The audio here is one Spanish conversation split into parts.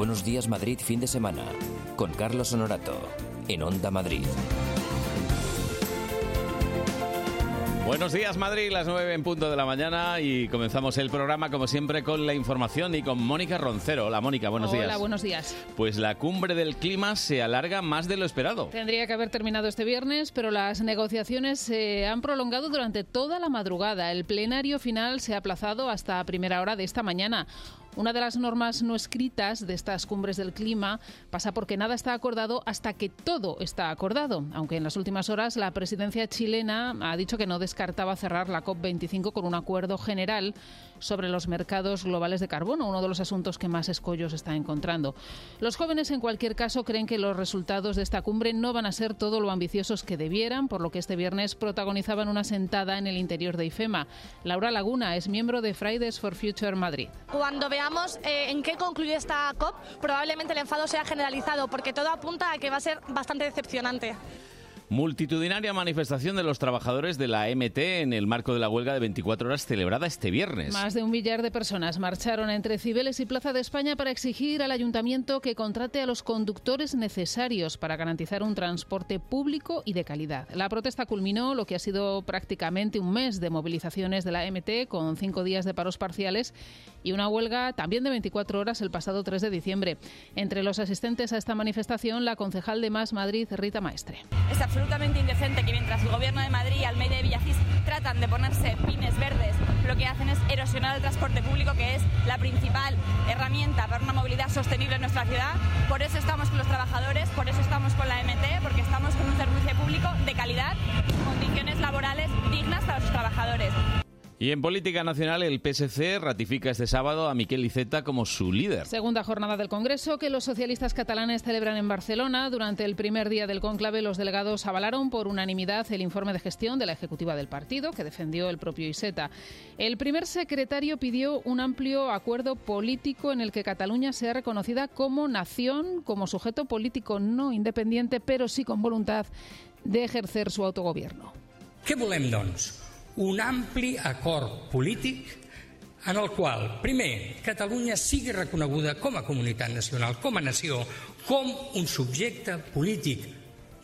Buenos días Madrid fin de semana con Carlos Honorato en Onda Madrid. Buenos días Madrid, las 9 en punto de la mañana y comenzamos el programa como siempre con la información y con Mónica Roncero. Hola Mónica, buenos Hola, días. buenos días. Pues la cumbre del clima se alarga más de lo esperado. Tendría que haber terminado este viernes, pero las negociaciones se han prolongado durante toda la madrugada. El plenario final se ha aplazado hasta primera hora de esta mañana. Una de las normas no escritas de estas cumbres del clima pasa porque nada está acordado hasta que todo está acordado, aunque en las últimas horas la presidencia chilena ha dicho que no descartaba cerrar la COP25 con un acuerdo general sobre los mercados globales de carbono, uno de los asuntos que más escollos está encontrando. Los jóvenes, en cualquier caso, creen que los resultados de esta cumbre no van a ser todo lo ambiciosos que debieran, por lo que este viernes protagonizaban una sentada en el interior de IFEMA. Laura Laguna es miembro de Fridays for Future Madrid. Cuando veamos eh, en qué concluye esta COP, probablemente el enfado sea generalizado, porque todo apunta a que va a ser bastante decepcionante. Multitudinaria manifestación de los trabajadores de la MT en el marco de la huelga de 24 horas celebrada este viernes. Más de un millar de personas marcharon entre Cibeles y Plaza de España para exigir al ayuntamiento que contrate a los conductores necesarios para garantizar un transporte público y de calidad. La protesta culminó lo que ha sido prácticamente un mes de movilizaciones de la MT con cinco días de paros parciales y una huelga también de 24 horas el pasado 3 de diciembre. Entre los asistentes a esta manifestación, la concejal de Más Madrid, Rita Maestre. Es absolutamente indecente que mientras el Gobierno de Madrid y Almeida y Villacís tratan de ponerse pines verdes, lo que hacen es erosionar el transporte público, que es la principal herramienta para una movilidad sostenible en nuestra ciudad. Por eso estamos con los trabajadores, por eso estamos con la MT, porque estamos con un servicio público de calidad, condiciones laborales dignas para sus trabajadores. Y en política nacional, el PSC ratifica este sábado a Miquel Iceta como su líder. Segunda jornada del Congreso que los socialistas catalanes celebran en Barcelona. Durante el primer día del conclave, los delegados avalaron por unanimidad el informe de gestión de la ejecutiva del partido, que defendió el propio Iceta. El primer secretario pidió un amplio acuerdo político en el que Cataluña sea reconocida como nación, como sujeto político no independiente, pero sí con voluntad de ejercer su autogobierno. Què volem, doncs? Un ampli acord polític en el qual, primer, Catalunya sigui reconeguda com a comunitat nacional, com a nació, com un subjecte polític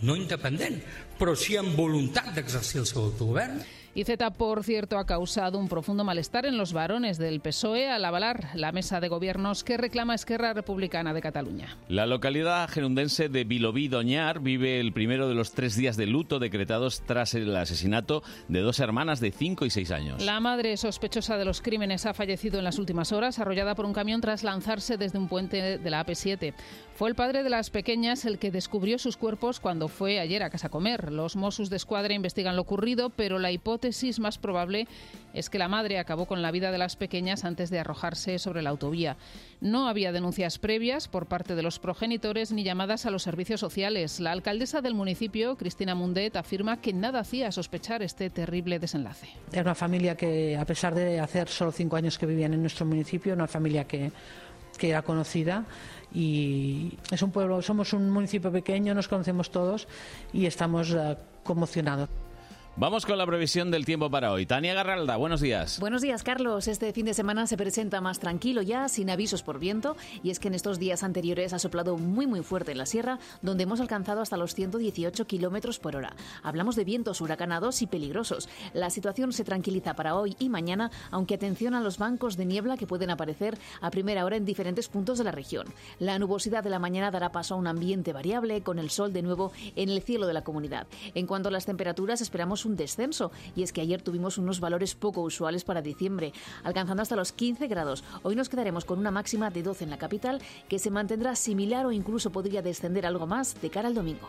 no independent, però sí amb voluntat d'exercir el seu autogovern, Iceta, por cierto, ha causado un profundo malestar en los varones del PSOE al avalar la mesa de gobiernos que reclama Esquerra Republicana de Cataluña. La localidad gerundense de Vilobí Doñar vive el primero de los tres días de luto decretados tras el asesinato de dos hermanas de 5 y 6 años. La madre sospechosa de los crímenes ha fallecido en las últimas horas, arrollada por un camión tras lanzarse desde un puente de la AP7. Fue el padre de las pequeñas el que descubrió sus cuerpos cuando fue ayer a casa a comer. Los Mossos de Escuadra investigan lo ocurrido, pero la hipótesis más probable es que la madre acabó con la vida de las pequeñas antes de arrojarse sobre la autovía. No había denuncias previas por parte de los progenitores ni llamadas a los servicios sociales. La alcaldesa del municipio, Cristina Mundet, afirma que nada hacía sospechar este terrible desenlace. Era una familia que, a pesar de hacer solo cinco años que vivían en nuestro municipio, una familia que, que era conocida y es un pueblo, somos un municipio pequeño, nos conocemos todos y estamos uh, conmocionados. Vamos con la previsión del tiempo para hoy. Tania Garralda, buenos días. Buenos días, Carlos. Este fin de semana se presenta más tranquilo ya, sin avisos por viento, y es que en estos días anteriores ha soplado muy muy fuerte en la sierra, donde hemos alcanzado hasta los 118 kilómetros por hora. Hablamos de vientos huracanados y peligrosos. La situación se tranquiliza para hoy y mañana, aunque atención a los bancos de niebla que pueden aparecer a primera hora en diferentes puntos de la región. La nubosidad de la mañana dará paso a un ambiente variable, con el sol de nuevo en el cielo de la comunidad. En cuanto a las temperaturas, esperamos un descenso y es que ayer tuvimos unos valores poco usuales para diciembre, alcanzando hasta los 15 grados. Hoy nos quedaremos con una máxima de 12 en la capital que se mantendrá similar o incluso podría descender algo más de cara al domingo.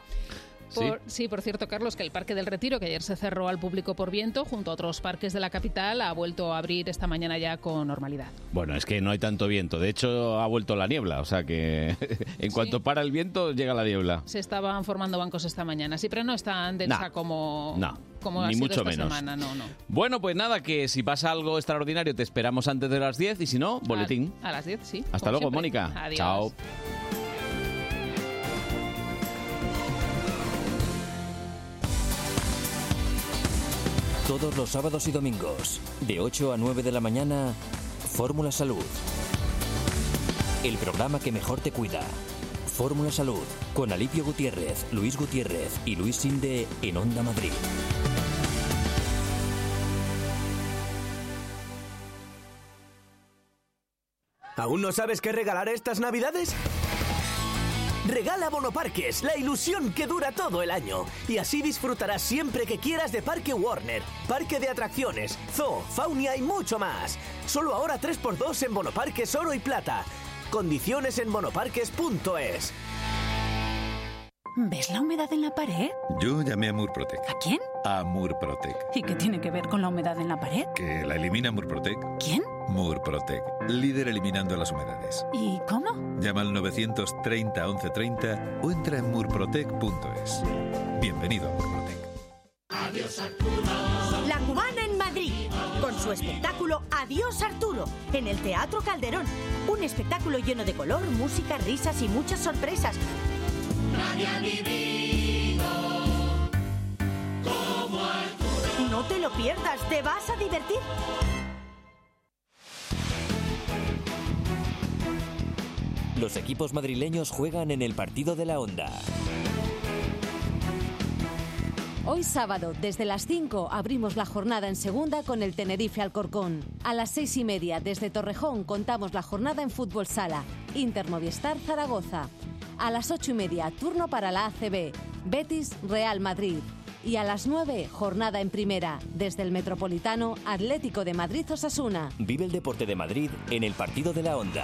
Por, sí. por cierto, Carlos, que el Parque del Retiro, que ayer se cerró al público por viento, junto a otros parques de la capital, ha vuelto a abrir esta mañana ya con normalidad. Bueno, es que no hay tanto viento. De hecho, ha vuelto la niebla. O sea que en cuanto para el viento, llega la niebla. Se estaban formando bancos esta mañana, sí, pero no es tan densa Nah. como, No, como ha ni sido mucho esta menos. semana. No, no. Bueno, pues nada, que si pasa algo extraordinario te esperamos antes de las 10 y si no, boletín. A, a las 10, sí. Hasta luego, siempre. Mónica. Adiós. Chao. Todos los sábados y domingos, de 8 a 9 de la mañana, Fórmula Salud. el programa que mejor te cuida. Fórmula Salud, con Alipio Gutiérrez, Luis Gutiérrez y Luis Sinde en Onda Madrid. ¿Aún no sabes qué regalar estas navidades? Regala Bonoparques, la ilusión que dura todo el año. Y así disfrutarás siempre que quieras de Parque Warner, Parque de Atracciones, Zoo, Faunia y mucho más. Solo ahora 3x2 en Bonoparques Oro y Plata. Condiciones en bonoparques.es. ¿Ves la humedad en la pared? Yo llamé a Murprotec. ¿A quién? A Murprotec. ¿Y qué tiene que ver con la humedad en la pared? Que la elimina Murprotec. ¿Quién? Murprotec. Líder eliminando las humedades. ¿Y cómo? Llama al 930 1130 o entra en murprotec.es. Bienvenido a Murprotec. Adiós Arturo. La cubana en Madrid, con su espectáculo Adiós Arturo, en el Teatro Calderón. Un espectáculo lleno de color, música, risas y muchas sorpresas. Nadie ha vivido como Arturo. No te lo pierdas, te vas a divertir. Los equipos madrileños juegan en el partido de la Onda. Hoy sábado, desde las 5, abrimos la jornada en segunda con el Tenerife Alcorcón. A las seis y media, desde Torrejón, contamos la jornada en fútbol sala. Inter Movistar Zaragoza. A las ocho y media, turno para la ACB. Betis Real Madrid. Y a las 9, jornada en primera, desde el Metropolitano Atlético de Madrid Osasuna. Vive el deporte de Madrid en el partido de la Onda.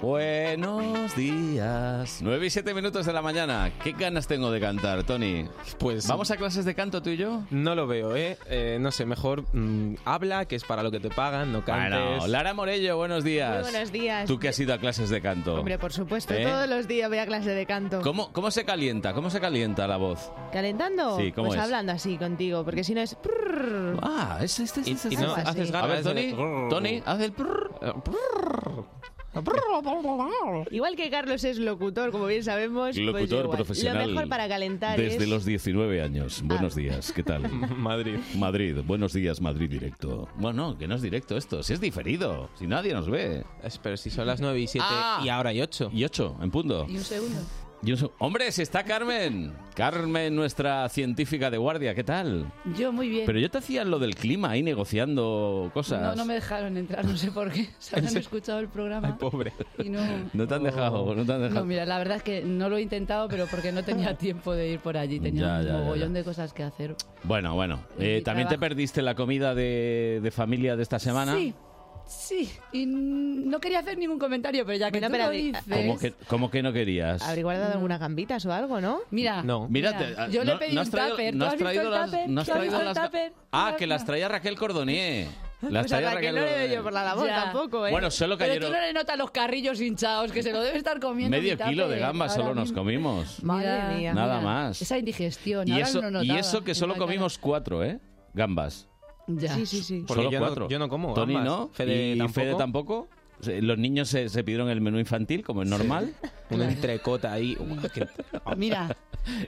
Buenos días. 9 y 7 minutos de la mañana. ¿Qué ganas tengo de cantar, Tony? Pues. ¿Vamos a clases de canto tú y yo? No lo veo, ¿eh? Eh, no sé, mejor mm, habla, que es para lo que te pagan, no cantes. Bueno, Lara Morello, buenos días. Muy buenos días. ¿Tú que has ido a clases de canto? Hombre, por supuesto, ¿Eh? todos los días voy a clase de canto. ¿Cómo, ¿Cómo se calienta? ¿Cómo se calienta la voz? ¿Calentando? Sí, ¿cómo pues es? hablando así contigo, porque si no es... prrr. Ah, es este, Y, y no haces A ver, Tony, de- Tony, haz el prrr. Igual que Carlos es locutor, como bien sabemos. pues Locutor igual. profesional. Lo mejor para calentar Desde es... los 19 años. Buenos días, ¿qué tal? Madrid. Madrid, buenos días, Madrid directo. Bueno, que no es directo esto, si es diferido, si nadie nos ve. Pero si son las 9 y 7 Ah. y ahora hay 8. Y 8, en punto. Y un segundo. Y un se- Hombre, si está Carmen. Carmen, nuestra científica de guardia, ¿qué tal? Yo muy bien. Pero yo te hacía lo del clima ahí negociando cosas. No, no me dejaron entrar, no sé por qué. Se habrán escuchado el programa. Pobre. Y no... No te han dejado, no te han dejado. No, mira, la verdad es que no lo he intentado, pero porque no tenía tiempo de ir por allí. Tenía Ya, un ya, mogollón ya. de cosas que hacer. Bueno, bueno. Eh, ¿También te perdiste la comida de, de familia de esta semana? Sí, sí. Y no quería hacer ningún comentario, pero ya que Bueno, tú pero lo dices... ¿Cómo que, cómo que no querías? Habría guardado algunas gambitas o algo, ¿no? Mira, Mira, mira, te- yo le no- pedí no has un traído- tupper. no ¿Tú has traído el las- tupper? no has ¿Tú has traído las-? Ah, que las traía Raquel Cordonier. Las Pues a traía Raquel no le doy yo por la labor Ya. tampoco, ¿eh? Bueno, solo Pero cayeron tú no le notas los carrillos hinchados, que se lo debe estar comiendo. medio kilo de gambas solo nos comimos. Madre mía. Nada Mira, más. Esa indigestión. Y ahora eso, no y eso que solo la cara. comimos cuatro, ¿eh? Gambas. Ya. Sí, sí, sí. Porque Solo yo no- cuatro. yo no como Tony no. Fede y tampoco. Fede tampoco. Los niños se, se pidieron el menú infantil, como es normal. Una entrecota ahí. Uah, qué- Mira,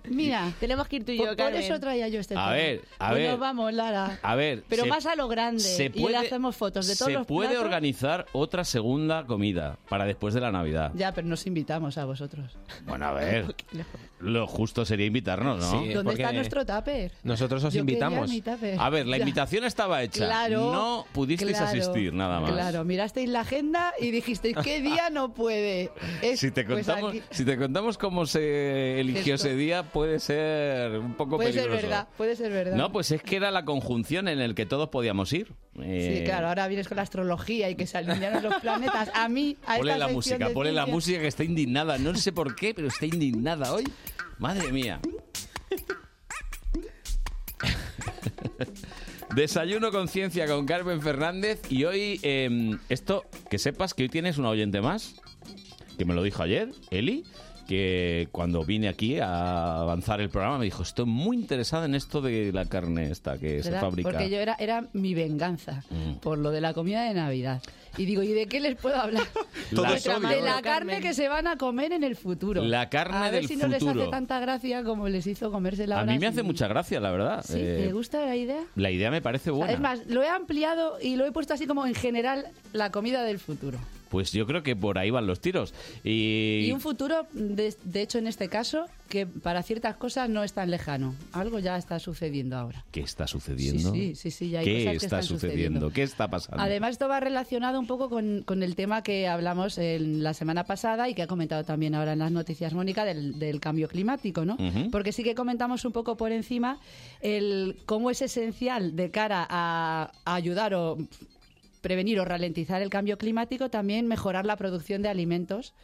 mira. Tenemos que ir tú y Por, yo, por Carmen. eso traía yo este A tema. ver, a Pues ver. vamos, Lara. A ver. Pero se- más a lo grande. se y puede- le hacemos fotos de todos Se los puede platos. organizar otra segunda comida para después de la Navidad. Ya, pero nos invitamos a vosotros. Bueno, a ver. Lo justo sería invitarnos, ¿no? Sí, ¿Dónde está nuestro tupper? Nosotros os Yo quería invitamos. mi tupper. A ver, la Ya. invitación estaba hecha. Claro. No pudisteis claro, asistir, nada más. Claro, mirasteis la agenda y dijisteis, ¿qué día no puede? Es, Si te, pues contamos, aquí- si te contamos cómo se eligió Esto. ese día, puede ser un poco Puede ser peligroso. verdad, puede ser verdad. No, pues es que era la conjunción en el que todos podíamos ir. Eh, Sí, claro, ahora vienes con la astrología y que se alinearon los planetas. A mí, a Ponle esta la sección música, de ponle la ciencia. música que está indignada. No sé por qué, pero está indignada hoy. Madre mía. Desayuno con ciencia con Carmen Fernández y hoy em, esto, que sepas que hoy tienes una oyente más, que me lo dijo ayer, Eli, que cuando vine aquí a avanzar el programa me dijo, estoy muy interesada en esto de la carne esta que se ¿verdad? fabrica. Porque yo era, era mi venganza Mm. por lo de la comida de Navidad. Y digo, ¿y de qué les puedo hablar? Todo Pues es obvio. de la carne que se van a comer en el futuro. La carne a ver del si no les hace tanta gracia como les hizo comérsela A mí me sin- hace mucha gracia, la verdad. ¿Sí? Eh, ¿Te gusta la idea? la idea me parece buena. Es más, lo he ampliado y lo he puesto así como en general la comida del futuro. Pues yo creo que por ahí van los tiros. Y, Y un futuro, de, de hecho en este caso, que para ciertas cosas no es tan lejano. Algo ya está sucediendo ahora. ¿qué está sucediendo? Sí, sí, sí, sí, ya hay ¿Qué cosas que está están sucediendo? sucediendo. ¿Qué está pasando? Además, esto va relacionado un poco con, con el tema que hablamos en la semana pasada y que ha comentado también ahora en las noticias Mónica del, del cambio climático, ¿no? Porque sí que comentamos un poco por encima el cómo es esencial de cara a, a ayudar o prevenir o ralentizar el cambio climático, también mejorar la producción de alimentos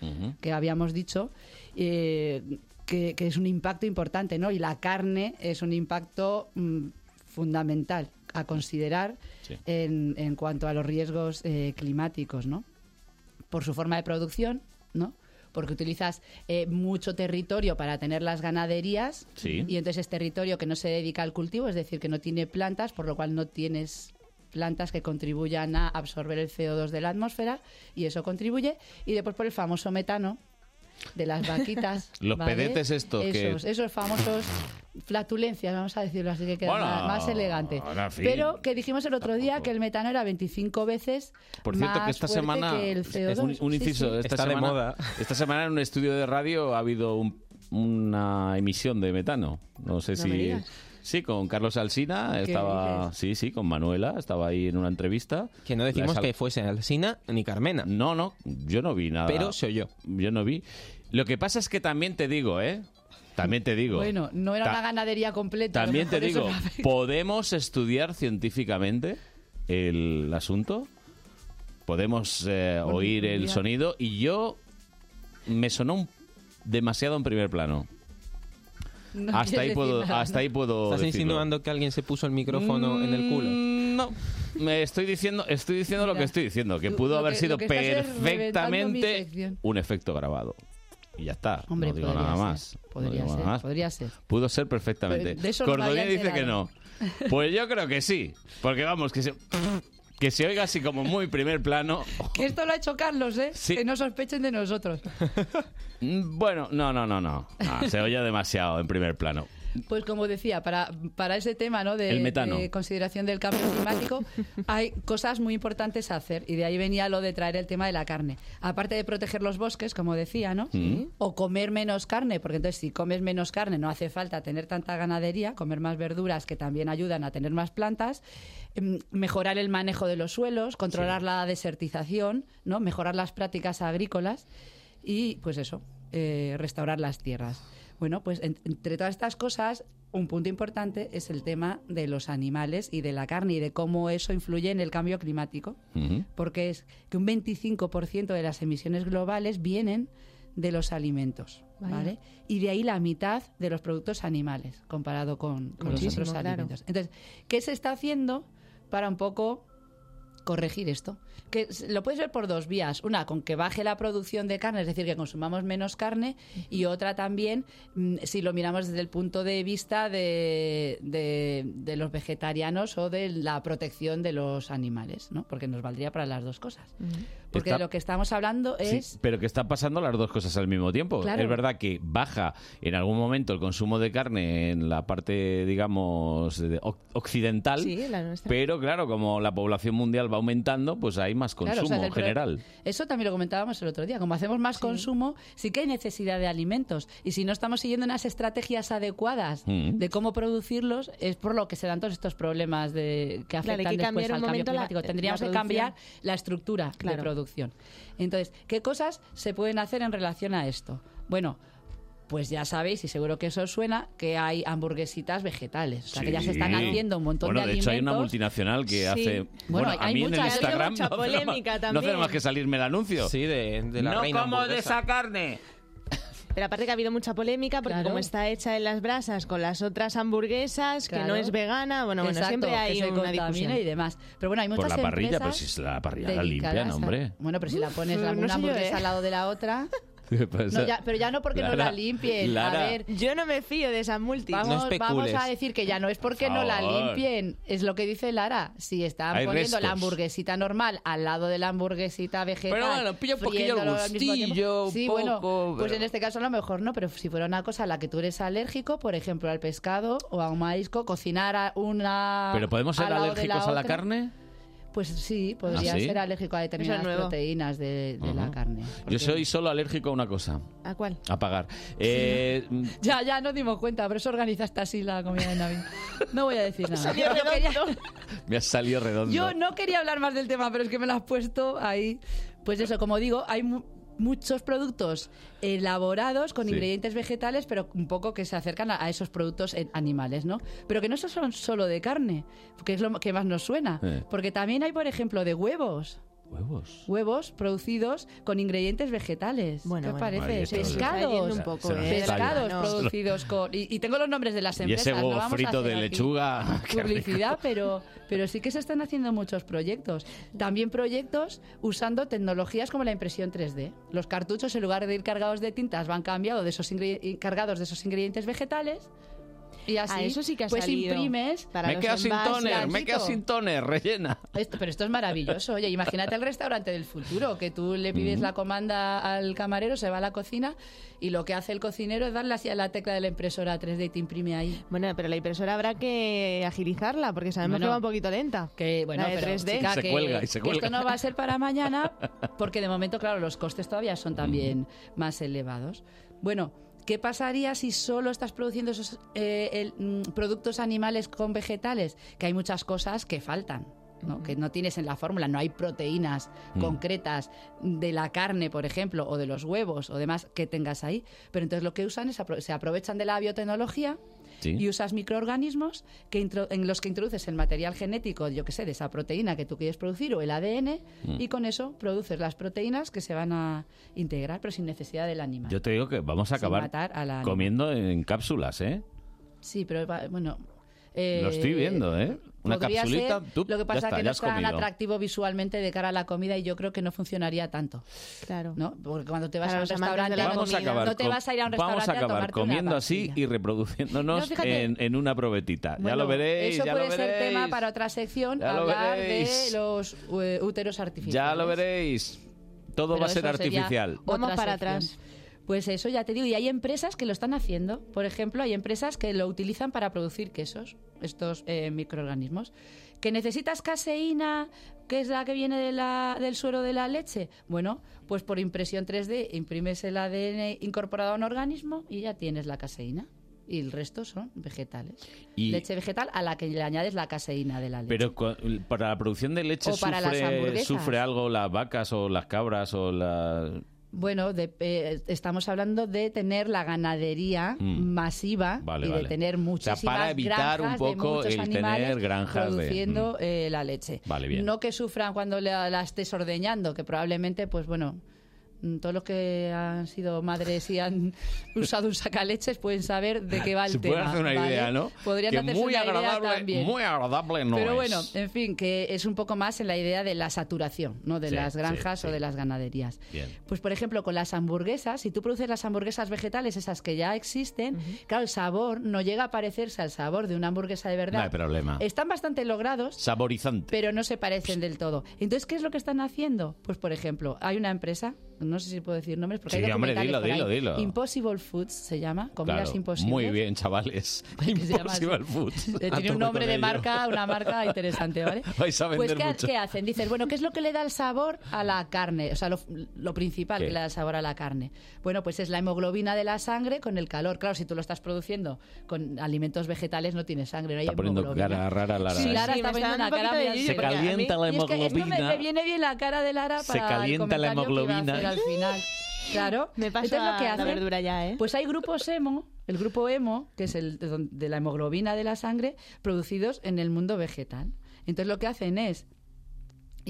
que habíamos dicho, eh, que, que es un impacto importante, ¿no? Y la carne es un impacto mm, fundamental a considerar Sí. en, en cuanto a los riesgos eh, climáticos, ¿no? Por su forma de producción, ¿no? Porque utilizas eh, mucho territorio para tener las ganaderías Sí. y entonces es territorio que no se dedica al cultivo, es decir, que no tiene plantas, por lo cual no tienes plantas que contribuyan a absorber el CO2 de la atmósfera y eso contribuye. Y después por el famoso metano de las vaquitas. Los ¿vale? pedetes estos que- Esos, famosos flatulencias, vamos a decirlo así, que queda Bueno, más, más elegante. ahora, en fin. Pero que dijimos el otro día que el metano era 25 veces Por cierto, más que esta semana que el es CO2. un, un inciso. sí. Esta Está de semana, moda. Esta semana en un estudio de radio ha habido un- una emisión de metano. No sé No si. Sí, con Carlos Alsina ¿Qué estaba, dices? sí, sí, con Manuela, estaba ahí en una entrevista. Que no decimos sal- que fuese Alsina ni Carmena. No, no, yo no vi nada. Pero se oyó. Yo no vi. Lo que pasa es que también te digo, ¿eh? También te digo. Bueno, no era una ganadería completa. También te digo. ¿podemos estudiar científicamente el asunto? Podemos eh, oír el sonido y yo me sonó un- demasiado en primer plano. No hasta ahí puedo, nada, hasta ¿no? ahí puedo. ¿Estás decirlo. insinuando que alguien se puso el micrófono en el culo? Mm, No, me estoy diciendo, estoy diciendo lo que estoy diciendo, que pudo haber que- sido perfectamente un efecto grabado. Y ya está, Hombre, no digo nada ser, más. no Podría nada ser, más. podría ser. Pudo ser perfectamente. No Cordonier dice que no. Pues yo creo que sí. Porque vamos, que se, que se oiga así como muy primer plano. Que esto lo ha hecho Carlos, ¿eh? Sí. Que no sospechen de nosotros. Mm, Bueno, no, no, no, no. No, se oye demasiado en primer plano. Pues como decía, para, para ese tema ¿no? de, El metano. de consideración del cambio climático, hay cosas muy importantes a hacer. Y de ahí venía lo de traer el tema de la carne. Aparte de proteger los bosques, como decía, ¿no? O comer menos carne, porque entonces si comes menos carne no hace falta tener tanta ganadería, comer más verduras que también ayudan a tener más plantas, mejorar el manejo de los suelos, controlar la desertización, ¿no? Mejorar las prácticas agrícolas y pues eso, eh, restaurar las tierras. Bueno, pues en- entre todas estas cosas, un punto importante es el tema de los animales y de la carne y de cómo eso influye en el cambio climático, porque es que un 25% de las emisiones globales vienen de los alimentos, Vaya. ¿vale? Y de ahí la mitad de los productos animales comparado con, con los otros claro. alimentos. Entonces, ¿qué se está haciendo para un poco corregir esto? Que lo puedes ver por dos vías. Una, con que baje la producción de carne, es decir, que consumamos menos carne, y otra también, mm, si lo miramos desde el punto de vista de, de- de los vegetarianos o de la protección de los animales, ¿no? Porque nos valdría para las dos cosas. Porque Está- de lo que estamos hablando Sí, es... pero que están pasando las dos cosas al mismo tiempo. Claro. Es verdad que baja en algún momento el consumo de carne en la parte, digamos, de- oc- occidental. Sí, la nuestra. Pero claro, como la población mundial va aumentando, pues hay más Claro, consumo o sea, en general. Eso también lo comentábamos el otro día. Como hacemos más consumo, sí que hay necesidad de alimentos. Y si no estamos siguiendo unas estrategias adecuadas Mm. de cómo producirlos, es por lo que se dan todos estos problemas de, que Claro, afectan que después al cambio la- climático. Tendríamos la que cambiar la estructura Claro. de producción. Entonces, ¿qué cosas se pueden hacer en relación a esto? Bueno, pues ya sabéis, y seguro que eso os suena, que hay hamburguesitas vegetales. O sea, que ya se están Sí. haciendo un montón bueno, de de alimentos. hecho hay una multinacional que Sí. hace... Bueno, Bueno, a hay en el Instagram mucha no polémica no hace también. más que salirme el anuncio. Sí, de, de la no reina como de esa carne. Pero aparte que ha habido mucha polémica porque Claro. como está hecha en las brasas con las otras hamburguesas, que no Claro. es vegana, bueno, bueno, Exacto, siempre que hay se una discusión. y demás. Pero bueno, hay muchas Por la parrilla, pero empresas si es la parrilla la limpian, hombre. Bueno, pero si la pones Uf, la- no una sé yo, hamburguesa ¿eh? al lado de la otra... ¿Qué pasa? No, ya- pero ya no porque no la limpien. Lara. A ver, Yo no me fío de esa multi. Vamos, vamos a decir que ya no es porque no la limpien, es lo que dice Lara. Si están Hay poniendo la hamburguesita normal al lado de la hamburguesita vegetal. Pero bueno, pilla un poquillo el gustillo, un Sí, poco, bueno, pues en este caso a lo mejor no, pero si fuera una cosa a la que tú eres alérgico, por ejemplo, al pescado o a un marisco, cocinar a una. ¿Pero podemos ser alérgicos a la otra, carne? Pues sí, podría ¿Ah, sí? ser alérgico a determinadas nuevo. proteínas de, de la carne. Yo soy solo alérgico a una cosa, ¿A cuál? a pagar. Eh, Ya, ya nos dimos cuenta, pero eso organizaste así la comida de Navidad. No voy a decir nada. Salió Yo quería- me ha salido redondo. Yo no quería hablar más del tema, pero es que me lo has puesto ahí. Pues eso, como digo, hay mu- muchos productos elaborados con Sí. ingredientes vegetales, pero un poco que se acercan a, a esos productos en- animales, ¿no? Pero que no son solo de carne, que es lo que más nos suena. Eh. Porque también hay, por ejemplo, de huevos. Huevos. Huevos producidos con ingredientes vegetales. Bueno, ¿Qué bueno. Parece? Pescados. un poco, ¿eh? Pescados producidos con... Y, y tengo los nombres de las Y empresas. ese no huevo vamos a frito hacer de lechuga. publicidad, pero, pero sí que se están haciendo muchos proyectos. También proyectos usando tecnologías como la impresión 3D. Los cartuchos, en lugar de ir cargados de tintas, van cambiados de esos cargados de esos ingredientes vegetales. Y así, Ah, eso sí que ha pues salido. imprimes. Para Me los quedado sin envases. toner, me quedado sin toner, rellena. Esto, pero esto es maravilloso. Oye, imagínate el restaurante del futuro, que tú le pides la comanda al camarero, se va a la cocina y lo que hace el cocinero es darle así a la tecla de la impresora 3D y te imprime ahí. Bueno, pero la impresora habrá que agilizarla porque sabemos Bueno, que va un poquito lenta. Que bueno, La de pero 3D. chica, Se que, cuelga y se que esto cuelga. no va a ser para mañana, porque de momento, claro, los costes todavía son también más elevados. Bueno, ¿qué pasaría si solo estás produciendo esos eh, el, mm, productos animales con vegetales? Que hay muchas cosas que faltan. ¿No? que no tienes en la fórmula, no hay proteínas Mm. concretas de la carne, por ejemplo, o de los huevos o demás que tengas ahí. Pero entonces lo que usan es apro- se aprovechan de la biotecnología Sí. y usas microorganismos que en los que introduces el material genético, yo que sé, de esa proteína que tú quieres producir o el ADN Mm. y con eso produces las proteínas que se van a integrar, pero sin necesidad del animal. Yo te digo que vamos a acabar comiendo en cápsulas, ¿eh? Sí, pero bueno. Eh, Lo estoy viendo, ¿eh? Una capsulita, ser, tú, lo que pasa está, que no es tan comido. atractivo visualmente de cara a la comida y yo creo que no funcionaría tanto. Claro. ¿no? Porque cuando te vas Para a un restaurante la no- Vamos a acabar, no te vas a ir a un vamos restaurante a acabar comiendo así y reproduciéndonos No, fíjate. en, en una probetita. ya lo veréis, Eso ya puede lo ser veréis. tema para otra sección, Ya lo hablar de veréis. los eh, úteros artificiales. Ya lo veréis. Todo Pero va a ser artificial. Vamos para sección. atrás. Pues eso ya te digo, y hay empresas que lo están haciendo. Por ejemplo, hay empresas que lo utilizan para producir quesos, estos eh, microorganismos. ¿Que necesitas caseína, que es la que viene de la- del suero de la leche? Bueno, pues por impresión 3D imprimes el ADN incorporado a un organismo y ya tienes la caseína. Y el resto son vegetales. Y- Leche vegetal a la que le añades la caseína de la leche. Pero para la producción de leche O para las sufre, sufre algo las vacas o las cabras o las... Bueno, de- eh, estamos hablando de tener la ganadería Mm. masiva Vale, y de vale. tener O sea, muchísimas para evitar un granjas de poco el tener granjas de- produciendo Mm. eh, la leche. Vale, bien. No que sufran cuando la, la estés ordeñando, que probablemente, pues bueno, todos los que han sido madres y han usado un sacaleches pueden saber de qué va el Se tema. puede hacer una ¿vale? idea, ¿no? Podrían que hacerse muy una idea agradable, también. muy agradable no Pero es. bueno, en fin, que es un poco más en la idea de la saturación, ¿no? De Sí, las granjas sí. o de las ganaderías. Bien. Pues por ejemplo, con las hamburguesas, si tú produces las hamburguesas vegetales, esas que ya existen, claro, el sabor no llega a parecerse al sabor de una hamburguesa de verdad. No hay problema. Están bastante logrados, Saborizante. pero no se parecen del todo. Entonces, ¿qué es lo que están haciendo? Pues por ejemplo, hay una empresa, no sé si puedo decir nombres, porque Sí, hay hombre, dilo, por ahí. dilo, dilo. Impossible Foods se llama, comidas Claro, imposibles. Muy bien, chavales. se Impossible. Foods. Eh, Tiene un nombre de ello. marca, una marca interesante, ¿vale? Vais a Pues vender ¿qué, mucho. qué hacen? Dicen, bueno, ¿qué es lo que le da el sabor a la carne? O sea, lo, lo principal ¿Qué? que le da el sabor a la carne. Bueno, pues es la hemoglobina de la sangre con el calor. Claro, si tú lo estás produciendo con alimentos vegetales no tiene sangre, no hay Está poniendo hemoglobina. cara rara, Lara. Sí, ¿eh? Lara Sí, está poniendo una un cara Se calienta la y es que esto me, hemoglobina. me viene bien la cara de Lara Se para el calienta la hemoglobina. Al final. Claro. Me pasa Entonces, lo que la verdura ya, ¿eh? Pues hay grupos emo, el grupo emo, que es el de la hemoglobina de la sangre, producidos en el mundo vegetal. Entonces lo que hacen es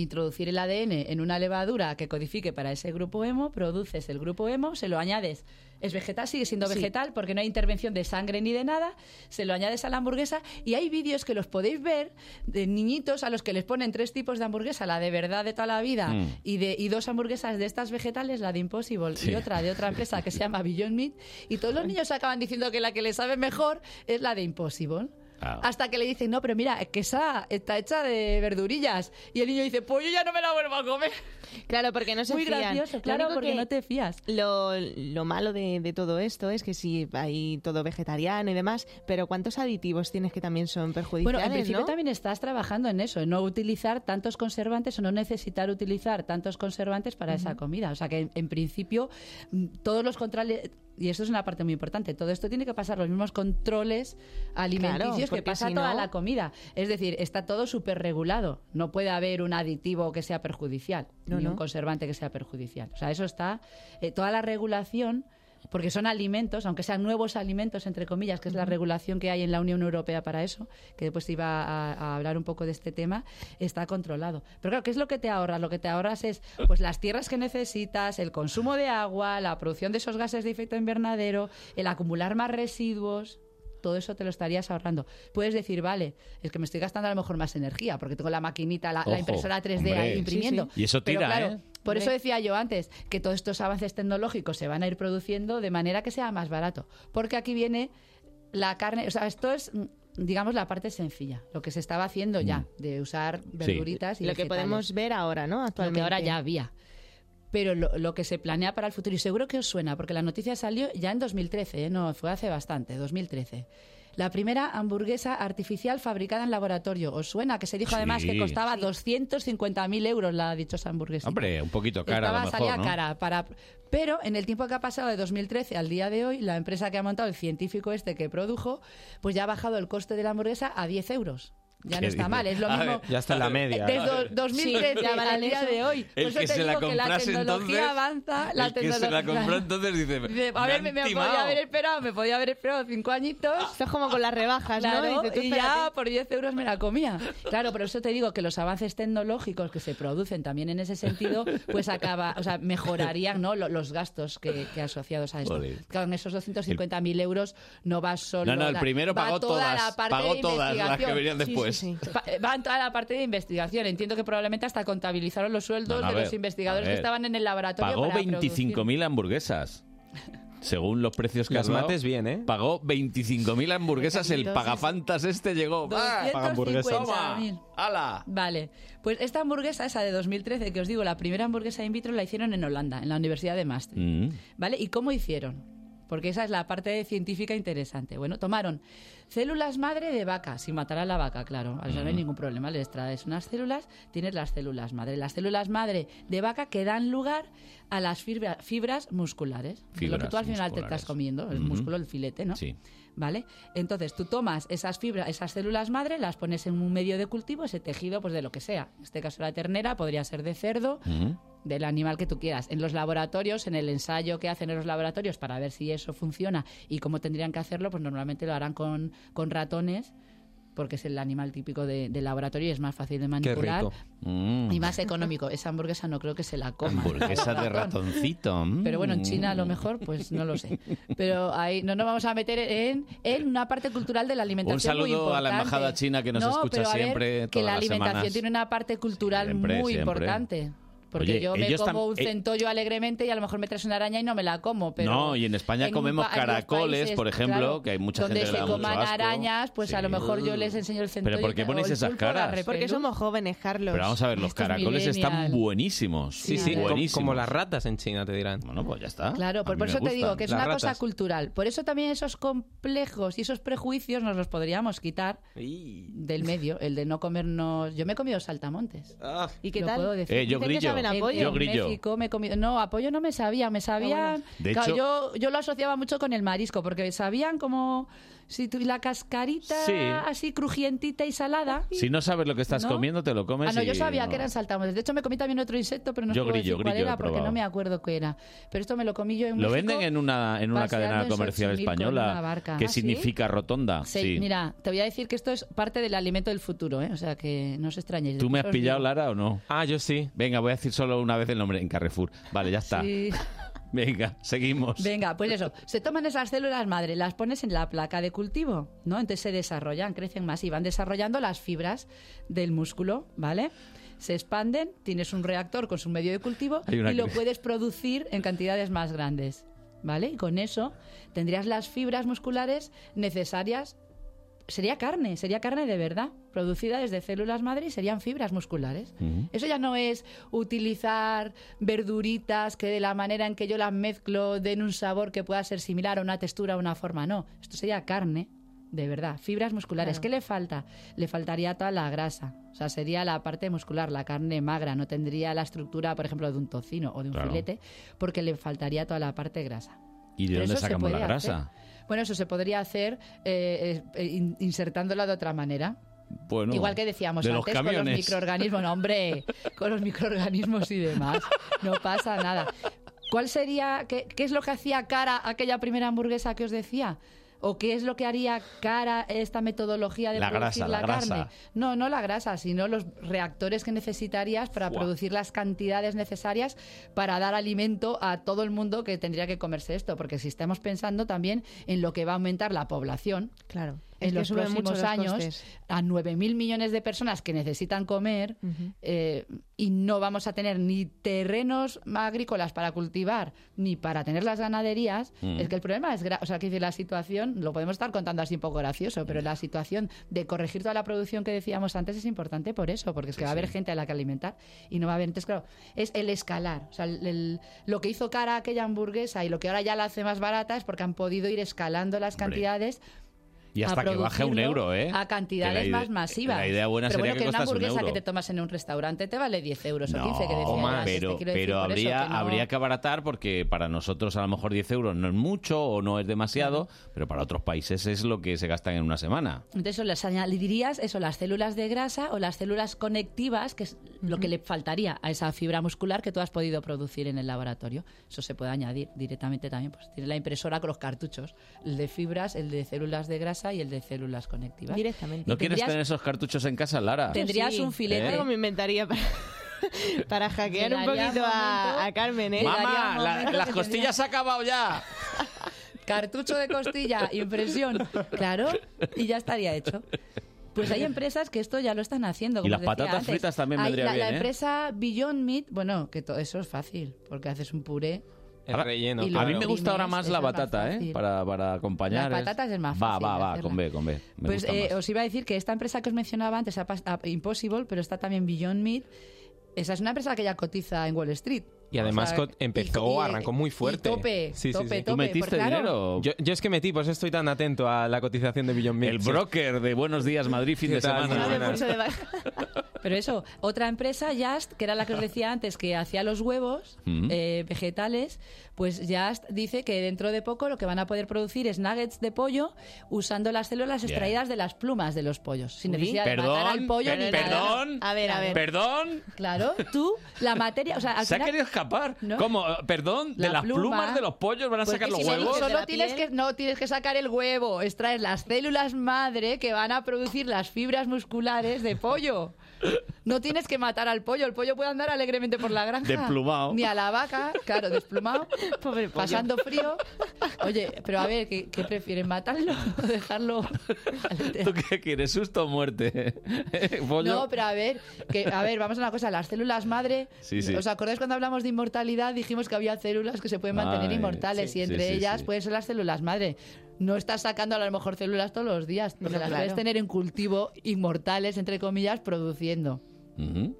introducir el ADN en una levadura que codifique para ese grupo hemo, produces el grupo hemo, se lo añades. Es vegetal, sigue siendo Sí. vegetal porque no hay intervención de sangre ni de nada. Se lo añades a la hamburguesa y hay vídeos que los podéis ver de niñitos a los que les ponen tres tipos de hamburguesa, la de verdad de toda la vida Mm. y, de, y dos hamburguesas de estas vegetales, la de Impossible Sí. y otra de otra empresa que se llama Beyond Meat. Y todos los niños acaban diciendo que la que les sabe mejor es la de Impossible. Ah. Hasta que le dicen, no, pero mira, es que esa está hecha de verdurillas. Y el niño dice, pues yo ya no me la vuelvo a comer. Claro, porque no se Muy fían. gracioso, claro, porque que- no te fías. Lo, lo malo de, de todo esto es que sí, hay todo vegetariano y demás, pero ¿cuántos aditivos tienes que también son perjudiciales, Bueno, en principio no? también estás trabajando en eso, en no utilizar tantos conservantes o no necesitar utilizar tantos conservantes para esa comida. O sea que en, en principio mm, todos los controles, y esto es una parte muy importante, todo esto tiene que pasar los mismos controles alimenticios que pasa si toda no- la comida. Es decir, está todo súper regulado. No puede haber un aditivo que sea perjudicial, No, ni un conservante que sea perjudicial. O sea, eso está, eh, toda la regulación porque son alimentos, aunque sean nuevos alimentos, entre comillas, que es la regulación que hay en la Unión Europea para eso, que después iba a, a hablar un poco de este tema, está controlado. Pero claro, ¿qué es lo que te ahorras? Lo que te ahorras es pues las tierras que necesitas, el consumo de agua, la producción de esos gases de efecto invernadero, el acumular más residuos. Todo eso te lo estarías ahorrando. Puedes decir, vale, es que me estoy gastando a lo mejor más energía porque tengo la maquinita, la, impresora 3D hombre. ahí imprimiendo. Sí, sí. Y eso Pero tira, claro, ¿eh? Por eso decía yo antes que todos estos avances tecnológicos se van a ir produciendo de manera que sea más barato. Porque aquí viene la carne, o sea, esto es, mm, digamos, la parte sencilla, lo que se estaba haciendo ya, de usar verduritas y Lo que podemos ver ahora, ¿no? Lo Actualmente. que ahora ya había. Pero lo, lo que se planea para el futuro, y seguro que os suena, porque la noticia salió ya en 2013, ¿eh? no, fue hace bastante, 2013. La primera hamburguesa artificial fabricada en laboratorio. ¿Os suena? Que se dijo además que Sí. costaba 250.000 euros la dichosa hamburguesa. Hombre, un poquito cara Estaba, a lo mejor, salía ¿no? cara para pero en el tiempo que ha pasado de 2013 al día de hoy la empresa que ha montado el científico este que produjo pues ya ha bajado el coste de la hamburguesa a 10 euros ya ¿Qué no está mal es lo A mismo ver, Ya está en la media. desde do- 2013 Sí, al día de hoy El Por eso que te se la digo que la tecnología entonces, avanza la el que se la tecnología- compró entonces dice, Dice, a "Me ver, me, me timado". podía haber esperado, me podía haber esperado cinco añitos. Esto es como con las rebajas, ¿no? Dice, tú y ya por 10 euros me la comía. Claro, por eso te digo que los avances tecnológicos que se producen también en ese sentido, pues acaba, o sea, mejorarían ¿no? Lo- los gastos que, que asociados a esto. En esos 250.000 euros no va solo... No, no, el la- primero pagó toda todas, la parte pagó de todas las que venían sí, sí. Pa- Va en toda la parte de investigación. Entiendo que probablemente hasta contabilizaron los sueldos No, no, a de ver, los investigadores a que estaban en el laboratorio Pagó para producir. 25.000 hamburguesas. Según los precios que Las mates bien, ¿eh? Pagó 25.000 hamburguesas. El pagafantas este llegó. ¡Ah! 250.000. ¡Hala! Vale, pues esta hamburguesa, esa de 2013, que os digo, la primera hamburguesa in vitro la hicieron en Holanda, en la Universidad de Maastricht. Mm. ¿Vale? ¿Y cómo hicieron? Porque esa es la parte científica interesante. Bueno, tomaron células madre de vaca, sin matar a la vaca, claro. No hay ningún problema. Les traes unas células, tienes las células madre. Las células madre de vaca que dan lugar a las fibra- fibras musculares. lo que tú al final te estás comiendo, el músculo, el filete, ¿no? Sí. ¿Vale? Entonces tú tomas esas fibras, esas células madre, las pones en un medio de cultivo, ese tejido, pues de lo que sea. En este caso la ternera, podría ser de cerdo. Del animal que tú quieras. En los laboratorios, en el ensayo que hacen en los laboratorios para ver si eso funciona y cómo tendrían que hacerlo, pues normalmente lo harán con, con ratones, porque es el animal típico de- del laboratorio y es más fácil de Qué manipular rico. Mm. y más económico. Esa hamburguesa no creo que se la coma. Hamburguesa de ratoncito. mm. Pero bueno, en China a lo mejor, pues no lo sé. Pero ahí no nos vamos a meter en, en una parte cultural de la alimentación. Un saludo muy a la importante. embajada china que nos No, escucha pero a ver, siempre, Que todas la alimentación tiene una parte cultural Siempre, muy siempre. importante. Porque Oye, yo me ellos como un eh, centollo alegremente y a lo mejor me traes una araña y no me la como. Pero no, y en España en comemos caracoles, países, por ejemplo, claro, que hay mucha donde gente que le se da mucho coman asco. arañas, pues a lo mejor yo les enseño el centollo. ¿por qué el esas caras? Porque somos jóvenes, Carlos. Pero vamos a ver, los caracoles están buenísimos. Sí, sí, buenísimos. como las ratas en China, te dirán. Bueno, pues ya está. Claro, por, por eso te digo que es Las una cosa cultural. Por eso también esos complejos y esos prejuicios nos los podríamos quitar del medio, el de no comernos. Yo me he comido saltamontes. ¿Y qué tal? puedo decir. Eh, yo grillo. Saben a En- pollo. Yo En grillo. México me he comido. No, a pollo no me sabía, me sabían. De Claro, hecho- yo, yo lo asociaba mucho con el marisco, porque sabían como si tu, la cascarita Sí. así crujientita y salada. Si no sabes lo que estás ¿No? comiendo, te lo comes Ah, no, yo y sabía no. que eran saltamontes. De hecho, me comí también otro insecto, pero no Yo puedo grillo, decir cuál grillo he era porque probado. no me acuerdo qué era. Pero esto me lo comí yo en Lo venden en una, en una cadena en comercial española que ¿Ah, sí? significa rotonda. Sí, Sí. Mira, te voy a decir que esto es parte del alimento del futuro, ¿eh? O sea, que no os extrañéis. ¿Tú me has pillado. Lara, o no? Ah, yo sí. Venga, voy a decir solo una vez el nombre en Carrefour. Vale, ya está. Venga, seguimos. Venga, pues eso. Se toman esas células madre, las pones en la placa de cultivo, ¿no? Entonces se desarrollan, crecen más y van desarrollando las fibras del músculo, ¿vale? Se expanden, tienes un reactor con su medio de cultivo y lo que- puedes producir en cantidades más grandes, ¿vale? Y con eso tendrías las fibras musculares necesarias. Sería carne, sería carne de verdad, producida desde células madre y serían fibras musculares. Eso ya no es utilizar verduritas que de la manera en que yo las mezclo den un sabor que pueda ser similar a una textura o una forma. No, esto sería carne, de verdad, fibras musculares. Claro. ¿Qué le falta? Le faltaría toda la grasa. O sea, sería la parte muscular, la carne magra. No tendría la estructura, por ejemplo, de un tocino o de un Claro. filete, porque le faltaría toda la parte grasa. ¿Y de Pero dónde sacamos la grasa? hacer. Bueno, eso se podría hacer eh, eh, in- insertándola de otra manera. Bueno, Igual que decíamos de los antes con los microorganismos, no, hombre, con los microorganismos y demás. No pasa nada. ¿Cuál sería, qué, qué es lo que hacía cara aquella primera hamburguesa que os decía? ¿O qué es lo que haría cara esta metodología de La producir grasa, la, la carne? No, no la grasa, sino los reactores que necesitarías para Fua. producir las cantidades necesarias para dar alimento a todo el mundo que tendría que comerse esto. Porque si estamos pensando también en lo que va a aumentar la población, Claro. En los próximos los años costes. a 9.000 millones de personas que necesitan comer eh, y no vamos a tener ni terrenos agrícolas para cultivar ni para tener las ganaderías, Mm. es que el problema es, o sea, que dice la situación, lo podemos estar contando así un poco gracioso, pero la situación de corregir toda la producción que decíamos antes es importante por eso, porque es que va a haber gente a la que alimentar y no va a haber, entonces claro, es el escalar, o sea, el- el- lo que hizo cara aquella hamburguesa y lo que ahora ya la hace más barata es porque han podido ir escalando las Hombre. cantidades Y hasta que baje un euro, ¿eh? A cantidades más masivas. La idea buena pero sería bueno, que que, una un hamburguesa euro. que te tomas en un restaurante te vale 10 euros o No, 15, que decía te pero, pero habría, que no- habría que abaratar porque para nosotros a lo mejor 10 euros no es mucho o no es demasiado, pero para otros países es lo que se gastan en una semana. Entonces eso les añadirías eso, las células de grasa o las células conectivas, que es lo que le faltaría a esa fibra muscular que tú has podido producir en el laboratorio. Eso se puede añadir directamente también. Pues tiene la impresora con los cartuchos, el de fibras, el de células de grasa y el de células conectivas. Directamente. ¿No quieres tener esos cartuchos en casa, Lara? Tendrías Sí. un filete. ¿Eh? Algo me inventaría para, para hackear un poquito un a, momento- a Carmen, ¿eh? Mamá, la- las costillas se ha acabado ya. cartucho de costilla, impresión, claro, y ya estaría hecho. Pues hay empresas que esto ya lo están haciendo. Y las patatas antes. fritas también Hay vendría la, bien, La ¿eh? empresa Beyond Meat, bueno, que todo eso es fácil, porque haces un puré. El relleno. Y lo A mí me gusta ahora más la más batata, ¿eh? Para, para acompañar. Las patatas es más Va, fácil va, va, hacerla. con B, con B. Me Pues gusta eh, más. os iba a decir que esta empresa que os mencionaba antes, Impossible, pero está también Beyond Meat, esa es una empresa que ya cotiza en Wall Street. Y además O sea, co- empezó, y- arrancó muy y fuerte. tope, Sí, sí, tope, sí. tope. porque, claro, Yo, yo es que metí, pues estoy tan atento a la cotización de Beyond Meat. El broker de Buenos Días Madrid fin ¿Qué de semana. Pero eso, otra empresa, Just, que era la que os decía antes, que hacía los huevos Mm. eh, vegetales, pues Just dice que dentro de poco lo que van a poder producir es nuggets de pollo usando las células Bien. extraídas de las plumas de los pollos, sin Uy. necesidad de matar al Perdón, pollo ni per- nada. perdón, A ver, a ver. perdón. Claro, tú, la materia, o sea, al Se ha final- querido escapar. ¿No? ¿Cómo? Perdón, de La las pluma. plumas de los pollos van a Pues sacar los si huevos. Solo tienes que, no tienes que sacar el huevo, extraer las células madre que van a producir las fibras musculares de pollo. No tienes que matar al pollo, el pollo puede andar alegremente por la granja. Desplumado. Ni a la vaca, claro, desplumado, Pobre pollo. pasando frío. Oye, pero a ver, ¿qué, qué prefieren? ¿Matarlo o dejarlo? ¿Tú qué quieres? ¿Susto o muerte? ¿Pollo? No, pero a ver, que, a ver, vamos a una cosa, las células madre, Sí, sí. ¿os acordáis cuando hablamos de inmortalidad? Dijimos que había células que se pueden mantener Ay, inmortales sí, y entre sí, sí, ellas sí. pueden ser las células madre. No estás sacando a lo mejor células todos los días, porque No, las claro. puedes tener en cultivo inmortales, entre comillas, produciendo.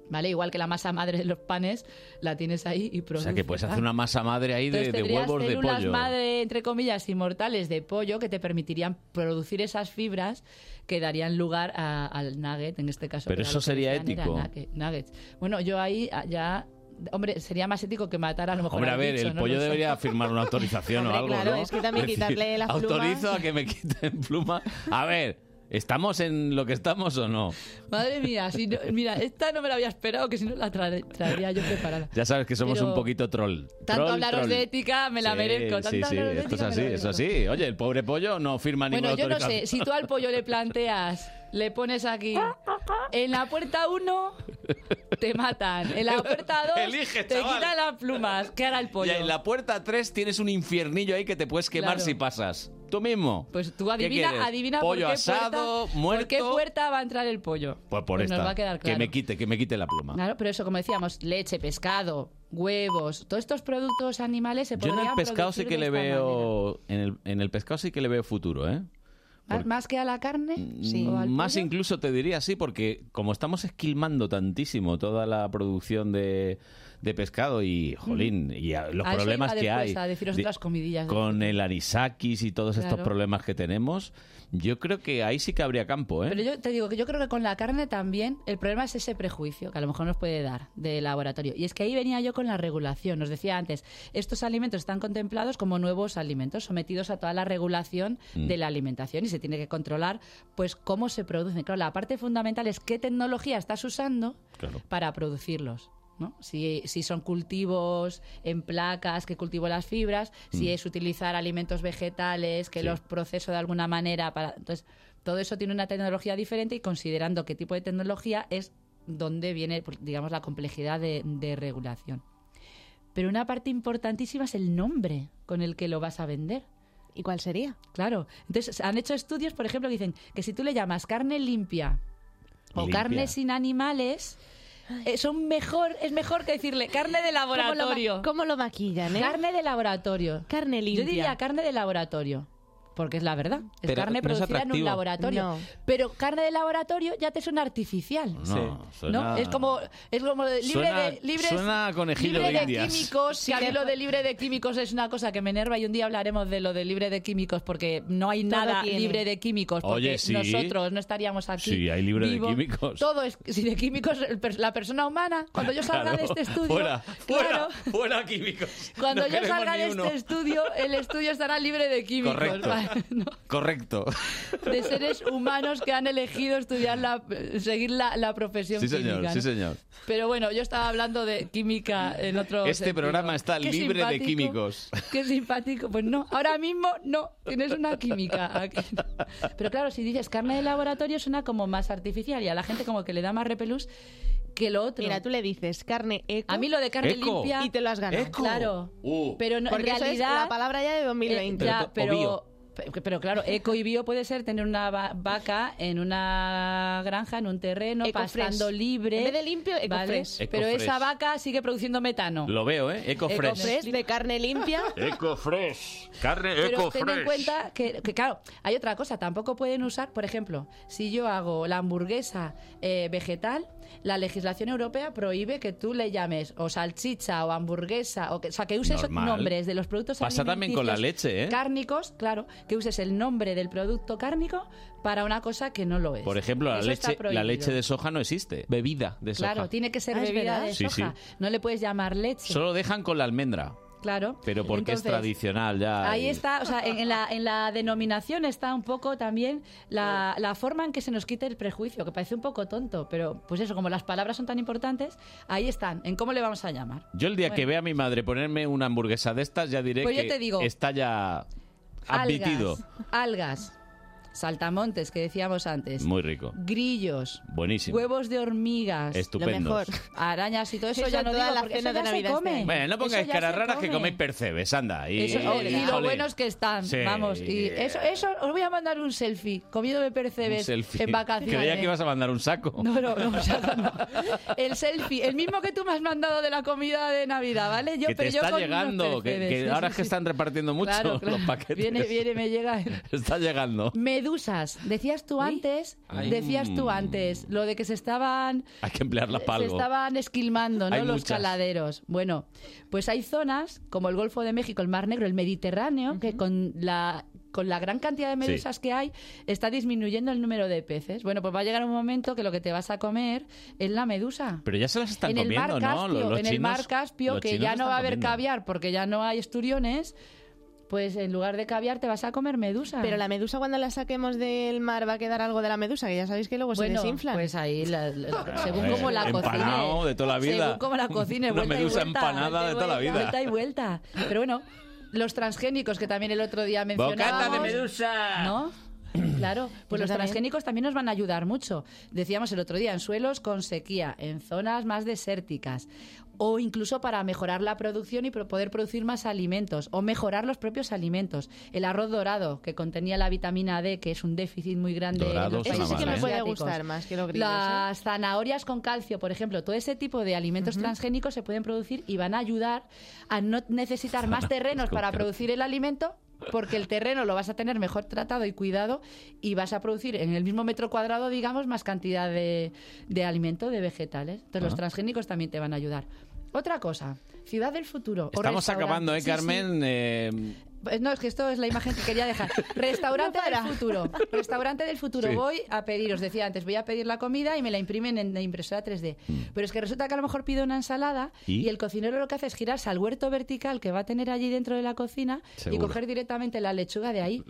¿Vale? Igual que la masa madre de los panes, la tienes ahí y O produce. sea que puedes hacer una masa madre ahí de, de huevos de células pollo. madre, entre comillas, inmortales de pollo que te permitirían producir esas fibras que darían lugar a- al nugget, en este caso. Pero eso sería ético. nugget- nuggets. Bueno, yo ahí ah, ya hombre, sería más ético que matar a lo mejor Hombre, a ver, el ¿no? pollo No sé. debería firmar una autorización o algo, claro, ¿no? es que también quitarle las plumas. Autorizo a que me quiten pluma. A ver, ¿estamos en lo que estamos o no? Madre mía, si no- mira, esta no me la había esperado, que si no la trae- traería yo preparada. Ya sabes que somos Pero un poquito troll. Tanto Troll, hablaros troll. de ética, me la Sí, merezco. Tanto Sí, sí, esto es así, la eso merezco. sí. Oye, el pobre pollo no firma Bueno, ninguna yo no sé, si tú al pollo le planteas, le pones aquí, en la puerta 1 te matan, en la puerta 2 Elige, te quitan las plumas, ¿qué hará el pollo? Y en la puerta 3 tienes un infiernillo ahí que te puedes quemar Claro. si pasas. Tú mismo. Pues tú ¿Qué adivina, adivina Pollo por, qué asado, puerta, muerto. por qué puerta va a entrar el pollo. Pues por Pues nos esta. va a quedar Que claro. me quite, que me quite la pluma. Claro, pero eso, como decíamos, leche, pescado, huevos, todos estos productos animales se Yo en el pescado sí que le veo. En el, en el pescado sí que le veo futuro, ¿eh? ¿Más- ¿Más que a la carne? ¿O al Más pollo? incluso te diría sí, porque como estamos esquilmando tantísimo toda la producción de, de pescado y, jolín, y a- los A problemas que después, hay a deciros de- otras comidillas. de- con el anisakis y todos estos problemas que tenemos, yo creo que ahí sí que habría campo, ¿eh? Pero yo te digo que yo creo que con la carne también el problema es ese prejuicio que a lo mejor nos puede dar de laboratorio. Y es que ahí venía yo con la regulación. Os decía antes, estos alimentos están contemplados como nuevos alimentos sometidos a toda la regulación Mm. de la alimentación y se tiene que controlar pues cómo se producen. Claro, la parte fundamental es qué tecnología estás usando para producirlos. ¿No? Si, si son cultivos en placas que cultivo las fibras, si Mm. es utilizar alimentos vegetales que Sí. los proceso de alguna manera para entonces todo eso tiene una tecnología diferente y considerando qué tipo de tecnología es donde viene pues, digamos la complejidad de, de regulación pero una parte importantísima es el nombre con el que lo vas a vender ¿Y cuál sería? Claro. Entonces, han hecho estudios, por ejemplo, que dicen que si tú le llamas carne limpia o Limpia. carne sin animales, eh, son mejor, es mejor que decirle carne de laboratorio. ¿Cómo lo, ma- cómo lo maquillan, eh? Carne de laboratorio. Carne limpia. Yo diría carne de laboratorio. Porque es la verdad. Es Pero carne no es producida en un atractivo. laboratorio. No. Pero carne de laboratorio ya te suena artificial. No, suena- ¿No? Es como, es como de libre Suena- de, libre, suena a conejillo libre de indias. químicos. que a mí lo de libre de químicos es una cosa que me enerva y un día hablaremos de lo de libre de químicos porque no hay Todo nada tiene. libre de químicos porque Oye, sí. nosotros no estaríamos aquí. Sí, hay libre de vivos. químicos. Todo es si de químicos el per- la persona humana cuando yo salga Claro. de este estudio Fuera, claro, fuera, fuera químicos. cuando No yo queremos salga ni de uno. este estudio el estudio estará libre de químicos Correcto. ¿vale? Correcto. de seres humanos que han elegido estudiar la, seguir la, la profesión Sí, señor, química. sí, ¿no? señor. Pero bueno, yo estaba hablando de química en otro Este sentido. programa está Qué libre de químicos. Qué simpático. Pues no, ahora mismo no, tienes una química. aquí. Pero claro, si dices carne de laboratorio suena como más artificial y a la gente como que le da más repelús que lo otro. Mira, tú le dices carne eco. A mí lo de carne Eco. limpia... Y te lo has ganado. Eco. Claro. Uh. Pero no, en Porque eso es realidad... la palabra ya de 2020. Eh, ya, pero, pero claro, eco y bio puede ser tener una va- vaca en una granja, en un terreno, Ecofresh. pastando libre. En vez de limpio, ¿vale? ecofresh. Pero Ecofresh. esa vaca sigue produciendo metano. Lo veo, ¿eh? Ecofresh. Ecofresh de carne limpia. Ecofresh. Carne Pero ten en cuenta que, que, claro, hay otra cosa, tampoco pueden usar, por ejemplo, si yo hago la hamburguesa eh, vegetal, la legislación europea prohíbe que tú le llames o salchicha o hamburguesa, o, que, o sea, que uses Normal. nombres de los productos Pasa también con la leche, ¿eh? Cárnicos, claro, que uses el nombre del producto cárnico para una cosa que no lo es. Por ejemplo, la Eso leche, la prohibido. leche de soja no existe. Bebida de soja. Claro, tiene que ser Ah, ¿es bebida de Sí, soja. sí. No le puedes llamar leche. Solo dejan con la almendra. Claro. Pero porque es tradicional ya. Ahí y- está, o sea, en, en la, en la denominación está un poco también la, la forma en que se nos quite el prejuicio, que parece un poco tonto, pero pues eso, como las palabras son tan importantes, ahí están, en cómo le vamos a llamar. Yo el día que vea a mi madre ponerme una hamburguesa de estas, ya diré Pues yo que te digo, está ya admitido. Algas, algas, saltamontes, que decíamos antes, Muy rico. grillos, Buenísimo. huevos de hormigas, Estupendos. arañas y todo eso, Eso ya no digo, la porque cena eso de ya se Navidad come. este. Bueno, no pongáis caras raras que come. coméis percebes, anda. Y, Eso- oh, y lo buenos que están, Sí. vamos. Y eso, eso, os voy a mandar un selfie comiéndome Un percebes selfie. en vacaciones. Creía que ibas a mandar un saco. No, no, no. El selfie, el mismo que tú me has mandado de la comida de Navidad, ¿vale? Yo, que te pero yo está con llegando, que, que sí, ahora sí, es que están repartiendo mucho Claro, claro. los paquetes. Viene, viene, me llega. Está llegando. Medusas. Decías tú antes, Ay. decías tú antes, lo de que se estaban Hay que para se algo. estaban esquilmando, ¿no? Hay Los muchas. caladeros. Bueno, pues hay zonas como el Golfo de México, el Mar Negro, el Mediterráneo, que con la con la gran cantidad de medusas que hay, está disminuyendo el número de peces. Bueno, pues va a llegar un momento que lo que te vas a comer es la medusa. Pero ya se las están en el comiendo, mar ¿no? Caspio, Los- los en el mar Caspio, los que chinos ya no están va a haber comiendo. caviar porque ya no hay esturiones, pues en lugar de caviar te vas a comer medusa. Pero la medusa cuando la saquemos del mar va a quedar algo de la medusa, que ya sabéis que luego Bueno, se desinflan. pues ahí, la- la- según cómo la empanado cocine. de toda la vida. Según cómo la cocine, Una vuelta y medusa vuelta, empanada vuelta y de toda la vuelta, vida. Vuelta y vuelta. Pero bueno, los transgénicos que también el otro día mencionábamos. ¡Bocata de medusa! ¿No? Claro, pues los también. transgénicos también nos van a ayudar mucho. Decíamos el otro día, en suelos con sequía, en zonas más desérticas, o incluso para mejorar la producción y pro- poder producir más alimentos, o mejorar los propios alimentos. El arroz dorado, que contenía la vitamina D, que es un déficit muy grande Dorado en los suena países mal, que me ¿eh? puede gustar más que los grillos, ¿eh? Las zanahorias con calcio, por ejemplo, todo ese tipo de alimentos transgénicos se pueden producir y van a ayudar a no necesitar más terrenos para producir el alimento porque el terreno lo vas a tener mejor tratado y cuidado y vas a producir en el mismo metro cuadrado, digamos, más cantidad de, de alimento, de vegetales. Entonces los Ah. transgénicos también te van a ayudar. Otra cosa, ciudad del futuro. Estamos acabando, ¿eh, Sí, sí. Carmen? Eh, No, es que esto es la imagen que quería dejar. Restaurante No del futuro. Restaurante del futuro. Sí. Voy a pedir, os decía antes, voy a pedir la comida y me la imprimen en la impresora 3D. Pero es que resulta que a lo mejor pido una ensalada Mm. ¿Y? ¿Y? el cocinero lo que hace es girarse al huerto vertical que va a tener allí dentro de la cocina Seguro. y coger directamente la lechuga de ahí.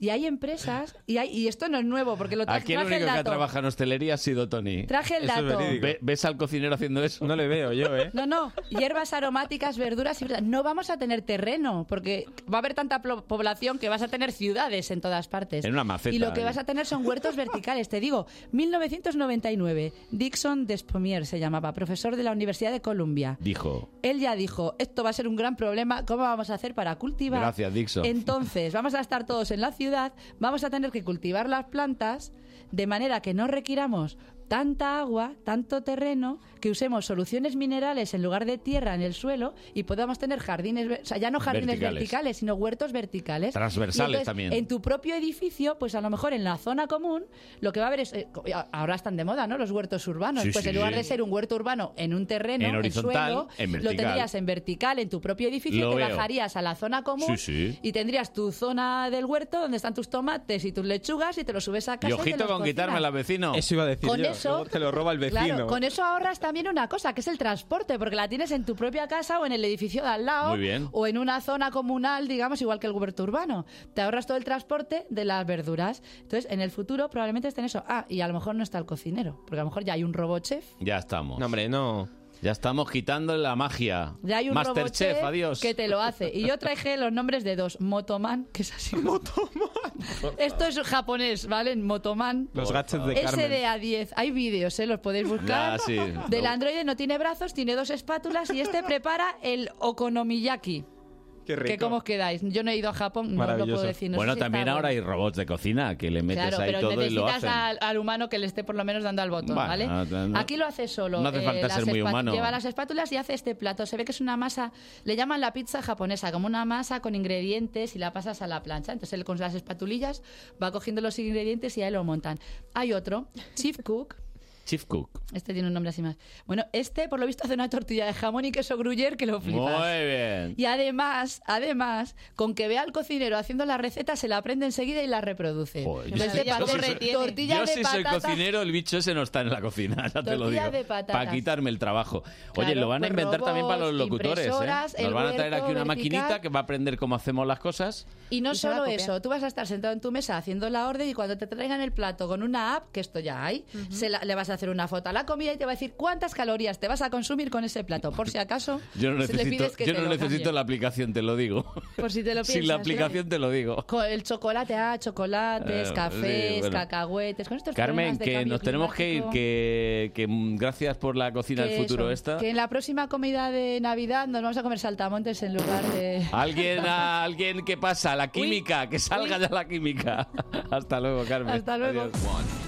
Y hay empresas, y, hay, y esto no es nuevo, porque lo tra- aquí el traje único el que dato. trabaja en hostelería ha sido Tony. Traje el Eso dato. Ve- ¿Ves al cocinero haciendo eso? No le veo yo, ¿eh? No, no, hierbas aromáticas, verduras y frutas. No vamos a tener terreno, porque va a haber tanta población que vas a tener ciudades en todas partes. En una maceta, Y lo que ahí. vas a tener son huertos verticales. Te digo, 1999, Dixon Despomier se llamaba, profesor de la Universidad de Columbia. Dijo. Él ya dijo, esto va a ser un gran problema, ¿cómo vamos a hacer para cultivar? Gracias, Dixon. Entonces, vamos a estar todos en la ciudad, vamos a tener que cultivar las plantas de manera que no requiramos tanta agua, tanto terreno, que usemos soluciones minerales en lugar de tierra en el suelo y podamos tener jardines, ver- o sea, ya no jardines Verticales. verticales, sino huertos verticales. Transversales entonces, también. En tu propio edificio, pues a lo mejor en la zona común, lo que va a haber es, eh, ahora están de moda, ¿no? Los huertos urbanos. Sí, pues en sí. lugar de ser un huerto urbano en un terreno, En horizontal, suelo, en lo tendrías en vertical en tu propio edificio, Lo te veo. bajarías a la zona común Sí, sí. y tendrías tu zona del huerto donde están tus tomates y tus lechugas y te los subes a casa. Y te ojito los con quitarme cocinas. la vecino. Eso iba a decir Con yo. eso- Luego te lo roba el vecino. Claro, con eso ahorras también una cosa, que es el transporte, porque la tienes en tu propia casa o en el edificio de al lado, Muy bien. o en una zona comunal, digamos, igual que el huerto urbano. Te ahorras todo el transporte de las verduras. Entonces, en el futuro probablemente estén eso. Ah, y a lo mejor no está el cocinero, porque a lo mejor ya hay un robot chef. Ya estamos. No, hombre, no. Ya estamos quitando la magia. Ya hay un Masterchef, chef adiós. que te lo hace. Y yo traje los nombres de dos. Motoman, que es así. Motoman. Esto es japonés, ¿vale? Motoman. Los gadgets de Carmen. SDA10. Hay vídeos, ¿eh? Los podéis buscar. Ya, sí. Del androide no tiene brazos, tiene dos espátulas y este prepara el okonomiyaki. Qué rico. ¿Qué cómo os quedáis? Yo no he ido a Japón, no lo puedo decir. no sé bueno, está también ahora hay robots de cocina que le metes Claro, ahí pero todo y lo necesitas hacen. al, al humano que le esté por lo menos dando al botón, Bueno, ¿vale? no, no. Aquí lo hace solo. No hace falta las ser muy humano. Lleva las espátulas y hace este plato. Se ve que es una masa, le llaman la pizza japonesa, como una masa con ingredientes y la pasas a la plancha. Entonces él con las espatulillas va cogiendo los ingredientes y ahí lo montan. Hay otro, Chief Cook. Chief Cook. Este tiene un nombre así más. Bueno, este por lo visto hace una tortilla de jamón y queso gruyere que lo flipas. Muy bien. Y además, además, con que vea al cocinero haciendo la receta, se la aprende enseguida y la reproduce. Joder, Entonces, yo- te va yo con si soy- re- tortilla Yo de si soy cocinero, el bicho ese no está en la cocina, ya te lo Tortilla digo. de patatas. Para quitarme el trabajo. Oye, Claro, lo van a pues inventar también para los robots, locutores. ¿eh? Nos el van a traer aquí una vertical. maquinita que va a aprender cómo hacemos las cosas. Y no Y solo eso, tú vas a estar sentado en tu mesa haciendo la orden y cuando te traigan el plato con una app, que esto ya hay, se la- le vas a hacer una foto a la comida y te va a decir cuántas calorías te vas a consumir con ese plato. Por si acaso, Yo no se le necesito, pides que yo te no lo necesito cambie. la aplicación, te lo digo. Por si te lo Sin la piensas, aplicación te lo digo. Con el chocolate, ah, chocolates, Eh, cafés, sí, bueno. cacahuetes, con estos Carmen, que nos tenemos que ir, que, que, gracias por la cocina del futuro eso, esta. Que en la próxima comida de Navidad nos vamos a comer saltamontes en lugar de... Alguien, a- alguien que pasa, la química, que salga ya la química. Hasta luego, Carmen. Hasta luego. Adiós.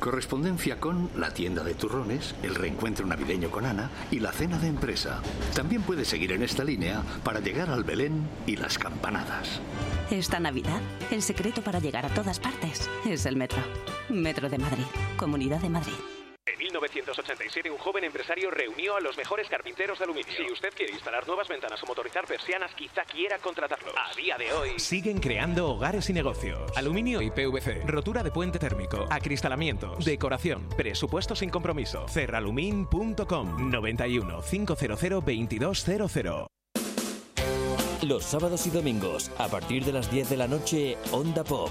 Correspondencia con la tienda de turrones, el reencuentro navideño con Ana y la cena de empresa. También puedes seguir en esta línea para llegar al Belén y las campanadas. Esta Navidad, el secreto para llegar a todas partes es el metro. Metro de Madrid, Comunidad de Madrid. En 1987, un joven empresario reunió a los mejores carpinteros de aluminio. Si usted quiere instalar nuevas ventanas o motorizar persianas, quizá quiera contratarlo. A día de hoy... Siguen creando hogares y negocios. Aluminio y PVC. Rotura de puente térmico. Acristalamientos. Decoración. Presupuesto sin compromiso. Cerralumin.com 91 500 2200. Los sábados y domingos, a partir de las 10 de la noche, Onda Pop.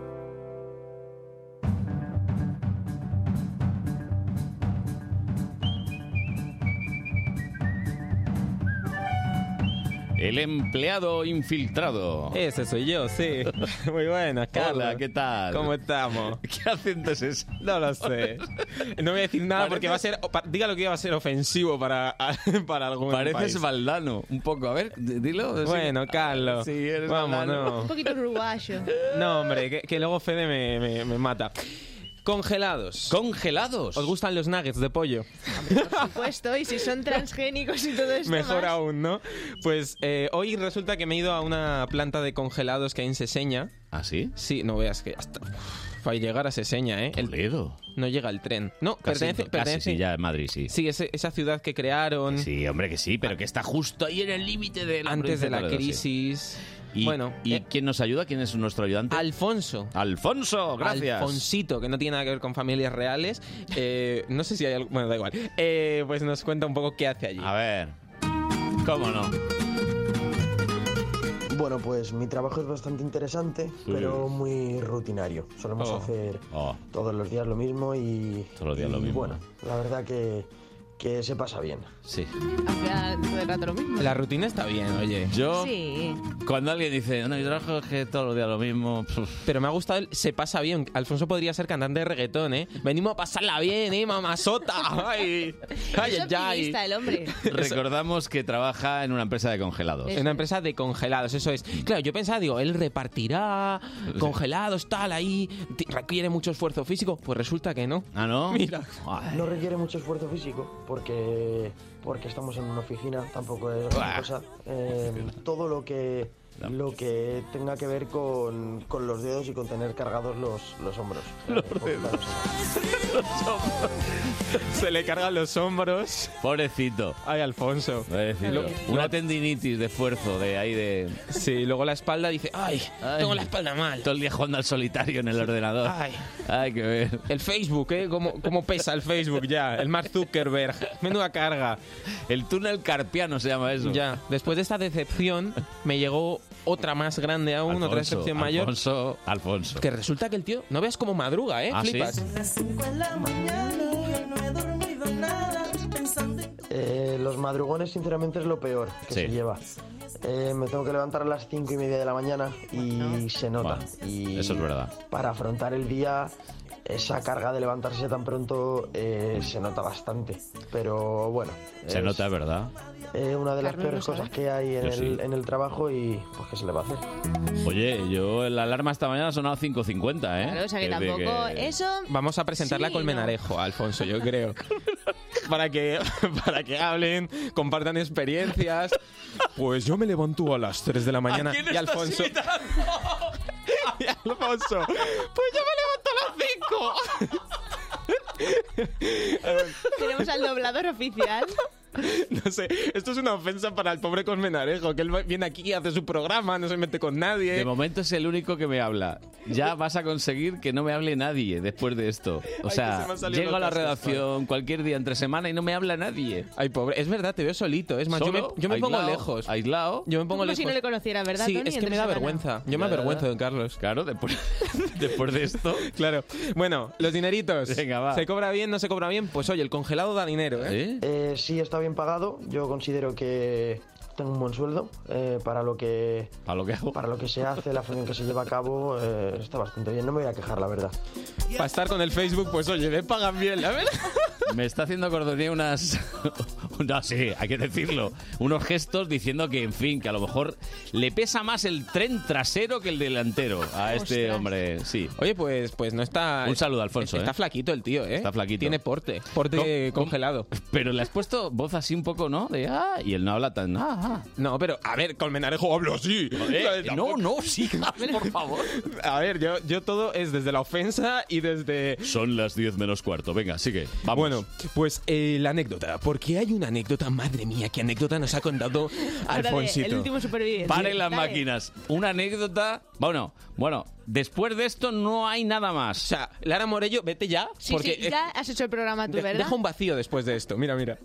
El empleado infiltrado. Ese soy yo, sí. Muy buenas, Carlos. Hola, ¿qué tal? ¿Cómo estamos? ¿Qué acento es ese? No lo sé. No voy a decir nada porque va a ser. pa- Diga lo que va a ser ofensivo para, para algún Pareces país. Valdano, un poco. A ver, d- dilo. Bueno, Carlos. Sí, eres Vamos, Valdano. Un poquito uruguayo. No, hombre, que, que luego Fede me, me- me mata. Congelados. ¿Congelados? ¿Os gustan los nuggets de pollo? Por supuesto, y si son transgénicos y todo esto Mejor más. aún, ¿no? Pues eh, hoy resulta que me he ido a una planta de congelados que hay en Seseña. ¿Ah, sí? Sí, no veas que hasta... Para llegar a Seseña, ¿eh? El- Toledo. no llega el tren. No, Casi, pertenece... casi, pertenece- sí, ya en Madrid, sí. Sí, ese- esa ciudad que crearon Sí, hombre, que sí, pero que está justo ahí en el límite de la antes de la sí. Y, bueno, ¿y eh, quién nos ayuda? ¿Quién es nuestro ayudante? Alfonso. Alfonso, gracias. Alfonsito, que no tiene nada que ver con familias reales. Eh, no sé si hay algo... Bueno, da igual. Eh, pues nos cuenta un poco qué hace allí. A ver. ¿Cómo no? Bueno, pues mi trabajo es bastante interesante, Sí. pero muy rutinario. Solemos Oh. hacer Oh, todos los días lo mismo y, Todos los días y lo mismo. bueno, la verdad que, que se pasa bien. Sí. Hacía todo el rato lo mismo. La rutina está bien, oye. Yo, Sí. cuando alguien dice, no, mi trabajo es que todos los días lo mismo. Pero me ha gustado el se pasa bien. Alfonso podría ser cantante de reggaetón, ¿eh? Venimos a pasarla bien, ¿eh, mamazota? ¡Ay! ¡Ay, Es ay, ay! optimista el hombre. Recordamos que trabaja en una empresa de congelados. En una empresa de congelados, eso es. Claro, yo pensaba, digo, él repartirá congelados, tal, ahí, ti- requiere mucho esfuerzo físico. Pues resulta que no. ¿Ah, no? Mira. Ay. No requiere mucho esfuerzo físico porque, porque estamos en una oficina, tampoco es gran cosa. Eh, todo lo que lo que tenga que ver con, con los dedos y con tener cargados los, los hombros. Los Porque, claro, Se le cargan los hombros. Pobrecito. Ay, Alfonso. Pobrecito. Lo- Una tendinitis de esfuerzo de ahí de. Sí, luego la espalda dice, ay, Ay. tengo la espalda mal. Todo el día jugando al solitario en el ordenador. Ay. Hay que ver. El Facebook, ¿eh? ¿Cómo, cómo pesa el Facebook ya? El Mark Zuckerberg. Menuda carga. El túnel carpiano se llama eso. Ya, después de esta decepción me llegó otra más grande aún, otra Alfonso, decepción mayor. Alfonso, Alfonso. Que resulta que el tío, no veas cómo madruga, ¿eh? ¿Ah, sí? Flipas. Eh, los madrugones, sinceramente, es lo peor que Sí. se lleva. Eh, me tengo que levantar a las cinco y media de la mañana y se nota. Bueno, y eso es verdad. Para afrontar el día esa carga de levantarse tan pronto eh, se nota bastante. Pero bueno. Se es, nota, ¿verdad? eh, una de las Carlos peores cosas que hay en Yo el, sí. en el trabajo y pues qué se le va a hacer. Oye, yo la alarma esta mañana ha sonado 5.50, ¿eh? Claro, o sea que Es de tampoco. que- Eso. Vamos a presentarla Sí, con Menarejo, Alfonso, yo creo. para, que, para que hablen, compartan experiencias. Pues yo me levanto a las 3 de la mañana quién y estás Alfonso... Alfonso, pues yo me levanto a las 5. Tenemos al doblador oficial. No sé, esto es una ofensa para el pobre Cosmenarejo, que él viene aquí y hace su programa, no se mete con nadie. De momento es el único que me habla. Ya vas a conseguir que no me hable nadie después de esto. O Ay, sea, se llego a la redacción cualquier día entre semana y no me habla nadie. Ay, pobre, es verdad, te veo solito. Es más, yo me, Solo, yo me pongo lejos. Aislado. Yo me pongo Como lejos. si no le conociera, ¿verdad, Sí, Tony? es que me da semana. vergüenza. Yo me avergüenzo, don Carlos. Claro, después, después de esto. Claro. Bueno, los dineritos. Venga, va. ¿Se cobra bien, no se cobra bien? Pues oye, el congelado da dinero, ¿eh? Eh, sí, está bien pagado. Yo considero que tengo un buen sueldo eh, para lo que para lo que hago. para lo que se hace, la función que se lleva a cabo eh, está bastante bien. No me voy a quejar, la verdad. Para estar con el Facebook, pues oye, me pagan bien, la verdad. Me está haciendo cordonía unas. no, sí, hay que decirlo. Unos gestos diciendo que, en fin, que a lo mejor le pesa más el tren trasero que el delantero a este Ostras. hombre. Sí. Oye, pues, pues no está. Un saludo, Alfonso. Está ¿eh? flaquito el tío, ¿eh? Está flaquito. Tiene porte. Porte ¿Cómo- congelado. Pero le has puesto voz así un poco, ¿no? De ah, y él no habla tan. Ah, ah. No, pero a ver, Colmenarejo hablo así. Eh, no, no, sigas, por favor. A ver, yo, yo todo es desde la ofensa y desde. Son las 10 menos cuarto. Venga, sigue. Vamos. Bueno, pues eh, la anécdota. Porque hay una anécdota, madre mía, qué anécdota nos ha contado Alfonsito. el último superviviente. Paren las Dale. máquinas. Una anécdota. Bueno, bueno, después de esto no hay nada más. O sea, Lara Morello, vete ya. Sí, porque sí, ya has hecho el programa tú, de- ¿verdad? deja un vacío después de esto. Mira, mira.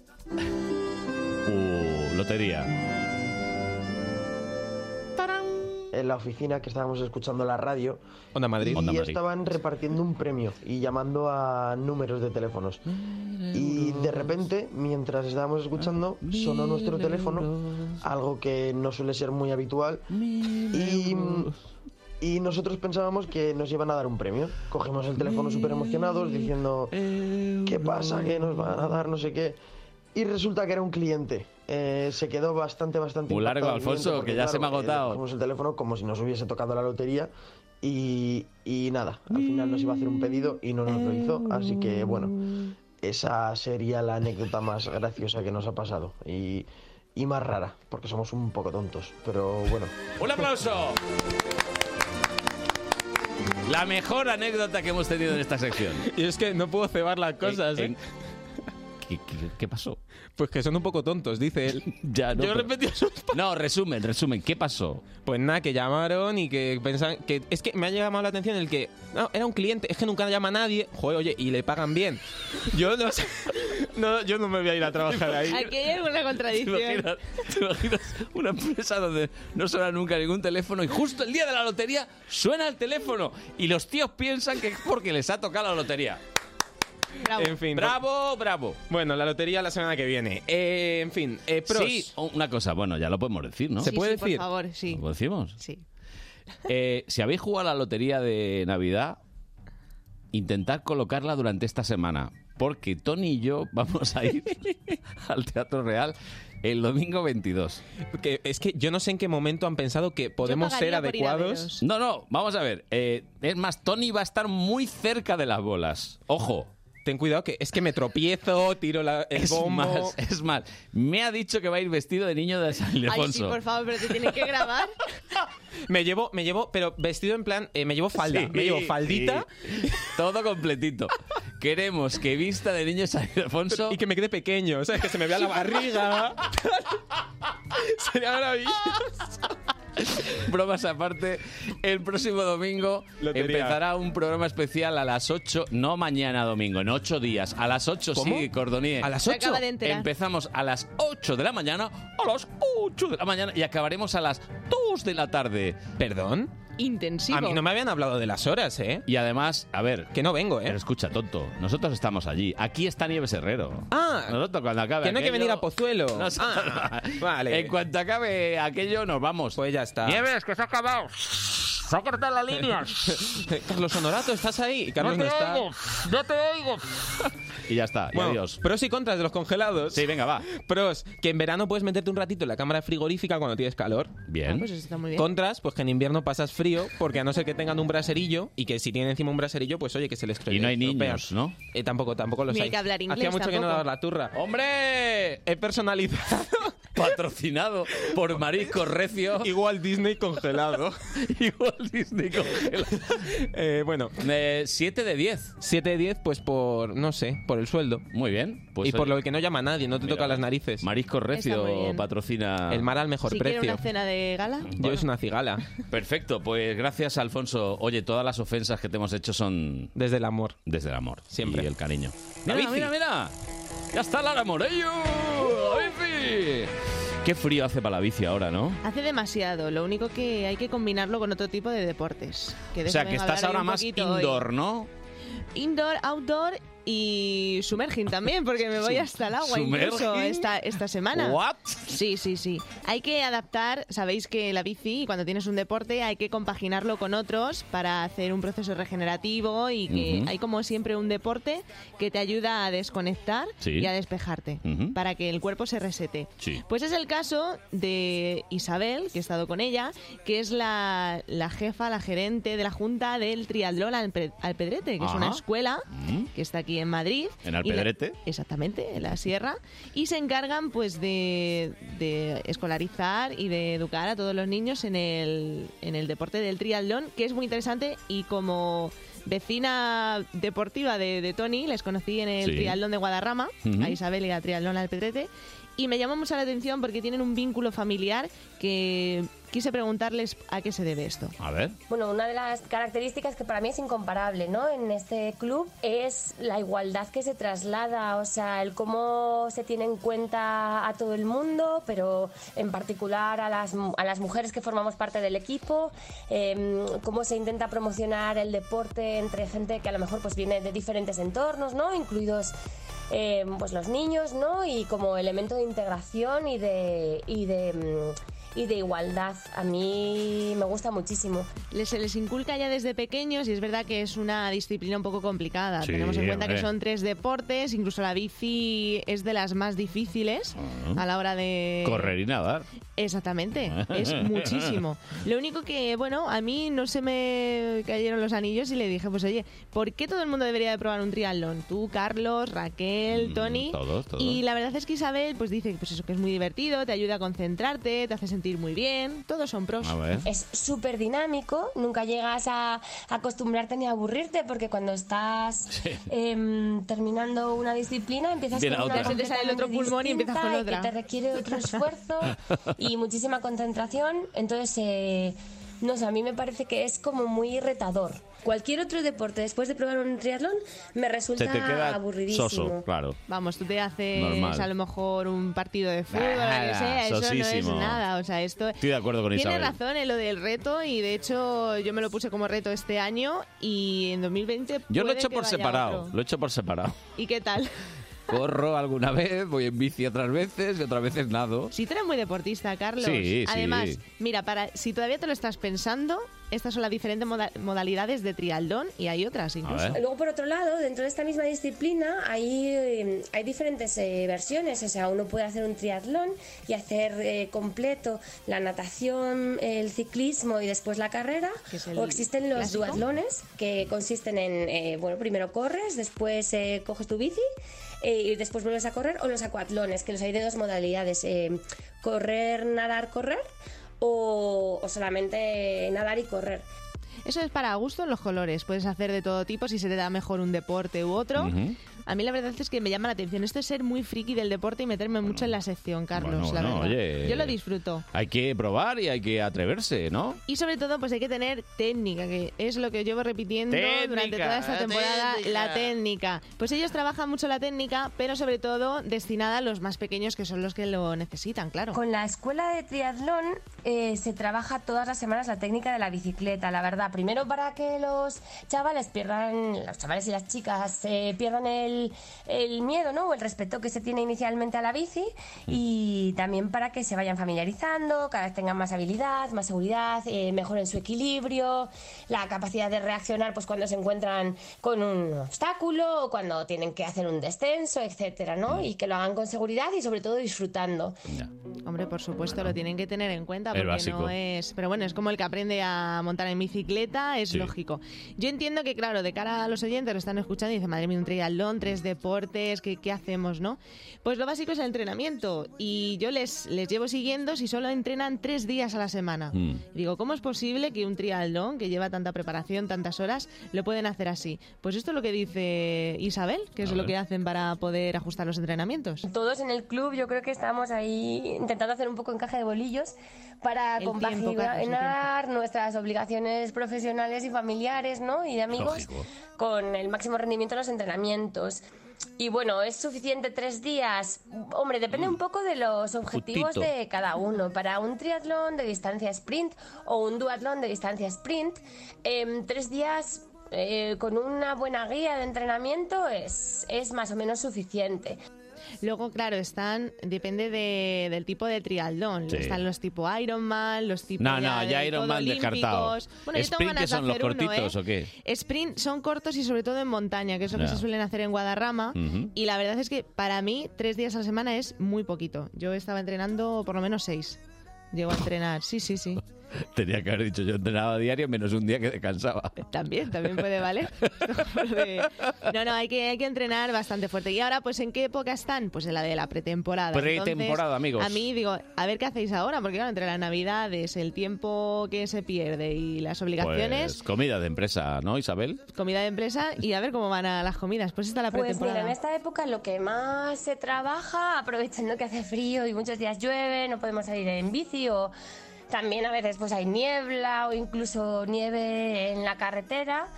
Uh, lotería. En la oficina que estábamos escuchando la radio Onda Madrid. y Onda Madrid. estaban repartiendo un premio y llamando a números de teléfonos. Y de repente, mientras estábamos escuchando, sonó nuestro teléfono, algo que no suele ser muy habitual. Y, y nosotros pensábamos que nos iban a dar un premio. Cogemos el teléfono súper emocionados diciendo, ¿qué pasa? ¿Qué nos van a dar? No sé qué. Y resulta que era un cliente. Eh, se quedó bastante, bastante Muy largo, Alfonso, porque, que ya se me ha eh, agotado. cogimos el teléfono como si nos hubiese tocado la lotería y, y nada, al final nos iba a hacer un pedido y no nos lo hizo, así que bueno, esa sería la anécdota más graciosa que nos ha pasado y, y más rara, porque somos un poco tontos, pero bueno. ¡Un aplauso! La mejor anécdota que hemos tenido en esta sección. Y es que no puedo cebar las cosas, ¿eh? ¿Qué, qué- qué pasó? Pues que son un poco tontos, dice él. Ya, no, Yo he pero- repetido sus No, resumen, resumen. ¿Qué pasó? Pues nada, que llamaron y que pensaban que es que me ha llamado la atención el que no, era un cliente, es que nunca llama a nadie, joder, oye, y le pagan bien. Yo no sé, no, yo no me voy a ir a trabajar ahí. Aquí hay alguna ¿Te contradicción. imaginas, te imaginas una empresa donde no suena nunca ningún teléfono y justo el día de la lotería suena el teléfono y los tíos piensan que es porque les ha tocado la lotería? Bravo. En fin, Bravo, bravo. Bueno, la lotería la semana que viene. Eh, en fin, eh, pros. Sí, una cosa, bueno, ya lo podemos decir, ¿no? ¿Se Sí, puede sí, decir? Por favor, sí. ¿Lo decimos? Sí. Eh, si habéis jugado a la lotería de Navidad, intentad colocarla durante esta semana, porque Tony y yo vamos a ir al Teatro Real el domingo 22. Que es que yo no sé en qué momento han pensado que podemos ser pagaría por ir a adecuados. No, no, vamos a ver. eh, es más, Tony va a estar muy cerca de las bolas. Ojo. Ten cuidado que es que me tropiezo, tiro la, el Es bombo. más, es más, me ha dicho que va a ir vestido de niño de San Ay, sí, Ildefonso. por favor, pero te tienen que grabar. Me llevo, me llevo, pero vestido en plan, eh, me llevo falda, Sí, me llevo faldita sí. Todo completito. Queremos que vista de niño de San Ildefonso y que me quede pequeño, ¿sabes? Que se me vea la barriga. Sería maravilloso. Bromas aparte, el próximo domingo Lotería. empezará un programa especial a las 8, no mañana domingo, en 8 días. A las 8 ¿Cómo? sí, Cordonier. ¿A las Se 8? acaba de enterar. Empezamos a las 8 de la mañana, a las 8 de la mañana y acabaremos a las 2 de la tarde. ¿Perdón? Intensivo. A mí no me habían hablado de las horas, ¿eh? Y además, a ver, Que no vengo, pero ¿eh? escucha, tonto, nosotros estamos allí. Aquí está Nieves Herrero. Ah, Nosotros cuando acabe que no hay que venir a Pozuelo. Nosotros- Ah, vale. En cuanto acabe aquello, nos vamos. Pues ya está. Nieves, que se ha acabado. Sácate la línea. Carlos Honorato, ¿estás ahí? Y Carlos no no, te está. oigo, no te oigo. Y ya está, y Bueno, adiós. Pros y contras de los congelados. Sí, venga, va. Pros, que en verano puedes meterte un ratito en la cámara frigorífica cuando tienes calor. Bien. Ah, pues eso está muy bien. Contras, pues que en invierno pasas frío, porque a no ser que tengan un braserillo, y que si tienen encima un braserillo, pues oye, que se les Y no hay niños, ¿no? Eh, tampoco, tampoco los Ni hay hay. que hablar inglés Hacía mucho que no tampoco. dabas la turra. ¡Hombre! He personalizado. Patrocinado por Marisco Recio. Igual Disney congelado. Igual Disney congelado. Eh, bueno. 7 de 10. 7 de 10, pues por, no sé, por el sueldo. Muy bien. Pues y por oye, lo que no llama a nadie, no te Mira, toca las narices. Marisco Está muy Recio patrocina. El mar al mejor Si precio. una cena de gala, Yo es una cigala. Perfecto, pues gracias Alfonso. Oye, todas las ofensas que te hemos hecho son Desde el amor. desde el amor Siempre. y el cariño. Mira, mira, mira. Ya está Lara Morello. La bici. Qué frío hace para la bici ahora, ¿no? hace demasiado. Lo único que hay que combinarlo con otro tipo de deportes. Que O sea, que estás ahora más hoy. indoor, ¿no? Indoor, outdoor y sumerging también, porque me voy hasta el agua incluso esta, esta semana. What? Sí, sí, sí. Hay que adaptar, sabéis que la bici, cuando tienes un deporte, hay que compaginarlo con otros para hacer un proceso regenerativo y que hay como siempre un deporte que te ayuda a desconectar Sí. y a despejarte, para que el cuerpo se resete. Sí. Pues es el caso de Isabel, que he estado con ella, que es la, la jefa, la gerente de la Junta del Triatlón Alpe- Alpedrete, que es una escuela Mm. que está aquí en Madrid. En Y la- Alpedrete. exactamente, en la sierra. Y se encargan pues de, de escolarizar y de educar a todos los niños en el, en el deporte del triatlón, que es muy interesante y como vecina deportiva de, de Tony, les conocí en el Sí. triatlón de Guadarrama, a Isabel y a Triatlón Alpedrete, y me llamó mucho la atención porque tienen un vínculo familiar que quise preguntarles a qué se debe esto. A ver. Bueno, una de las características que para mí es incomparable, ¿no? En este club es la igualdad que se traslada, o sea, el cómo se tiene en cuenta a todo el mundo, pero en particular a las, a las mujeres que formamos parte del equipo, em, cómo se intenta promocionar el deporte entre gente que a lo mejor pues viene de diferentes entornos, ¿no? Incluidos eh, pues los niños, ¿no? Y como elemento de integración y de, y de, mm, y de igualdad. A mí me gusta muchísimo. Les, se les inculca ya desde pequeños y es verdad que es una disciplina un poco complicada. Sí, Tenemos en cuenta que hombre. son tres deportes, incluso la bici es de las más difíciles Ah. a la hora de... Correr y nadar. Exactamente, es muchísimo. Lo único que, bueno, a mí no se me cayeron los anillos y le dije, pues oye, ¿por qué todo el mundo debería de probar un triatlón? Tú, Carlos, Raquel, Tony. Mm, todos, todos. Y la verdad es que Isabel, pues dice pues eso, que es muy divertido, te ayuda a concentrarte, te hace sentir muy bien, todos son pros. Es súper dinámico, nunca llegas a acostumbrarte ni a aburrirte porque cuando estás em, terminando una disciplina empiezas Viene con una otra. Se te sale el otro pulmón y empiezas con distinta y otra. que te requiere otro esfuerzo y muchísima concentración, entonces eh, no sé, a mí me parece que es como muy retador. Cualquier otro deporte después de probar un triatlón me resulta Se te queda aburridísimo. soso, claro. Vamos, tú te haces Normal. a lo mejor un partido de fútbol, o Nada, sea, eso no es nada. O sea, esto. Estoy de acuerdo con Tiene Isabel. razón en lo del reto y de hecho yo me lo puse como reto este año y en 2020 Yo lo he puede hecho por separado. otro. Lo he hecho por separado. ¿Y qué tal? Corro alguna vez, voy en bici otras veces y otras veces nado. Si tú eres muy deportista, Carlos. Sí, sí. Además, mira, para si todavía te lo estás pensando, estas son las diferentes moda- modalidades de triatlón y hay otras incluso. Luego, por otro lado, dentro de esta misma disciplina hay, eh, hay diferentes eh, versiones. O sea, uno puede hacer un triatlón y hacer eh, completo la natación, el ciclismo y después la carrera. O existen los clásico. duatlones, que consisten en, eh, bueno, primero corres, después eh, coges tu bici eh, y después vuelves a correr. O los acuatlones, que los hay de dos modalidades. eh, correr, nadar, correr. O, o solamente nadar y correr. Eso es para gusto en los colores. Puedes hacer de todo tipo si se te da mejor un deporte u otro. A mí la verdad es que me llama la atención. Esto es ser muy friki del deporte y meterme mucho en la sección, Carlos. Bueno, la bueno, verdad. oye. Yo lo disfruto. Hay que probar y hay que atreverse, ¿no? Y sobre todo, pues hay que tener técnica, que es lo que llevo repitiendo Técnica, durante toda esta temporada, técnica. la técnica. Pues ellos trabajan mucho la técnica, pero sobre todo destinada a los más pequeños, que son los que lo necesitan, claro. Con la escuela de triatlón eh, se trabaja todas las semanas la técnica de la bicicleta, la verdad. primero para que los chavales pierdan, los chavales y las chicas eh, pierdan el, el miedo, ¿no? O el respeto que se tiene inicialmente a la bici y también para que se vayan familiarizando, cada vez tengan más habilidad, más seguridad, eh, mejoren su equilibrio, la capacidad de reaccionar pues cuando se encuentran con un obstáculo o cuando tienen que hacer un descenso, etcétera, ¿no? Y que lo hagan con seguridad y sobre todo disfrutando. Hombre, por supuesto, lo tienen que tener en cuenta porque no es. Pero bueno, es como el que aprende a montar en bicicleta, es Sí. lógico. Yo entiendo que, claro, de cara a los oyentes lo están escuchando y dicen, madre mía, un triatlón, tres deportes, ¿qué, qué hacemos, no? Pues lo básico es el entrenamiento. Y yo les, les llevo siguiendo si solo entrenan tres días a la semana. Mm. Y Digo, ¿cómo es posible que un triatlón que lleva tanta preparación, tantas horas, lo pueden hacer así? Pues esto es lo que dice Isabel, que es lo que hacen para poder ajustar los entrenamientos. Todos en el club yo creo que estamos ahí intentando hacer un poco encaje de bolillos para El compaginar nuestras obligaciones profesionales y familiares ¿no? y de amigos Lógico. con el máximo rendimiento en los entrenamientos. Y bueno, ¿es suficiente tres días? Hombre, depende un poco de los objetivos de cada uno. Para un triatlón de distancia sprint o un duatlón de distancia sprint, em, tres días eh, con una buena guía de entrenamiento es, es más o menos suficiente. Luego, claro, están, depende de- del tipo de triatlón. Sí. Están los tipo Ironman, los tipo No, ya no, ya todo Ironman descartado. olímpicos. Bueno, ¿Sprint que de son los uno, cortitos ¿eh? o qué? Sprint son cortos y sobre todo en montaña, que es lo que se suelen hacer en Guadarrama. Y la verdad es que para mí tres días a la semana es muy poquito. Yo estaba entrenando por lo menos seis. Llego a entrenar, sí, sí, sí. Tenía que haber dicho yo entrenaba a diario menos un día que descansaba. También, también puede valer. No, no, hay que, hay que entrenar bastante fuerte. Y ahora, pues, ¿en qué época están? Pues en la de la pretemporada. Pretemporada, Entonces, amigos. A mí digo, a ver qué hacéis ahora, porque claro, entre las navidades, el tiempo que se pierde y las obligaciones, Pues comida de empresa, ¿no, Isabel? comida de empresa y a ver cómo van a las comidas. Pues está la Pues mira, pretemporada. en esta época lo que más se trabaja, aprovechando que hace frío y muchos días llueve, no podemos salir en bici o también a veces pues hay niebla o incluso nieve en la carretera.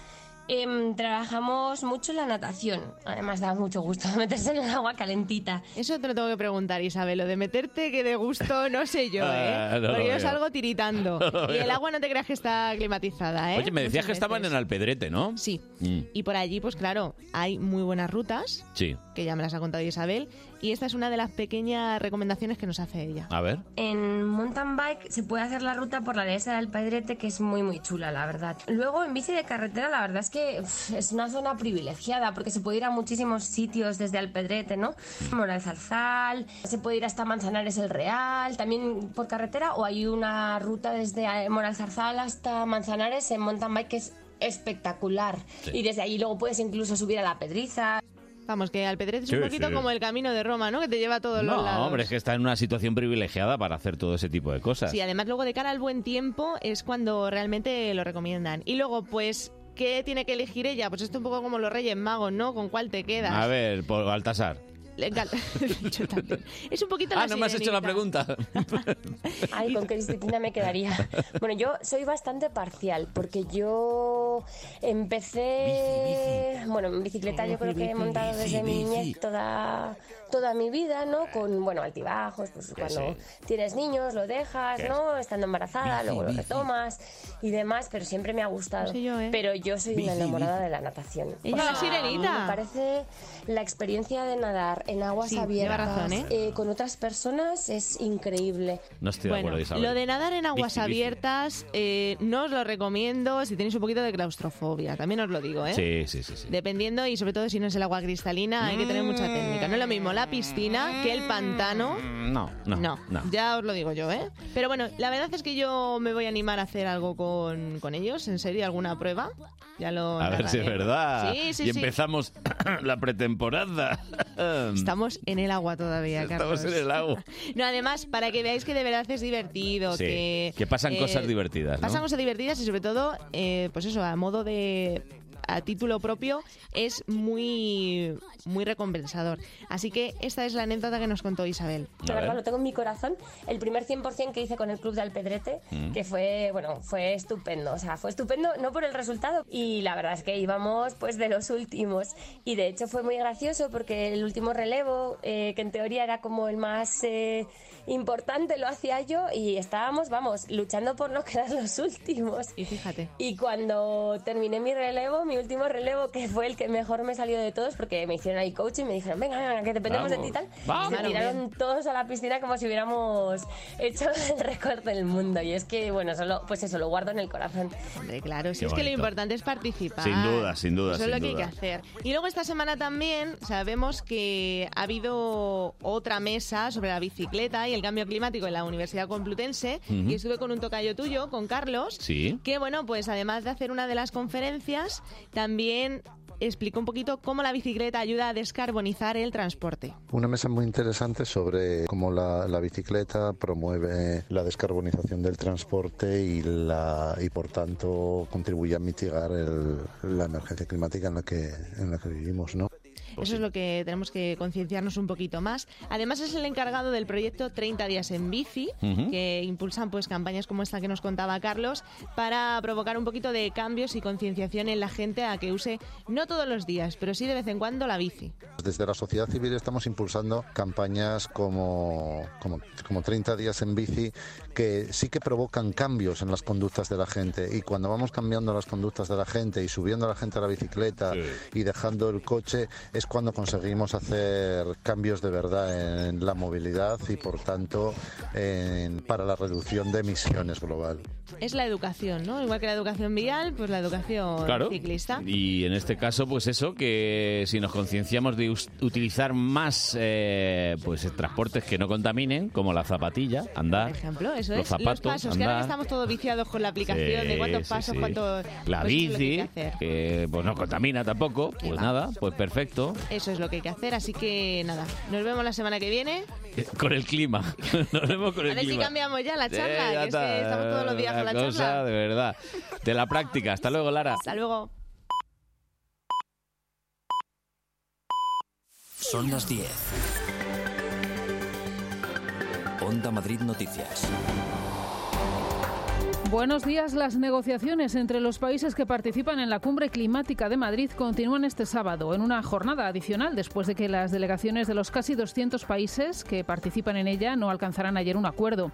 em, trabajamos mucho la natación. Además da mucho gusto meterse en el agua calentita. Eso te lo tengo que preguntar, Isabel. Lo de meterte que de gusto, no sé yo, ¿eh? Ah, no Porque yo veo. salgo tiritando. No y el agua no te creas que está climatizada, ¿eh? Oye, me decías Muchas que estaban en Alpedrete, ¿no? Sí. Mm, Y por allí, pues claro, hay muy buenas rutas, sí. que ya me las ha contado Isabel, y esta es una de las pequeñas recomendaciones que nos hace ella. A ver. En mountain bike se puede hacer la ruta por la dehesa del Pedrete, que es muy muy chula, la verdad. Luego en bici de carretera, la verdad es que uf, es una zona privilegiada, porque se puede ir a muchísimos sitios desde Alpedrete, ¿no? Moral Zarzal, se puede ir hasta Manzanares el Real, también por carretera, o hay una ruta desde eh, Moral Zarzal hasta Manzanares en mountain bike que es espectacular. Sí. Y desde ahí luego puedes incluso subir a la Pedriza. Vamos, que Alpedrete es Sí, un poquito sí. como el camino de Roma, ¿no? Que te lleva a todos los No, lados. hombre, es que está en una situación privilegiada para hacer todo ese tipo de cosas. Sí, además luego de cara al buen tiempo es cuando realmente lo recomiendan. Y luego, pues, ¿qué tiene que elegir ella? Pues esto un poco como los Reyes Magos, ¿no? ¿Con cuál te quedas? A ver, por Baltasar. Yo también. Es un poquito Ah, la no me has hecho la pregunta. Ay, ¿con qué disciplina me quedaría? Bueno, yo soy bastante parcial porque yo empecé, bueno, en bicicleta yo creo que he montado desde mi niñez toda, toda mi vida, ¿no? Con, bueno, altibajos, pues cuando tienes niños lo dejas. ¿no? Estando embarazada, Bici, luego lo bici. retomas y demás, pero siempre me ha gustado. Pero yo soy una Bici, enamorada de la natación. Ella O sea, sirenita. Me parece la experiencia de nadar en aguas Sí, abiertas razón, ¿eh? eh, con otras personas es increíble. No estoy de Bueno, acuerdo, Isabel. lo de nadar en aguas Bici, bici. abiertas eh, no os lo recomiendo si tenéis un poquito de claustrofobia, también os lo digo, ¿eh? Sí, sí, sí. sí. Dependiendo y sobre todo si no es el agua cristalina, hay que tener mucha técnica. No es lo mismo la piscina que el pantano. No, no, No, no. ya os lo digo yo, ¿eh? Pero bueno, la verdad es que yo me voy a animar a hacer algo con, con ellos, en serio, alguna prueba. Ya lo A ver si es verdad. Sí, sí, y sí. empezamos la pretemporada. Estamos en el agua todavía, Estamos Carlos. en el agua. No, además, para que veáis que de verdad es divertido, Sí, que... que pasan eh, cosas divertidas, ¿no? Pasan cosas divertidas y sobre todo, eh, pues eso, a modo de a título propio es muy, muy recompensador. Así que esta es la anécdota que nos contó Isabel. De verdad, lo tengo en mi corazón. El primer 100% que hice con el Club de Alpedrete, Mm. que fue, bueno, fue estupendo. O sea, fue estupendo no por el resultado. Y la verdad es que íbamos pues de los últimos. Y de hecho fue muy gracioso porque el último relevo, eh, que en teoría era como el más eh, importante, lo hacía yo. Y estábamos, vamos, luchando por no quedar los últimos. Y fíjate. Y cuando terminé mi relevo, mi último relevo, que fue el que mejor me salió de todos, porque me hicieron ahí coaching, me dijeron, venga, venga, que dependemos de ti y tal. Vamos. Se Claro, tiraron todos a la piscina como si hubiéramos hecho el récord del mundo. Y es que, bueno, solo, pues eso, lo guardo en el corazón. Hombre, claro, si Qué es que lo importante es participar. Sin duda, sin duda, Eso es lo que duda. hay que hacer. Y luego esta semana también sabemos que ha habido otra mesa sobre la bicicleta y el cambio climático en la Universidad Complutense. Ujú. Y estuve con un tocayo tuyo, con Carlos, Sí. que bueno, pues además de hacer una de las conferencias, también explicó un poquito cómo la bicicleta ayuda a descarbonizar el transporte. Una mesa muy interesante sobre cómo la, bicicleta promueve la descarbonización del transporte y, la, y por tanto contribuye a mitigar la emergencia climática en la que, en la que vivimos. ¿no? Eso es lo que tenemos que concienciarnos un poquito más. Además es el encargado del proyecto 30 días en bici, que impulsan pues campañas como esta que nos contaba Carlos para provocar un poquito de cambios y concienciación en la gente a que use no todos los días, pero sí de vez en cuando la bici. Desde la sociedad civil estamos impulsando campañas como, como, como 30 días en bici que sí que provocan cambios en las conductas de la gente y cuando vamos cambiando las conductas de la gente y subiendo a la gente a la bicicleta y dejando el coche es cuando conseguimos hacer cambios de verdad en la movilidad y por tanto en- para la reducción de emisiones global. Es la educación, ¿no? Igual que la educación vial, pues la educación Claro. ciclista. Y en este caso, pues eso, que si nos concienciamos de utilizar más eh, pues transportes que no contaminen, como la zapatilla, andar, Por ejemplo, eso los es. zapatos, los pasos, que ahora estamos todos viciados con la aplicación de cuántos sí, pasos, sí. cuánto... La pues bici, que que pues no contamina tampoco, pues nada, pues perfecto. Eso es lo que hay que hacer, así que nada, nos vemos la semana que viene. Con el clima. Nos vemos con el A ver si clima. cambiamos ya la charla, ya que es está, que estamos todos los días con la cosa charla. de verdad. De la práctica. Hasta luego, Lara. Hasta luego. Son las 10. Onda Madrid Noticias. Buenos días. Las negociaciones entre los países que participan en la Cumbre Climática de Madrid continúan este sábado en una jornada adicional después de que las delegaciones de los casi 200 países que participan en ella no alcanzaran ayer un acuerdo.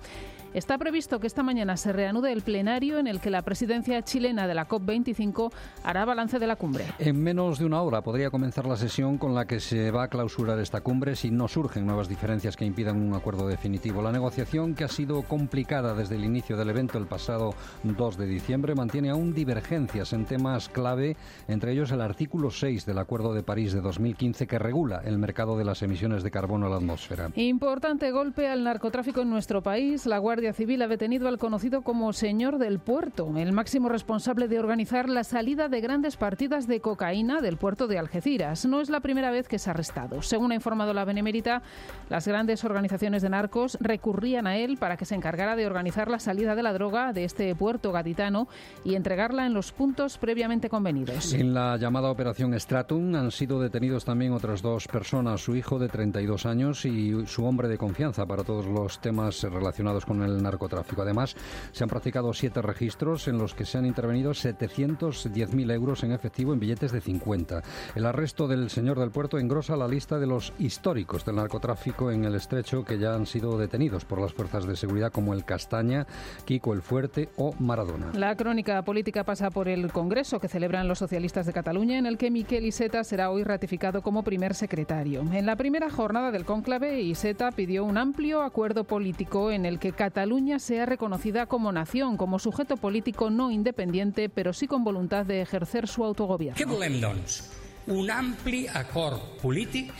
Está previsto que esta mañana se reanude el plenario en el que la presidencia chilena de la COP25 hará balance de la cumbre. En menos de una hora podría comenzar la sesión con la que se va a clausurar esta cumbre si no surgen nuevas diferencias que impidan un acuerdo definitivo. La negociación, que ha sido complicada desde el inicio del evento el pasado 2 de diciembre, mantiene aún divergencias en temas clave, entre ellos el artículo 6 del Acuerdo de París de 2015 que regula el mercado de las emisiones de carbono a la atmósfera. Importante golpe al narcotráfico en nuestro país. La Guardia Civil ha detenido al conocido como Señor del Puerto, el máximo responsable de organizar la salida de grandes partidas de cocaína del puerto de Algeciras. No es la primera vez que es arrestado. Según ha informado la Benemérita, las grandes organizaciones de narcos recurrían a él para que se encargara de organizar la salida de la droga de este puerto gaditano y entregarla en los puntos previamente convenidos. En la llamada Operación Stratum han sido detenidos también otras dos personas, su hijo de 32 años y su hombre de confianza para todos los temas relacionados con el narcotráfico. Además, se han practicado siete registros en los que se han intervenido 710.000 euros en efectivo en billetes de 50. El arresto del señor del puerto engrosa la lista de los históricos del narcotráfico en el estrecho que ya han sido detenidos por las fuerzas de seguridad como el Castaña, Kiko el Fuerte o Maradona. La crónica política pasa por el Congreso que celebran los socialistas de Cataluña, en el que Miquel Iceta será hoy ratificado como primer secretario. En la primera jornada del cónclave, Iceta pidió un amplio acuerdo político en el que Cataluña sea reconocida como nación, como sujeto político no independiente, pero sí con voluntad de ejercer su autogobierno. Què volem, doncs? Un ampli acord polític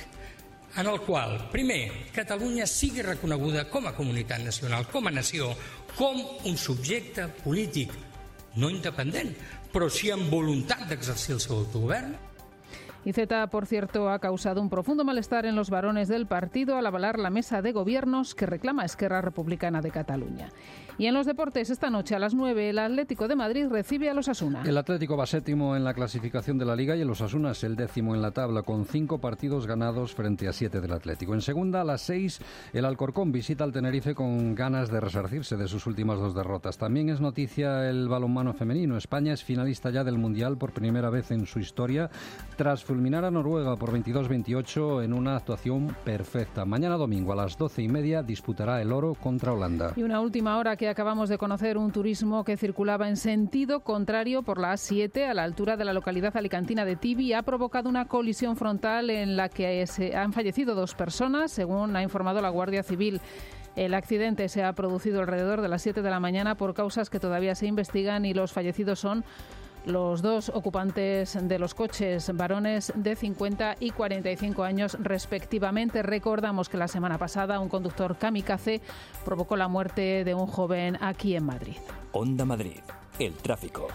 en el qual, primer, Catalunya sigui reconeguda com a comunitat nacional, com a nació, com un subjecte polític no independent, però sí amb voluntat d'exercir el seu autogovern, Iceta, por cierto, ha causado un profundo malestar en los varones del partido al avalar la mesa de gobiernos que reclama Esquerra Republicana de Cataluña. Y en los deportes, esta noche a las 9, el Atlético de Madrid recibe a los Asuna. El Atlético va séptimo en la clasificación de la Liga y el Osasuna es el décimo en la tabla, con cinco partidos ganados frente a siete del Atlético. En segunda, a las seis, el Alcorcón visita al Tenerife con ganas de resarcirse de sus últimas dos derrotas. También es noticia el balonmano femenino. España es finalista ya del Mundial por primera vez en su historia, tras fulminar a Noruega por 22-28 en una actuación perfecta. Mañana domingo a las doce y media disputará el oro contra Holanda. Y una última hora que acabamos de conocer, un turismo que circulaba en sentido contrario por la A7 a la altura de la localidad alicantina de Tibi ha provocado una colisión frontal en la que se han fallecido dos personas, según ha informado la Guardia Civil. El accidente se ha producido alrededor de las 7 de la mañana por causas que todavía se investigan y los fallecidos son los dos ocupantes de los coches, varones de 50 y 45 años respectivamente. Recordamos que la semana pasada un conductor kamikaze provocó la muerte de un joven aquí en Madrid. Onda Madrid, el tráfico.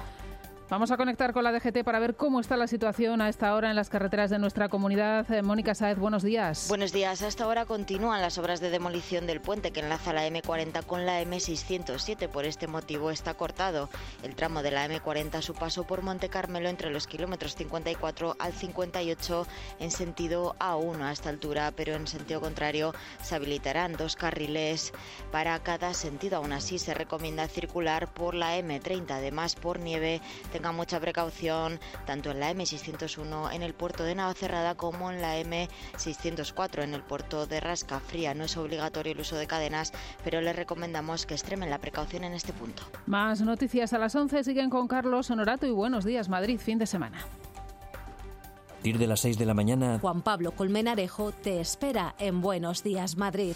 Vamos a conectar con la DGT para ver cómo está la situación a esta hora en las carreteras de nuestra comunidad. Eh, Mónica Saez, buenos días. Buenos días. A esta hora continúan las obras de demolición del puente que enlaza la M40 con la M607. Por este motivo está cortado el tramo de la M40 a su paso por Monte Carmelo entre los kilómetros 54 al 58 en sentido A1 a esta altura, pero en sentido contrario se habilitarán dos carriles para cada sentido. Aún así se recomienda circular por la M30. Además, por nieve tengan mucha precaución tanto en la M601 en el puerto de Navacerrada como en la M604 en el puerto de Rascafría. No es obligatorio el uso de cadenas, pero les recomendamos que extremen la precaución en este punto. Más noticias a las 11 siguen con Carlos Honorato y buenos días Madrid, fin de semana. A partir de las 6 de la mañana, Juan Pablo Colmenarejo te espera en Buenos Días Madrid.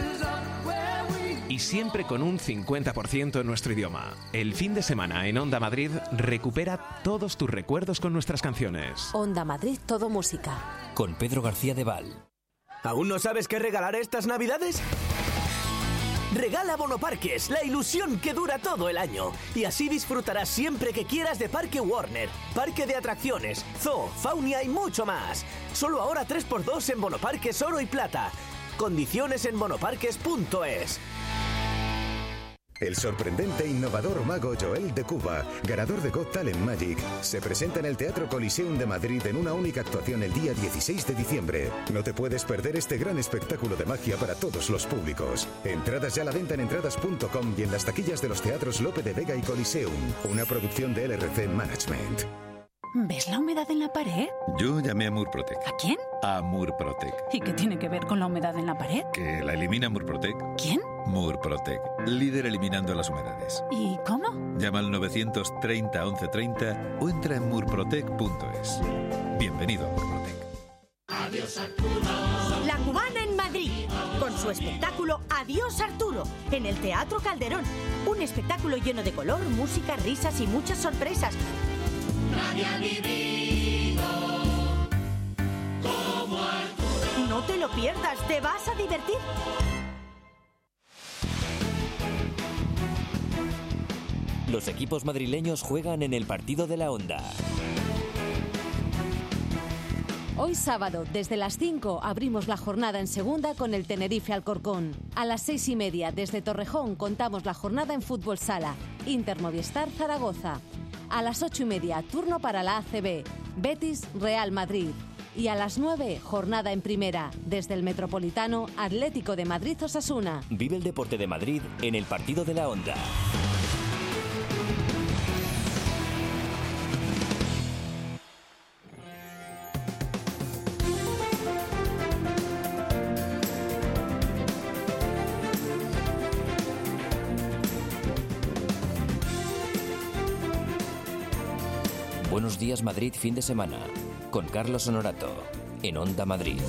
Y siempre con un 50% en nuestro idioma. El fin de semana en Onda Madrid recupera todos tus recuerdos con nuestras canciones. Onda Madrid, todo música. con Pedro García de Val. ¿Aún no sabes qué regalar estas navidades? Regala Bonoparques, la ilusión que dura todo el año. Y así disfrutarás siempre que quieras de Parque Warner, Parque de Atracciones, Zoo, Faunia y mucho más. Solo ahora 3x2 en Bonoparques Oro y Plata. Condiciones en bonoparques.es. El sorprendente e innovador mago Joel de Cuba, ganador de Got Talent Magic, se presenta en el Teatro Coliseum de Madrid en una única actuación el día 16 de diciembre. No te puedes perder este gran espectáculo de magia para todos los públicos. Entradas ya a la venta en entradas.com y en las taquillas de los teatros Lope de Vega y Coliseum, una producción de LRC Management. ¿Ves la humedad en la pared? Yo llamé a Murprotec. ¿A quién? A Murprotec. ¿Y qué tiene que ver con la humedad en la pared? Que la elimina Murprotec. ¿Quién? Murprotec. Líder eliminando las humedades. ¿Y cómo? Llama al 930 1130 o entra en murprotec.es. Bienvenido a Murprotec. Adiós Arturo. La cubana en Madrid, con su espectáculo Adiós Arturo, en el Teatro Calderón. Un espectáculo lleno de color, música, risas y muchas sorpresas. Nadie ha vivido como Arturo. No te lo pierdas, te vas a divertir. Los equipos madrileños juegan en el partido de la Onda. Hoy sábado, desde las 5, abrimos la jornada en segunda con el Tenerife Alcorcón. A las seis y media, desde Torrejón, contamos la jornada en fútbol sala. Inter Movistar Zaragoza. A las ocho y media, turno para la ACB. Betis Real Madrid. Y a las 9, jornada en primera, desde el Metropolitano Atlético de Madrid Osasuna. Vive el deporte de Madrid en el partido de la Onda. Días Madrid fin de semana con Carlos Honorato en Onda Madrid.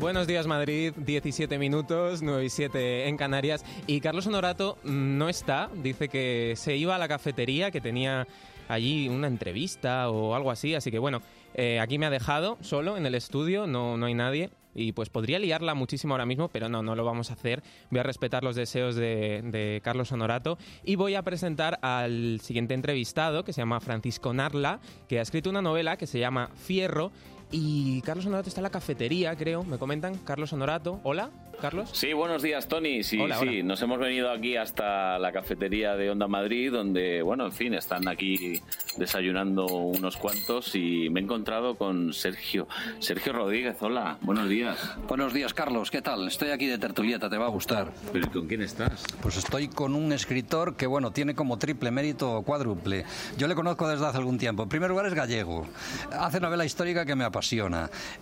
Buenos días Madrid, 17 minutos, 9 y 7 en Canarias. Y Carlos Honorato no está, dice que se iba a la cafetería, que tenía allí una entrevista o algo así. Así que bueno, eh, aquí me ha dejado solo en el estudio, no, no hay nadie. Y pues podría liarla muchísimo ahora mismo, pero no, no lo vamos a hacer. Voy a respetar los deseos de, de Carlos Honorato y voy a presentar al siguiente entrevistado, que se llama Francisco Narla, que ha escrito una novela que se llama Fierro. Y Carlos Honorato está en la cafetería, creo, me comentan. Carlos Honorato, hola, Carlos. Sí, buenos días, Tony. Sí, Hola, sí, hola. nos hemos venido aquí hasta la cafetería de Onda Madrid, donde, bueno, en fin, están aquí desayunando unos cuantos y me he encontrado con Sergio. Sergio Rodríguez, hola, buenos días. Buenos días, Carlos. ¿Qué tal? Estoy aquí de tertulieta, te va a gustar. ¿Pero y con quién estás? Pues estoy con un escritor que, bueno, tiene como triple mérito o cuádruple. Yo le conozco desde hace algún tiempo. En primer lugar es gallego. Hace novela histórica que me apasiona.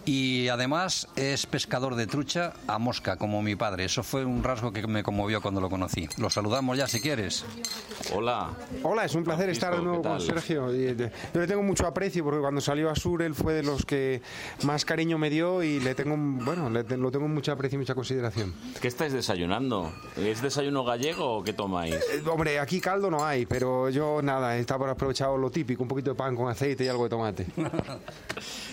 Y además es pescador de trucha a mosca, como mi padre. Eso fue un rasgo que me conmovió cuando lo conocí. Lo saludamos ya si quieres. Hola. Hola, es un placer Francisco, estar de nuevo ¿qué con? Sergio. De- Yo le tengo mucho aprecio porque cuando salió a Sur él fue de los que más cariño me dio y le tengo, bueno, le te- lo tengo mucho aprecio y mucha consideración. ¿Qué estáis desayunando? ¿Es desayuno gallego o qué tomáis? Eh, Hombre, aquí caldo no hay, pero yo nada, estaba aprovechado lo típico, un poquito de pan con aceite y algo de tomate.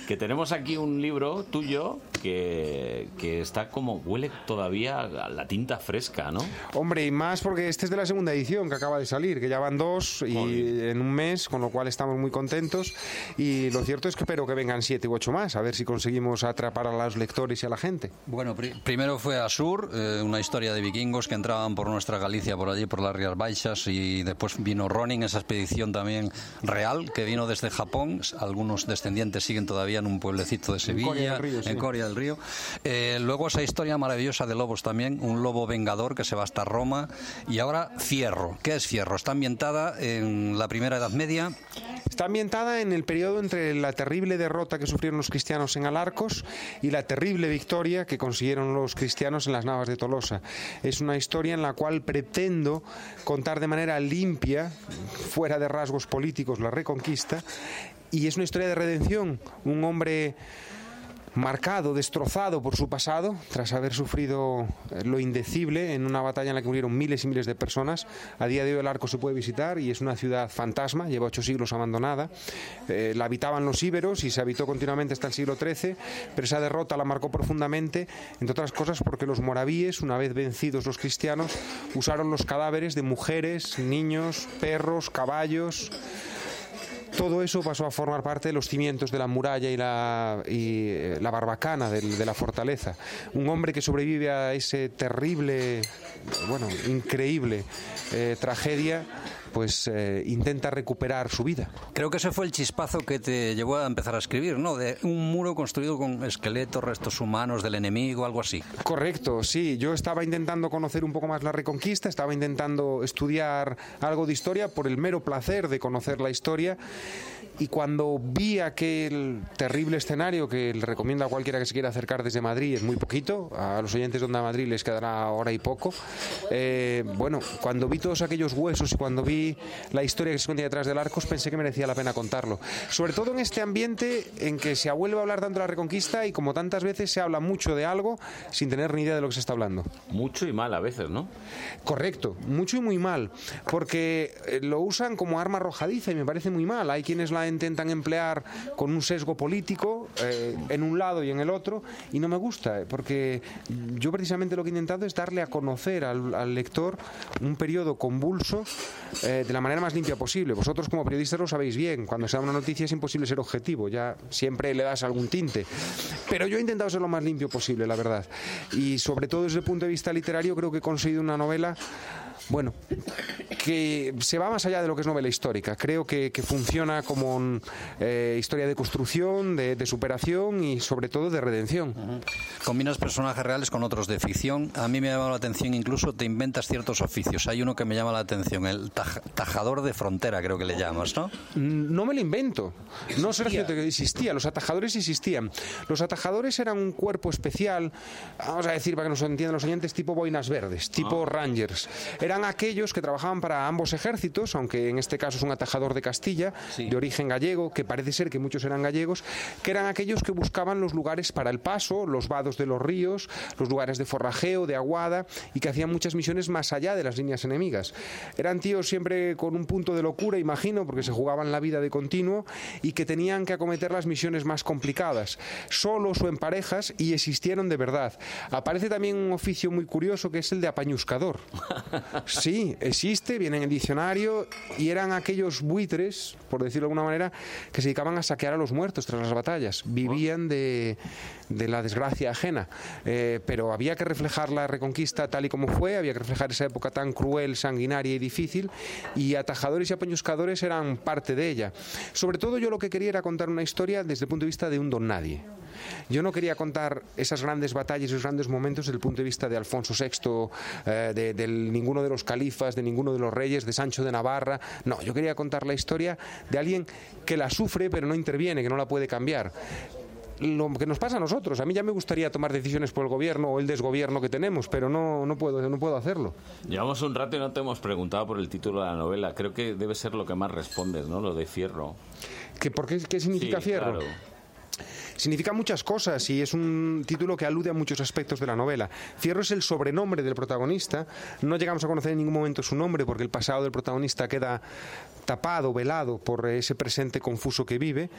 Que tenemos aquí un libro tuyo que, que está como, huele todavía a la tinta fresca, ¿no? Hombre, y más porque este es de la segunda edición que acaba de salir, que ya van dos y en un mes, con lo cual estamos muy contentos. Y lo cierto es que espero que vengan siete u ocho más, a ver si conseguimos atrapar a los lectores y a la gente. Bueno, pri- primero fue Asur, eh, una historia de vikingos que entraban por nuestra Galicia, por allí, por las Rías Baixas, y después vino Ronin, esa expedición también real, que vino desde Japón. Algunos descendientes siguen todavía en un pueblecito de Sevilla, Coria del Río, sí. en Coria del Río. Eh, luego esa historia maravillosa de lobos también, un lobo vengador que se va hasta Roma. Y ahora Fierro. ¿Qué es Fierro? Está ambientada en la primera Edad Media. Está ambientada en el periodo entre la terrible derrota que sufrieron los cristianos en Alarcos y la terrible victoria que consiguieron los cristianos en las Navas de Tolosa. Es una historia en la cual pretendo contar de manera limpia, fuera de rasgos políticos, la reconquista. Y es una historia de redención. Un hombre marcado, destrozado por su pasado, tras haber sufrido eh, lo indecible en una batalla en la que murieron miles y miles de personas. A día de hoy el arco se puede visitar y es una ciudad fantasma, lleva ocho siglos abandonada. Eh, la habitaban los íberos y se habitó continuamente hasta el siglo XIII, pero esa derrota la marcó profundamente, entre otras cosas porque los moravíes, una vez vencidos los cristianos, usaron los cadáveres de mujeres, niños, perros, caballos. Todo eso pasó a formar parte de los cimientos de la muralla y la, eh, barbacana de, la fortaleza. Un hombre que sobrevive a ese terrible, bueno, increíble eh, tragedia, pues eh, intenta recuperar su vida. Creo que ese fue el chispazo que te llevó a empezar a escribir, ¿no? De un muro construido con esqueletos, restos humanos del enemigo, algo así. Correcto, sí. Yo estaba intentando conocer un poco más la Reconquista, estaba intentando estudiar algo de historia por el mero placer de conocer la historia. Y cuando vi aquel terrible escenario que le recomiendo a cualquiera que se quiera acercar desde Madrid, es muy poquito, a los oyentes de Onda Madrid les quedará hora y poco. eh, bueno, cuando vi todos aquellos huesos y cuando vi la historia que se escondía detrás del Arcos, pensé que merecía la pena contarlo. Sobre todo en este ambiente en que se vuelve a hablar tanto de la Reconquista y como tantas veces se habla mucho de algo sin tener ni idea de lo que se está hablando. Mucho y mal a veces, ¿no? Correcto, mucho y muy mal, porque eh, lo usan como arma arrojadiza y me parece muy mal. Hay quienes la intentan emplear con un sesgo político eh, en un lado y en el otro y no me gusta, eh, porque yo precisamente lo que he intentado es darle a conocer al, lector un periodo convulso eh, de la manera más limpia posible. Vosotros como periodistas lo sabéis bien, cuando se da una noticia es imposible ser objetivo, ya siempre le das algún tinte. Pero yo he intentado ser lo más limpio posible, la verdad. Y sobre todo desde el punto de vista literario creo que he conseguido una novela bueno, que se va más allá de lo que es novela histórica. Creo que, que funciona como un, eh, historia de construcción, de, de superación y sobre todo de redención. Combinas personajes reales con otros de ficción. A mí me ha llamado la atención, incluso te inventas ciertos oficios. Hay uno que me llama la atención, el taj- tajador de frontera, creo que le llamas, ¿no? No me lo invento. No, Sergio, te- existía. Los atajadores existían. Los atajadores eran un cuerpo especial, vamos a decir para que nos entiendan los oyentes, tipo boinas verdes, tipo rangers. Eran eran aquellos que trabajaban para ambos ejércitos, aunque en este caso es un atajador de Castilla, de origen gallego, que parece ser que muchos eran gallegos, que eran aquellos que buscaban los lugares para el paso, los vados de los ríos, los lugares de forrajeo, de aguada, y que hacían muchas misiones más allá de las líneas enemigas. Eran tíos siempre con un punto de locura, imagino, porque se jugaban la vida de continuo y que tenían que acometer las misiones más complicadas, solos o en parejas, y existieron de verdad. Aparece también un oficio muy curioso que es el de apañuscador. Sí, existe, viene en el diccionario, y eran aquellos buitres, por decirlo de alguna manera, que se dedicaban a saquear a los muertos tras las batallas. Vivían de, de la desgracia ajena. Eh, pero había que reflejar la reconquista tal y como fue, había que reflejar esa época tan cruel, sanguinaria y difícil, y atajadores y apañuscadores eran parte de ella. Sobre todo yo lo que quería era contar una historia desde el punto de vista de un don nadie. Yo no quería contar esas grandes batallas, esos grandes momentos desde el punto de vista de Alfonso VI, eh, de, de ninguno de los califas, de ninguno de los reyes, de Sancho de Navarra. No, yo quería contar la historia de alguien que la sufre pero no interviene, que no la puede cambiar lo que nos pasa a nosotros. A mí ya me gustaría tomar decisiones por el gobierno o el desgobierno que tenemos, pero no, no, puedo, no puedo hacerlo. Llevamos un rato y no te hemos preguntado por el título de la novela. Creo que debe ser lo que más respondes, ¿no? Lo de Fierro. ¿Que ¿Por qué, qué significa Sí, fierro? claro. Significa muchas cosas y es un título que alude a muchos aspectos de la novela. Fierro es el sobrenombre del protagonista. No llegamos a conocer en ningún momento su nombre porque el pasado del protagonista queda tapado, velado por ese presente confuso que vive.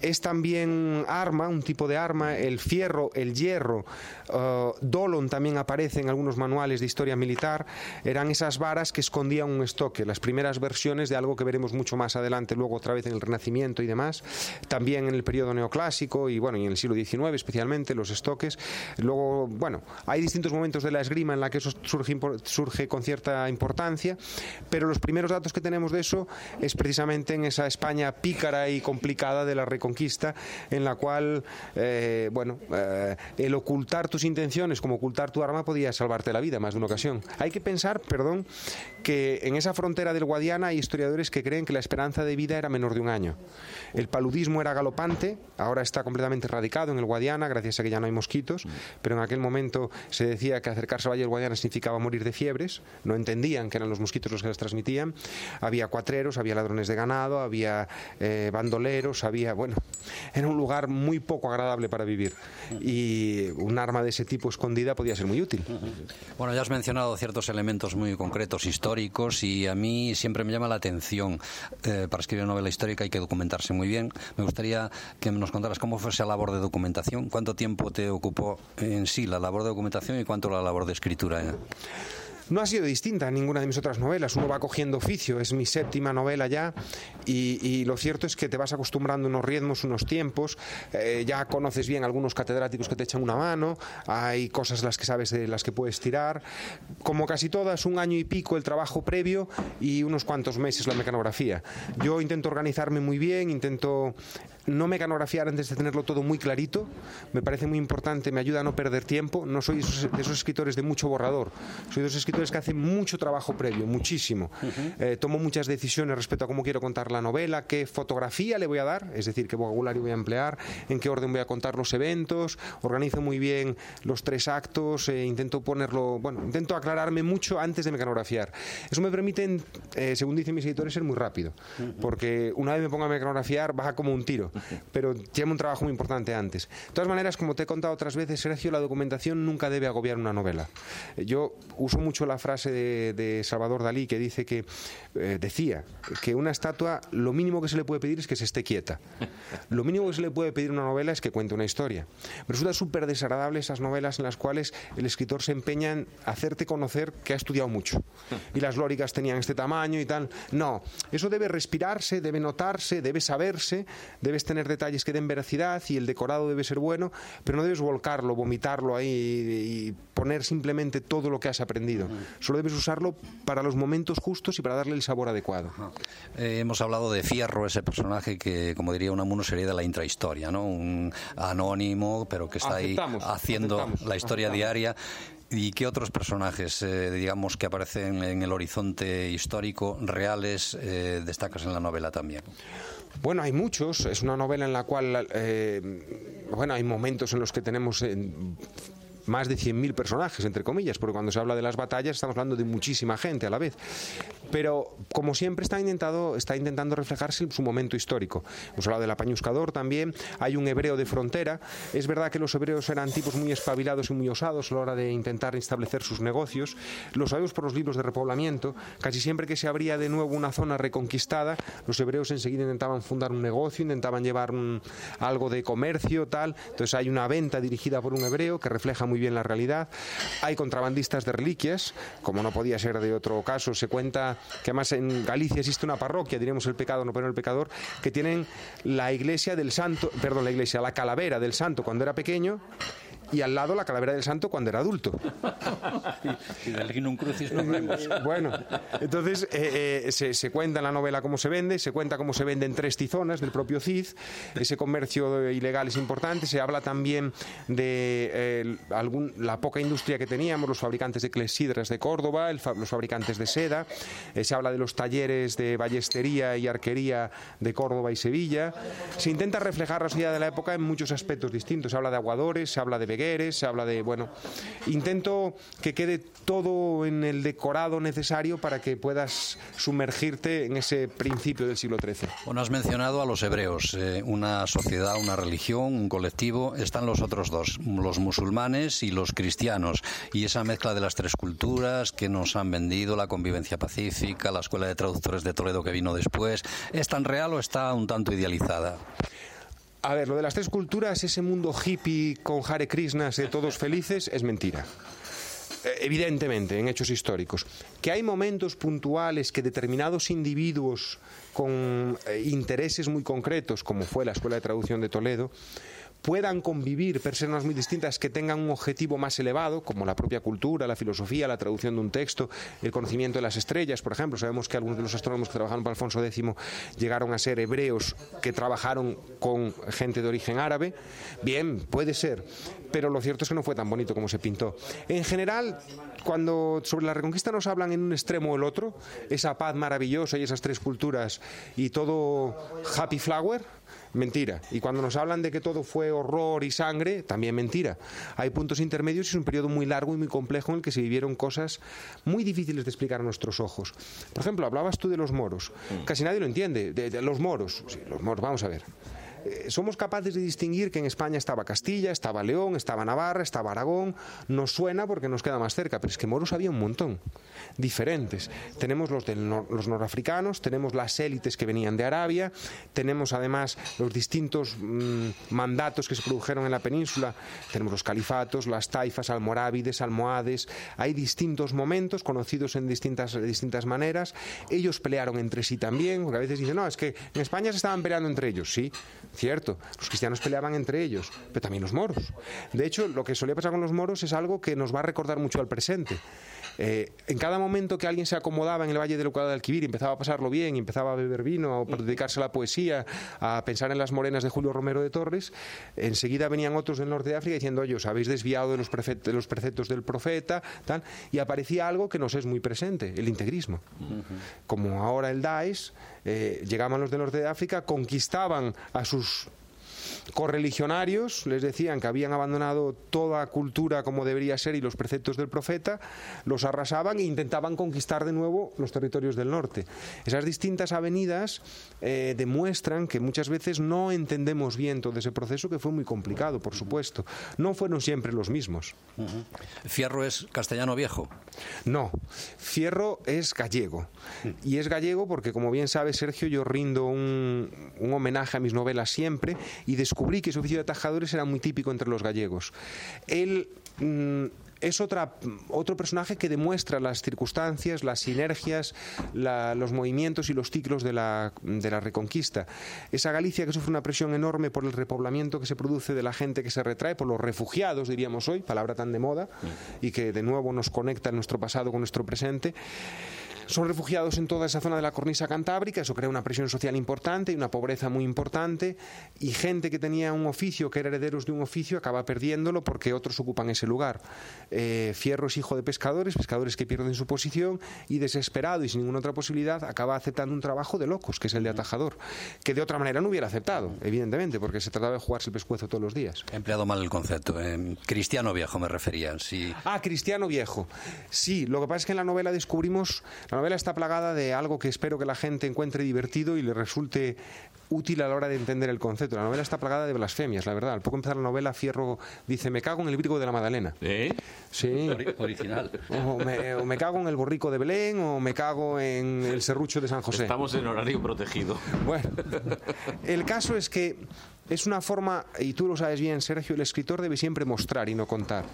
Es también arma, un tipo de arma, el fierro, el hierro. eh, Dolon también aparece en algunos manuales de historia militar. Eran esas varas que escondían un estoque, las primeras versiones de algo que veremos mucho más adelante, luego otra vez en el Renacimiento y demás. También en el periodo neoclásico y bueno, y en el siglo XIX especialmente, los estoques. Luego, bueno, hay distintos momentos de la esgrima en la que eso surge, surge con cierta importancia, pero los primeros datos que tenemos de eso es precisamente en esa España pícara y complicada de la Reconquista, en la cual, eh, bueno, eh, el ocultar tus intenciones como ocultar tu arma podía salvarte la vida más de una ocasión. Hay que pensar, perdón, que en esa frontera del Guadiana hay historiadores que creen que la esperanza de vida era menor de un año. El paludismo era galopante, ahora está completamente erradicado en el Guadiana, gracias a que ya no hay mosquitos, pero en aquel momento se decía que acercarse al Valle del Guadiana significaba morir de fiebres, no entendían que eran los mosquitos los que las transmitían. Había cuatreros, había ladrones de ganado, había eh, bandoleros, había, bueno, era un lugar muy poco agradable para vivir y un arma de ese tipo escondida podía ser muy útil. Bueno, ya has mencionado ciertos elementos muy concretos, históricos, y a mí siempre me llama la atención. eh, para escribir una novela histórica hay que documentarse muy bien. Me gustaría que nos contaras cómo fue esa labor de documentación, cuánto tiempo te ocupó en sí la labor de documentación y cuánto la labor de escritura. No ha sido distinta a ninguna de mis otras novelas. Uno va cogiendo oficio, es mi séptima novela ya, y, lo cierto es que te vas acostumbrando a unos ritmos, unos tiempos. eh, ya conoces bien algunos catedráticos que te echan una mano, hay cosas las que sabes de las que puedes tirar. Como casi todas, un año y pico el trabajo previo y unos cuantos meses la mecanografía. Yo intento organizarme muy bien, intento no mecanografiar antes de tenerlo todo muy clarito. Me parece muy importante, me ayuda a no perder tiempo. No soy de esos escritores de mucho borrador. Soy de esos escritores que hacen mucho trabajo previo, muchísimo. Eh, tomo muchas decisiones respecto a cómo quiero contar la novela, qué fotografía le voy a dar, es decir, qué vocabulario voy a emplear, en qué orden voy a contar los eventos. Organizo muy bien los tres actos, eh, intento ponerlo, bueno, intento aclararme mucho antes de mecanografiar. Eso me permite, eh, según dicen mis editores, ser muy rápido, porque una vez me pongo a mecanografiar baja como un tiro, pero lleva un trabajo muy importante antes. De todas maneras, como te he contado otras veces, Sergio, la documentación nunca debe agobiar una novela. Yo uso mucho la frase de, de Salvador Dalí que dice que eh, decía que una estatua lo mínimo que se le puede pedir es que se esté quieta. Lo mínimo que se le puede pedir a una novela es que cuente una historia. Resulta súper desagradable esas novelas en las cuales el escritor se empeña en hacerte conocer que ha estudiado mucho. Y las lóricas tenían este tamaño y tal. No, eso debe respirarse, debe notarse, debe saberse, debes tener detalles que den veracidad y el decorado debe ser bueno, pero no debes volcarlo, vomitarlo ahí y poner simplemente todo lo que has aprendido. Solo debes usarlo para los momentos justos y para darle el sabor adecuado. Eh, hemos hablado de Fierro, ese personaje que, como diría Unamuno, sería de la intrahistoria, ¿no? Un anónimo, pero que está Aceptamos, ahí haciendo aceptamos, la historia aceptamos. diaria. ¿Y qué otros personajes, eh, digamos, que aparecen en el horizonte histórico reales eh, destacas en la novela también? Bueno, hay muchos. Es una novela en la cual, eh, bueno, hay momentos en los que tenemos más de 100.000 personajes, entre comillas, porque cuando se habla de las batallas estamos hablando de muchísima gente a la vez. Pero, como siempre, está, intentado, está intentando reflejarse su momento histórico. Hemos hablado del apañuscador también, hay un hebreo de frontera. Es verdad que los hebreos eran tipos muy espabilados y muy osados a la hora de intentar establecer sus negocios. Lo sabemos por los libros de repoblamiento. Casi siempre que se abría de nuevo una zona reconquistada, los hebreos enseguida intentaban fundar un negocio, intentaban llevar algo de comercio, tal. Entonces hay una venta dirigida por un hebreo que refleja muy bien la realidad. Hay contrabandistas de reliquias, como no podía ser de otro caso. Se cuenta que además en Galicia existe una parroquia, diríamos el pecado, no pero el pecador, que tienen la iglesia del santo, perdón, la iglesia, la calavera del santo cuando era pequeño y al lado la calavera del santo cuando era adulto. Y del Ginum Crucis no hablemos. Bueno, entonces eh, eh, se, se cuenta en la novela cómo se vende, se cuenta cómo se vende en tres tizonas del propio CID, ese comercio ilegal es importante, se habla también de eh, algún, la poca industria que teníamos, los fabricantes de clessidras de Córdoba, el los fabricantes de seda, eh, se habla de los talleres de ballestería y arquería de Córdoba y Sevilla, se intenta reflejar la sociedad de la época en muchos aspectos distintos, se habla de aguadores, se habla de se habla de, bueno, intento que quede todo en el decorado necesario para que puedas sumergirte en ese principio del siglo XIII. Bueno, has mencionado a los hebreos, eh, una sociedad, una religión, un colectivo. Están los otros dos, los musulmanes y los cristianos. Y esa mezcla de las tres culturas que nos han vendido, la convivencia pacífica, la escuela de traductores de Toledo que vino después, ¿es tan real o está un tanto idealizada? A ver, lo de las tres culturas, ese mundo hippie con Hare Krishnas de todos felices, es mentira. Eh, Evidentemente, en hechos históricos. Que hay momentos puntuales que determinados individuos con eh, intereses muy concretos, como fue la Escuela de Traducción de Toledo, puedan convivir personas muy distintas que tengan un objetivo más elevado, como la propia cultura, la filosofía, la traducción de un texto, el conocimiento de las estrellas, por ejemplo. Sabemos que algunos de los astrónomos que trabajaron para Alfonso X llegaron a ser hebreos que trabajaron con gente de origen árabe. Bien, puede ser, pero lo cierto es que no fue tan bonito como se pintó. En general, cuando sobre la reconquista nos hablan en un extremo o el otro, esa paz maravillosa y esas tres culturas y todo happy flower, mentira. Y cuando nos hablan de que todo fue horror y sangre, también mentira. Hay puntos intermedios y es un periodo muy largo y muy complejo en el que se vivieron cosas muy difíciles de explicar a nuestros ojos. Por ejemplo, hablabas tú de los moros. Casi nadie lo entiende. De, de los moros. Sí, los moros, vamos a ver. Eh, somos capaces de distinguir que en España estaba Castilla, estaba León, estaba Navarra, estaba Aragón. Nos suena porque nos queda más cerca, pero es que moros había un montón, diferentes. Tenemos los, del nor- los norafricanos, tenemos las élites que venían de Arabia, tenemos además los distintos mm, mandatos que se produjeron en la península, tenemos los califatos, las taifas, almorávides, almohades. Hay distintos momentos conocidos en distintas, distintas maneras. Ellos pelearon entre sí también, porque a veces dicen, no, es que en España se estaban peleando entre ellos, sí. Cierto, los cristianos peleaban entre ellos, pero también los moros. De hecho, lo que solía pasar con los moros es algo que nos va a recordar mucho al presente. Eh, en cada momento que alguien se acomodaba en el Valle del Eucalipto de Alquivir empezaba a pasarlo bien, empezaba a beber vino, a dedicarse a la poesía, a pensar en las morenas de Julio Romero de Torres, enseguida venían otros del norte de África diciendo, oye, os habéis desviado de los, prefe- de los preceptos del profeta, tal, y aparecía algo que nos es muy presente, el integrismo como ahora el Daesh, eh, llegaban los del norte de África, conquistaban a sus correligionarios, les decían que habían abandonado toda cultura como debería ser y los preceptos del profeta, los arrasaban e intentaban conquistar de nuevo los territorios del norte. Esas distintas avenidas eh, demuestran que muchas veces no entendemos bien todo ese proceso que fue muy complicado, por supuesto. No fueron siempre los mismos. ¿Fierro es castellano viejo? No, Fierro es gallego. Y es gallego porque, como bien sabe Sergio, yo rindo un, un homenaje a mis novelas siempre y descubrí que ese oficio de atajadores era muy típico entre los gallegos. Él. mm, es otra, otro personaje que demuestra las circunstancias, las sinergias, los movimientos y los ciclos de la, de la reconquista. Esa Galicia que sufre una presión enorme por el repoblamiento que se produce de la gente que se retrae, por los refugiados, diríamos hoy, palabra tan de moda, y que de nuevo nos conecta nuestro pasado con nuestro presente. Son refugiados en toda esa zona de la cornisa cantábrica, eso crea una presión social importante y una pobreza muy importante, y gente que tenía un oficio, que era herederos de un oficio, acaba perdiéndolo porque otros ocupan ese lugar. Eh, Fierro es hijo de pescadores, pescadores que pierden su posición y desesperado y sin ninguna otra posibilidad acaba aceptando un trabajo de locos, que es el de atajador, que de otra manera no hubiera aceptado, evidentemente, porque se trataba de jugarse el pescuezo todos los días. He empleado mal el concepto. eh, cristiano viejo me refería. Sí. Ah, Cristiano Viejo. Sí, lo que pasa es que en la novela descubrimos, la novela está plagada de algo que espero que la gente encuentre divertido y le resulte útil a la hora de entender el concepto. La novela está plagada de blasfemias, la verdad. Al poco empezar la novela, Fierro dice, me cago en el brigo de la Magdalena. ¿Eh? Sí. Original. O me, o me cago en el borrico de Belén o me cago en el serrucho de San José. Estamos en horario protegido. Bueno, el caso es que es una forma, y tú lo sabes bien, Sergio, el escritor debe siempre mostrar y no contar.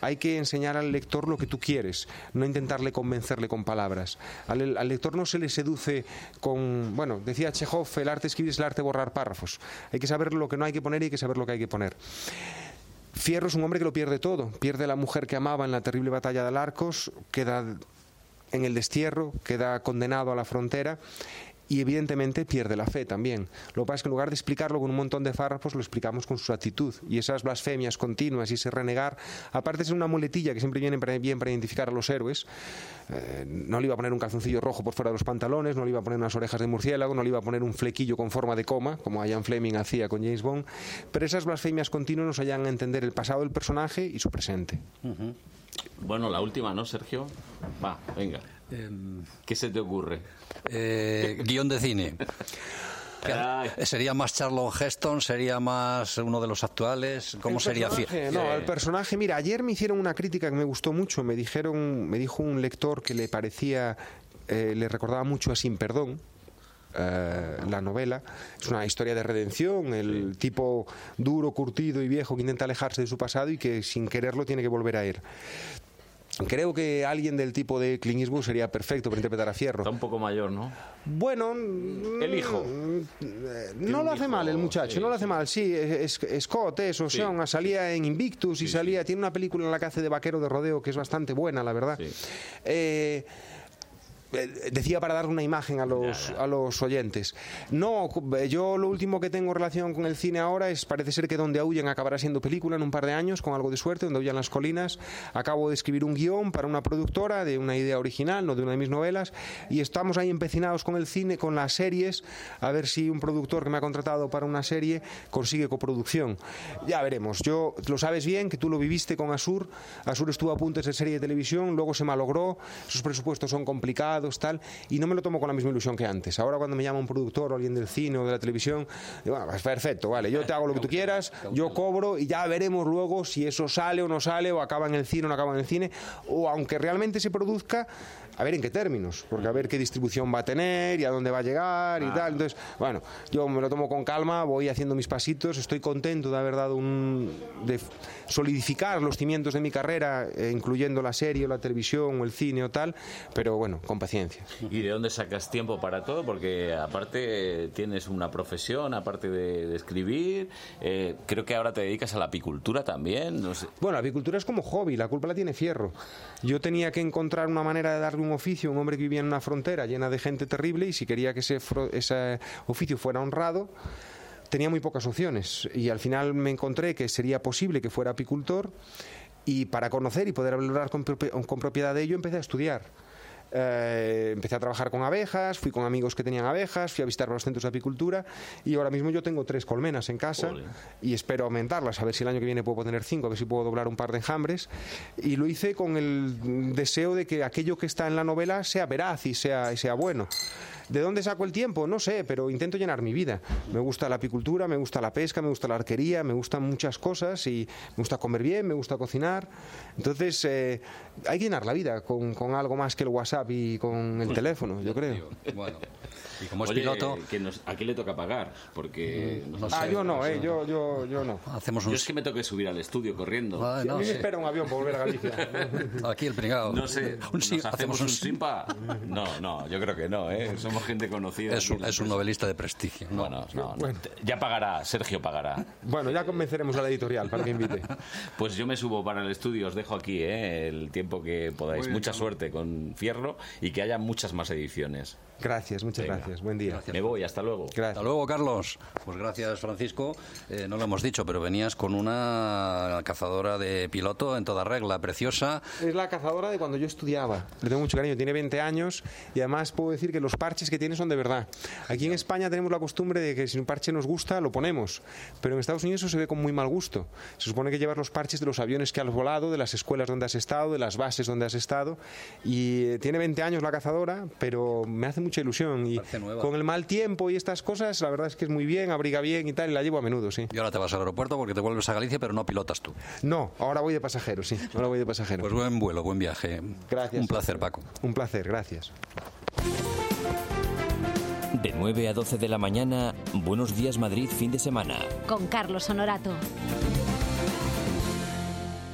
Hay que enseñar al lector lo que tú quieres, no intentarle convencerle con palabras. Al, lector no se le seduce con, bueno, decía Chekhov, el arte de escribir es el arte de borrar párrafos. Hay que saber lo que no hay que poner y hay que saber lo que hay que poner. Fierro es un hombre que lo pierde todo. Pierde la mujer que amaba en la terrible batalla de Alarcos, queda en el destierro, queda condenado a la frontera y evidentemente pierde la fe también. Lo que pasa es que en lugar de explicarlo con un montón de párrafos, lo explicamos con su actitud. Y esas blasfemias continuas y ese renegar, aparte ser una muletilla que siempre viene bien para identificar a los héroes, eh, no le iba a poner un calzoncillo rojo por fuera de los pantalones, no le iba a poner unas orejas de murciélago, no le iba a poner un flequillo con forma de coma, como Ian Fleming hacía con James Bond, pero esas blasfemias continuas nos hallan a entender el pasado del personaje y su presente. Bueno, la última, ¿no, Sergio? Va, venga. ¿Qué se te ocurre? Eh, guion de cine. ¿Sería más Charlon Heston? ¿Sería más uno de los actuales? ¿Cómo El sería? No, el personaje, mira, ayer me hicieron una crítica que me gustó mucho. Me dijeron, me dijo un lector que le parecía, eh, le recordaba mucho a Sin Perdón. eh, la novela es una historia de redención el tipo duro curtido y viejo que intenta alejarse de su pasado y que sin quererlo tiene que volver a él Creo que alguien del tipo de Clint Eastwood sería perfecto para interpretar a Fierro. Está un poco mayor, ¿no? Bueno, El hijo. no lo hace mal el muchacho, no lo hace mal. Sí, es, es Scott, eso, Sí, Sean, salía en Invictus y salía, tiene una película en la que hace de vaquero de rodeo que es bastante buena, la verdad. Eh, eh, decía para darle una imagen a los, a los oyentes. No, eh, yo lo último que tengo en relación con el cine ahora es, parece ser que Donde Aullan acabará siendo película en un par de años, con algo de suerte, Donde Aullan las colinas. Acabo de escribir un guion para una productora de una idea original, no de una de mis novelas, y estamos ahí empecinados con el cine, con las series, a ver si un productor que me ha contratado para una serie consigue coproducción. Ya veremos. Yo, lo sabes bien, que tú lo viviste con Asur. Asur estuvo a punto de ser serie de televisión, luego se malogró, sus presupuestos son complicados, tal, y no me lo tomo con la misma ilusión que antes. Ahora cuando me llama un productor o alguien del cine o de la televisión, digo, "Ah, pues perfecto, vale, yo te hago lo que tú quieras, yo cobro y ya veremos luego si eso sale o no sale, o acaba en el cine o no acaba en el cine, o aunque realmente se produzca, a ver en qué términos, porque a ver qué distribución va a tener y a dónde va a llegar y tal. Entonces, bueno, yo me lo tomo con calma, voy haciendo mis pasitos, estoy contento de haber dado un. de solidificar los cimientos de mi carrera, eh, incluyendo la serie, o la televisión, o el cine o tal, pero bueno, con paciencia. ¿Y de dónde sacas tiempo para todo? Porque aparte tienes una profesión, aparte de, de escribir, eh, creo que ahora te dedicas a la apicultura también, no sé. Bueno, la apicultura es como hobby, la culpa la tiene Fierro. Yo tenía que encontrar una manera de darle un oficio un hombre que vivía en una frontera llena de gente terrible y si quería que ese, oficio fuera honrado, tenía muy pocas opciones. Y al final me encontré que sería posible que fuera apicultor y para conocer y poder hablar con propiedad de ello empecé a estudiar. Eh, empecé a trabajar con abejas, fui con amigos que tenían abejas, fui a visitar los centros de apicultura y ahora mismo yo tengo tres colmenas en casa y espero aumentarlas, a ver si el año que viene puedo tener cinco, a ver si puedo doblar un par de enjambres. Y lo hice con el deseo de que aquello que está en la novela sea veraz y sea, y sea bueno. ¿De dónde saco el tiempo? No sé, pero intento llenar mi vida. Me gusta la apicultura, me gusta la pesca, me gusta la arquería, me gustan muchas cosas y me gusta comer bien, me gusta cocinar. Entonces, eh, hay que llenar la vida con, con algo más que el WhatsApp y con el teléfono, yo creo. Bueno, y como es Oye, piloto, que nos- ¿a quién le toca pagar? Porque... no Ah, sé, yo no, eh, yo, yo, yo no. hacemos Yo un... es que me toque subir al estudio corriendo. Ah, a no, mí me espera un avión para volver a Galicia. Aquí el pringao. No sé, Un ¿nos hacemos hacemos un un- simpa? No, no, yo creo que no, ¿eh? Somos gente conocida. Es un, es un novelista de prestigio. ¿no? Bueno, no, no. ya pagará, Sergio pagará. Bueno, ya convenceremos a la editorial para que invite. Pues yo me subo para el estudio, os dejo aquí ¿eh? el tiempo que podáis. Mucha suerte con Fierro y que haya muchas más ediciones. Gracias, muchas Venga. gracias. Buen día. Me voy, hasta luego. Hasta luego, Carlos. Pues gracias, Francisco. Eh, no lo hemos dicho, pero venías con una cazadora de piloto en toda regla, preciosa. Es la cazadora de cuando yo estudiaba. Le tengo mucho cariño. Tiene 20 años y además puedo decir que los parches que tiene son de verdad. Aquí en España tenemos la costumbre de que si un parche nos gusta, lo ponemos. Pero en Estados Unidos eso se ve con muy mal gusto. Se supone que llevas los parches de los aviones que has volado, de las escuelas donde has estado, de las bases donde has estado. Y eh, tiene 20 años la cazadora, pero me hace mucha ilusión. Y con el mal tiempo y estas cosas, la verdad es que es muy bien, abriga bien y tal, y la llevo a menudo, sí. Y ahora te vas al aeropuerto porque te vuelves a Galicia, pero no pilotas tú. No, ahora voy de pasajero, sí. Ahora voy de pasajero. Pues buen vuelo, buen viaje. Gracias. Un placer, Paco. Un placer, gracias. De 9 a 12 de la mañana, Buenos Días Madrid fin de semana. Con Carlos Honorato.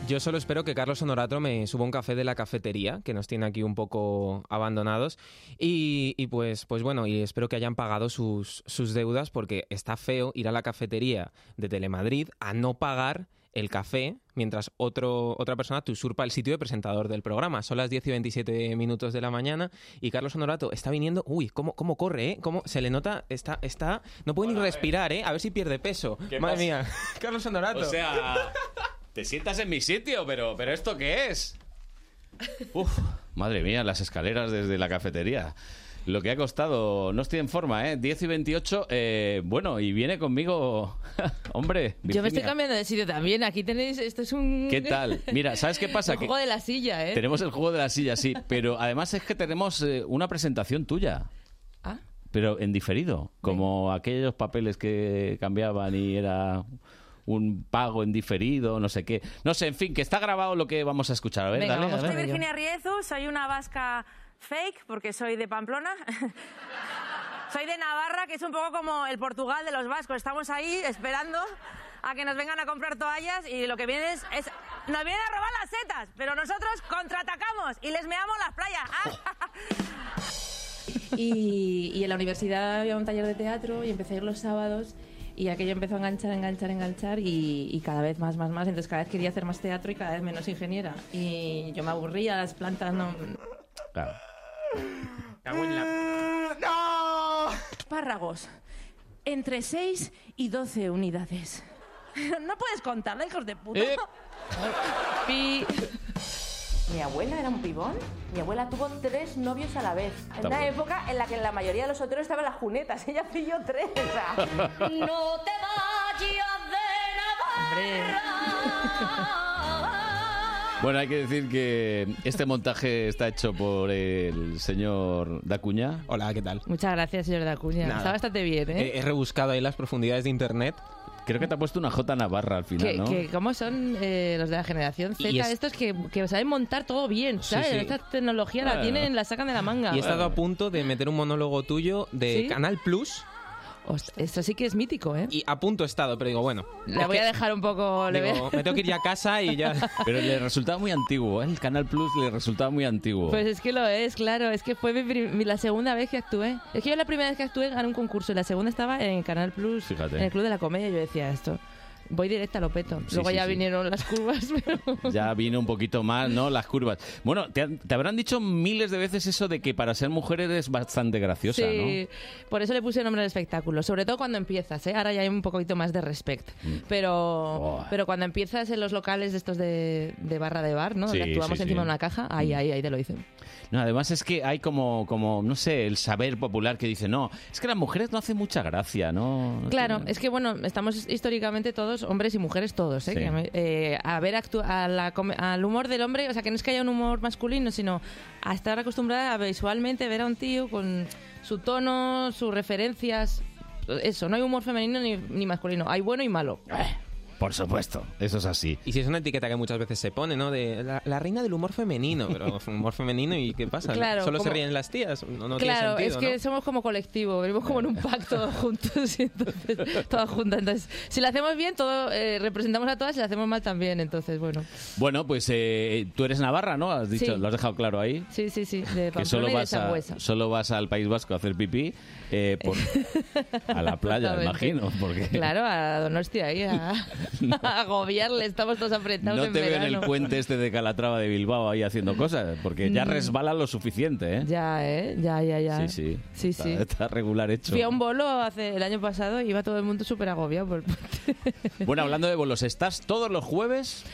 Yo solo espero que Carlos Honorato me suba un café de la cafetería, que nos tiene aquí un poco abandonados. Y, y pues, pues bueno, y espero que hayan pagado sus, sus deudas, porque está feo ir a la cafetería de Telemadrid a no pagar el café mientras otro, otra persona te usurpa el sitio de presentador del programa. Son las 10 y 27 minutos de la mañana y Carlos Honorato está viniendo. Uy, cómo, cómo corre, ¿eh? Cómo se le nota, está, está, no puede ni respirar, ¿eh? A ver si pierde peso. ¿Qué Madre mía, Carlos Honorato. O sea, te sientas en mi sitio, pero, pero ¿esto qué es? Uf, madre mía, las escaleras desde la cafetería. Lo que ha costado, no estoy en forma, ¿eh? 10 y 28, eh, bueno, y viene conmigo, hombre, Yo me estoy cambiando de sitio también. Aquí tenéis, esto es un... ¿Qué tal? Mira, ¿sabes qué pasa? El Que juego de la silla, ¿eh? tenemos el juego de la silla, sí, pero además es que tenemos eh, una presentación tuya. Ah. Pero en diferido, como aquellos papeles que cambiaban y era un pago en diferido, no sé qué. No sé, en fin, que está grabado lo que vamos a escuchar. A ver, dale, a Soy. Virginia Riezu, soy una vasca fake porque soy de Pamplona. soy de Navarra, que es un poco como el Portugal de los vascos. Estamos ahí esperando a que nos vengan a comprar toallas y lo que viene es, es- nos vienen a robar las setas, pero nosotros contraatacamos y les meamos las playas. ¡Ah! Y, y en la universidad había un taller de teatro y empecé a ir los sábados y aquello empezó a enganchar, enganchar, enganchar y, y cada vez más, más, más. Entonces cada vez quería hacer más teatro y cada vez menos ingeniera. Y yo me aburría, las plantas no... Claro. ¡No! Espárragos. Entre 6 y 12 unidades. No puedes contarla, hijos de puta. Eh. Pi. Mi abuela era un pibón. Mi abuela tuvo tres novios a la vez. En una época en la que en la mayoría de los solteros estaban las junetas. Ella pilló tres. o sea. No te vayas de Bueno, hay que decir que este montaje está hecho por el señor Dacuña. Hola, ¿qué tal? Muchas gracias, señor Dacuña. Nada. Está bastante bien, ¿eh? He, he rebuscado ahí las profundidades de internet. Creo que te ha puesto una J Navarra al final, que, ¿no? que cómo son eh, los de la generación Z, es- estos que, que saben montar todo bien, ¿sabes? sí. Esta tecnología la tienen, la sacan de la manga. Y he estado a punto de meter un monólogo tuyo de ¿Sí? Canal Plus. Esto sí que es mítico, ¿eh? Y a punto he estado, pero digo, bueno. La es voy a dejar un poco... le digo, me tengo que ir ya a casa y ya. Pero le resultaba muy antiguo, ¿eh? El Canal Plus le resultaba muy antiguo. Pues es que lo es, claro. Es que fue mi la segunda vez que actué. Es que yo la primera vez que actué gané un concurso y la segunda estaba en Canal Plus, Fíjate. en el Club de la Comedia. y Yo decía esto, voy directa a lo peto. Sí, Luego sí, ya sí. vinieron las curvas, pero... Ya vino un poquito más, ¿no? Las curvas. Bueno, te, te habrán dicho miles de veces eso de que para ser mujer eres bastante graciosa, Sí, por eso le puse el nombre del espectáculo. Sobre todo cuando empiezas, ¿eh? Ahora ya hay un poquito más de respect. Mm. Pero, pero cuando empiezas en los locales de estos de, de barra de bar, ¿no? Donde actuamos encima de una caja, ahí, ahí, ahí te lo dicen. ¿No? Además es que hay como, como, no sé, el saber popular que dice, no, es que las mujeres no hacen mucha gracia, ¿no? Claro, es que bueno, estamos históricamente todos, hombres y mujeres todos, ¿eh? Sí. Que eh, a ver a la al humor del hombre, o sea, que no es que haya un humor masculino, sino a estar acostumbrada a visualmente ver a un tío con su tono, sus referencias. Eso, no hay humor femenino ni, ni masculino, hay bueno y malo. Por supuesto, eso es así. Y si es una etiqueta que muchas veces se pone, ¿no? De la, la reina del humor femenino. Pero humor femenino y ¿qué pasa? Claro, ¿Solo se como- ríen las tías? No, no claro, tiene es sentido, que ¿no? somos como colectivo, venimos como en un pacto juntos y entonces todas juntas. Entonces, si lo hacemos bien, todo eh, representamos a todas, si lo hacemos mal también. Entonces, bueno, Bueno, pues eh, tú eres Navarra, ¿no? Has dicho, Sí. lo has dejado claro ahí. sí, sí, sí, de Que solo y de vas, a, Sangüesa. solo vas al País Vasco a hacer pipí eh, por- a la playa, imagino. Porque Claro, a Donostia ahí, a, a agobiarle, estamos todos apretados no en te veo en el verano. puente este de Calatrava de Bilbao ahí haciendo cosas, porque ya Mm. resbala lo suficiente, ¿eh? Ya, ¿eh? Ya, ya, ya. Sí, sí. Sí, está, sí. está regular hecho. Fui a un bolo hace el año pasado y iba todo el mundo súper agobiado. Por... Bueno, hablando de bolos, ¿estás todos los jueves?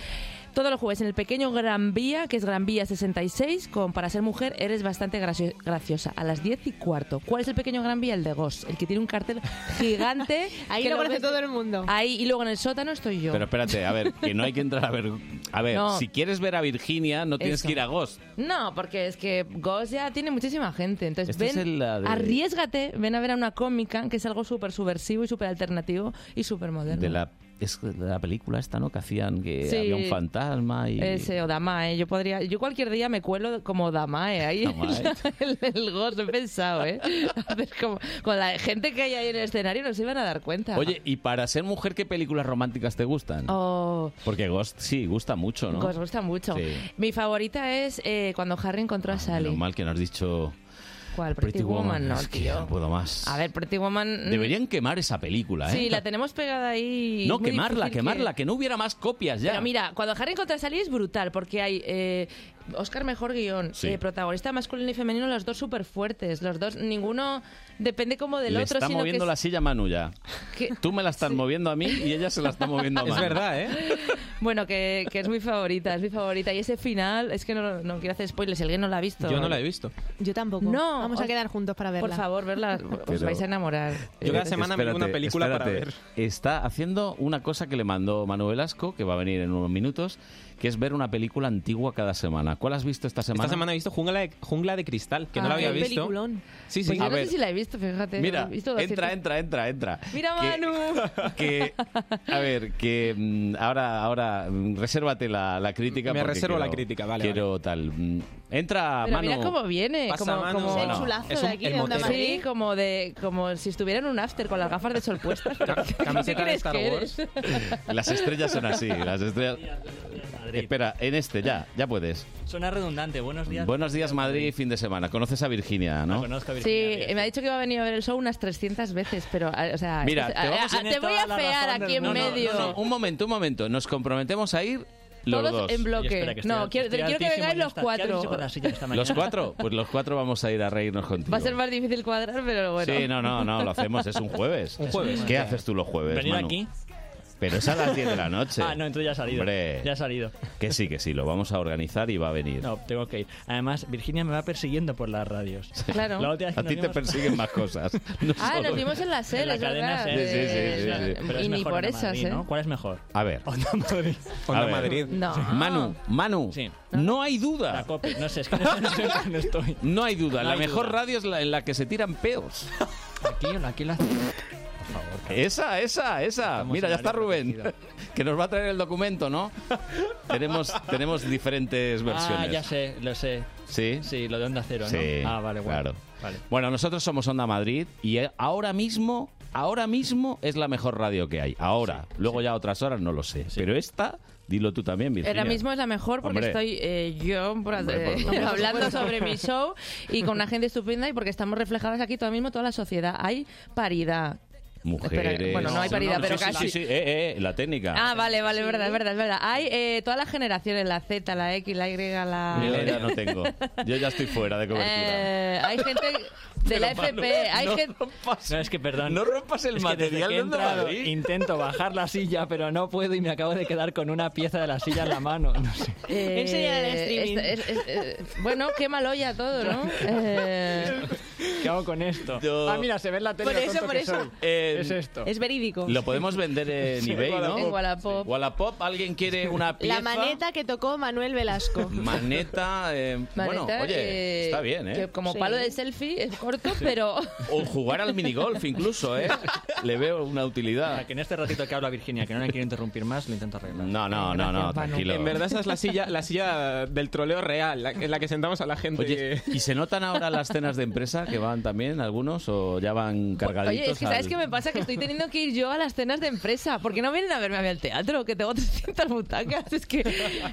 Todos los jueves en el pequeño Gran Vía, que es Gran Vía 66, con Para ser mujer eres bastante gracio- graciosa, a las 10 y cuarto. ¿Cuál es el pequeño Gran Vía? El de Gos, el que tiene un cartel gigante. Ahí que lo conoce todo el mundo. Ahí, y luego en el sótano estoy yo. Pero espérate, a ver, que no hay que entrar a ver... A ver, No. si quieres ver a Virginia, no tienes Eso. que ir a Ghost. No, porque es que Ghost ya tiene muchísima gente. Entonces, Este es ven, el, la de- arriesgate, ven a ver a una cómica que es algo súper subversivo y súper alternativo y súper moderno. De la, es la película esta, ¿no? Que hacían que Sí. había un fantasma y... Ese o Damae, yo podría, yo cualquier día me cuelo como Damae ahí Damae. el, el Ghost, he pensado, ¿eh? A ver, como, con la gente que hay ahí en el escenario no se iban a dar cuenta. Oye, y para ser mujer, ¿qué películas románticas te gustan? Oh, Porque Ghost sí, gusta mucho, ¿no? Ghost gusta mucho. Sí. Mi favorita es eh, cuando Harry encontró a Sally. Menos mal que no has dicho ¿Cuál? Pretty, Woman, no, es que no puedo más. A ver, Pretty Woman... mm, Deberían quemar esa película, ¿eh? Sí, la tenemos pegada ahí. No, quemarla, quemarla, que... no hubiera más copias ya. Pero mira, cuando Harry a Sally es brutal, porque hay eh, Oscar Mejor Guión, Sí. eh, protagonista masculino y femenino, los dos súper fuertes. Los dos, ninguno depende como del Le otro, está sino moviendo que la es- silla Manu ya. Tú me la estás moviendo a mí y ella se la está moviendo a Es Manu. verdad, ¿eh? Bueno, que, que es mi favorita, es mi favorita. Y ese final, es que no, no quiero hacer spoilers, si alguien no la ha visto. Yo no la he visto. Yo tampoco. No, Vamos a quedar juntos para verla. Por favor, verla, os Pero- vais a enamorar. Yo cada semana me digo una película para ver. Está haciendo una cosa que le mandó Manuel Velasco, que va a venir en unos minutos, que es ver una película antigua cada semana. ¿Cuál has visto esta semana? Esta semana he visto Jungla de, Jungla de Cristal, que no la Ah, había visto. peliculón. Sí, sí. Pues yo A no ver. sé si la he visto, fíjate. Mira, he visto entra, 200. entra, entra, entra. Mira, Que- Manu. que a ver que mm, ahora ahora mm, resérvate la, la crítica Me reservo quiero- la crítica, vale, quiero tal mm, entra Pero Manu mira cómo viene, Pasa, como, Manu. como Bueno, Un chulazo es de aquí, el de Onda motel. Madrid. Sí, como de como si estuviera en un after con las gafas de sol puestas. pero ¿qué- ¿Qué camiseta de crees Star que Wars. eres? las estrellas son así las estrellas espera en este ya ya puedes Suena redundante. Buenos días. buenos días Madrid fin de semana conoces a Virginia no Conozco a Sí, Virginia bien. me ha dicho que va a venir a ver el show unas 300 veces, pero, a- o sea... Mira, es- te a- vamos- a- Tienes te voy a toda la fear razón aquí del en mundo. medio. No, no, un momento un momento nos comprometemos a ir los Todos dos en bloque. No, quiero, estoy quiero que vengáis en los esta- ¿Qué has dicho con cuatro. los cuatro pues los cuatro vamos a ir a reírnos contigo Va a ser más difícil cuadrar, pero bueno. Sí, no, no, no, lo hacemos, es un jueves. Un jueves. ¿Qué haces tú los jueves, Venir Manu? aquí. Pero es a las 10 de la noche. Ah, no, entonces ya ha salido. Hombre. Ya ha salido. Que sí, que sí, lo vamos a organizar y va a venir. No, tengo que ir. Además, Virginia me va persiguiendo por las radios. Claro. La última vez que A ti te persiguen más cosas. no Ah, solo- nos vimos en la SER, En la es cadena verdad. SER. Sí, sí, sí, sí, sí. Pero es Y ni por esas, Madrid, ¿eh? ¿no? ¿Cuál es mejor? A ver, Onda Madrid. Onda. Madrid. No. Manu, Manu, Sí. no hay La duda. copia. No sé, es que no, no sé qué estoy. No hay duda. No la hay mejor duda. radio es la en la que se tiran peos. Aquí, aquí la... Por favor. Esa, esa, esa. Estamos Mira, ya está Rubén. Que nos va a traer el documento, ¿no? tenemos, tenemos diferentes versiones. Ah, ya sé, lo sé. ¿Sí? Sí, lo de Onda Cero, ¿no? Sí, Ah, vale, bueno. claro. Vale. Bueno, nosotros somos Onda Madrid y eh, ahora mismo, ahora mismo es la mejor radio que hay. Ahora, luego ya otras horas no lo sé. Pero esta, dilo tú también, Virginia. Ahora mismo es la mejor porque Hombre. estoy eh, yo por- Hombre, por eh, supuesto. hablando sobre mi show y con una gente estupenda y porque estamos reflejadas aquí todo mismo toda la sociedad. Hay paridad. Mujeres. Espera, bueno, no hay paridad, pero sí, casi. Sí, sí, eh, eh, la técnica. Ah, vale, vale, es verdad, es verdad, es verdad. Hay eh, todas las generaciones, la Z, la X, la Y, la... Yo ya no tengo. Yo ya estoy fuera de cobertura. Eh, hay gente de la FP. Hay no, rompas, no, es que perdón. No rompas el material que desde que entrado, Intento bajar la silla, pero no puedo y me acabo de quedar con una pieza de la silla en la mano. No sé. Eh, el streaming. Eh, bueno, quémalo ya todo, ¿no? Eh, ¿Qué hago con esto? Ah, mira, se ve en la tele. Por eso, por eso. Eh, es esto. Es verídico. Lo podemos vender en eBay, ¿no? En Wallapop. Wallapop, alguien quiere una pieza. La maneta que tocó Manuel Velasco. Maneta. bueno, oye, está bien, ¿eh? Como palo de selfie corto, pero... O jugar al minigolf incluso, ¿eh? Le veo una utilidad. que en este ratito que habla Virginia, que no la quiero interrumpir más, lo intento arreglar. No, no, no, no, tranquilo. En verdad esa es la silla, la silla del troleo real, la, en la que sentamos a la gente. Oye, ¿y se notan ahora las cenas de empresa que van también algunos o ya van cargaditos? Oye, es que al... ¿sabes qué me pasa? Que estoy teniendo que ir yo a las cenas de empresa, porque no vienen a verme a mí al teatro, que tengo 300 butacas. Es que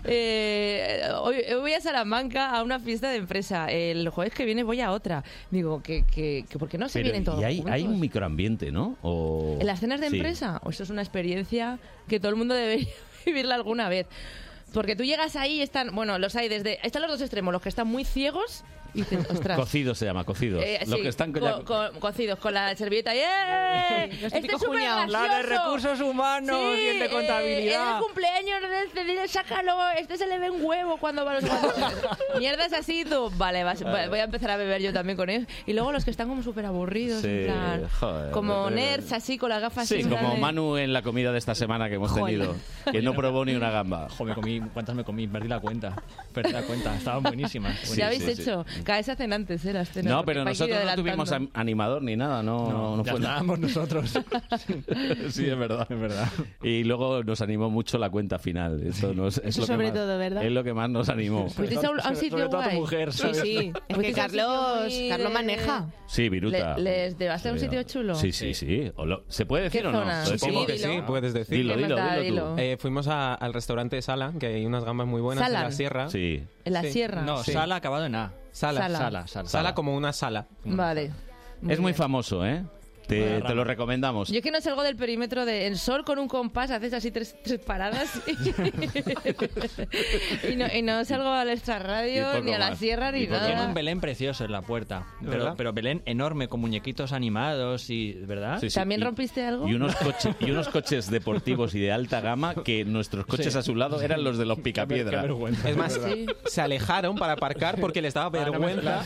eh, hoy, hoy voy a Salamanca a una fiesta de empresa, el jueves que viene voy a otra. Digo, que que, que, que porque no se Pero, vienen todos. Y hay, hay un microambiente, ¿no? O... En las cenas de empresa, o eso es una experiencia que todo el mundo debería vivirla alguna vez. Porque tú llegas ahí y están, bueno, los hay desde, están los dos extremos, los que están muy ciegos y dices, ostras. Cocidos se llama, cocidos. Eh, los que están co ya... co cocidos con la servilleta. ¡Eh! Este es La de recursos humanos sí, y el de eh, contabilidad. Eh, es el cumpleaños de este, sácalo, este se le ve un huevo cuando va a los Mierdas así, tú. Vale, vas, vale, voy a empezar a beber yo también con él. Y luego los que están como súper aburridos, sí, como joder. nerds así con las gafas. Sí, como. Manu en la comida de esta semana que hemos joder. tenido, que no probó ni una gamba. Joder, comí cuántas me comí, perdí la cuenta. Perdí la cuenta, estaban buenísimas. buenísimas. Ya habéis hecho, cada vez se hacen antes, ¿eh? Las cenas, no, pero nosotros no tuvimos animador ni nada, no, no, no fue nada. nosotros. sí, es verdad, es verdad. Y luego nos animó mucho la cuenta final. Eso es Eso lo sobre que más, todo, ¿verdad? Es lo que más nos animó. Fuisteis a un sitio guay. mujer. Sí, sí. Es que Carlos, Carlos maneja. Sí, Viruta. Le, ¿Les llevaste a un sitio chulo? Sí, sí, sí. O lo, ¿Se puede decir o no? Supongo que sí, puedes decir. Dilo, dilo, dilo, eh, fuimos al restaurante Sala, que eh, y unas gambas muy buenas en la sierra. Sí. En la sierra. No, sala acabado en A. Sala. Sala. Sala, sala. Como una sala. Vale. es muy famoso, ¿eh? Te, te, lo recomendamos. Yo es que no salgo del perímetro de en sol con un compás, haces así tres, tres paradas y, no, y, no, salgo al extrarradio, ni a la más. sierra, ni nada. Tiene un Belén precioso en la puerta, pero, pero, Belén enorme, con muñequitos animados y, ¿verdad? Sí, sí. ¿También y, rompiste algo? Y unos, coche, y unos coches deportivos y de alta gama que nuestros coches sí. a su lado eran los de los picapiedra. es más, se alejaron para aparcar porque les daba ah, vergüenza.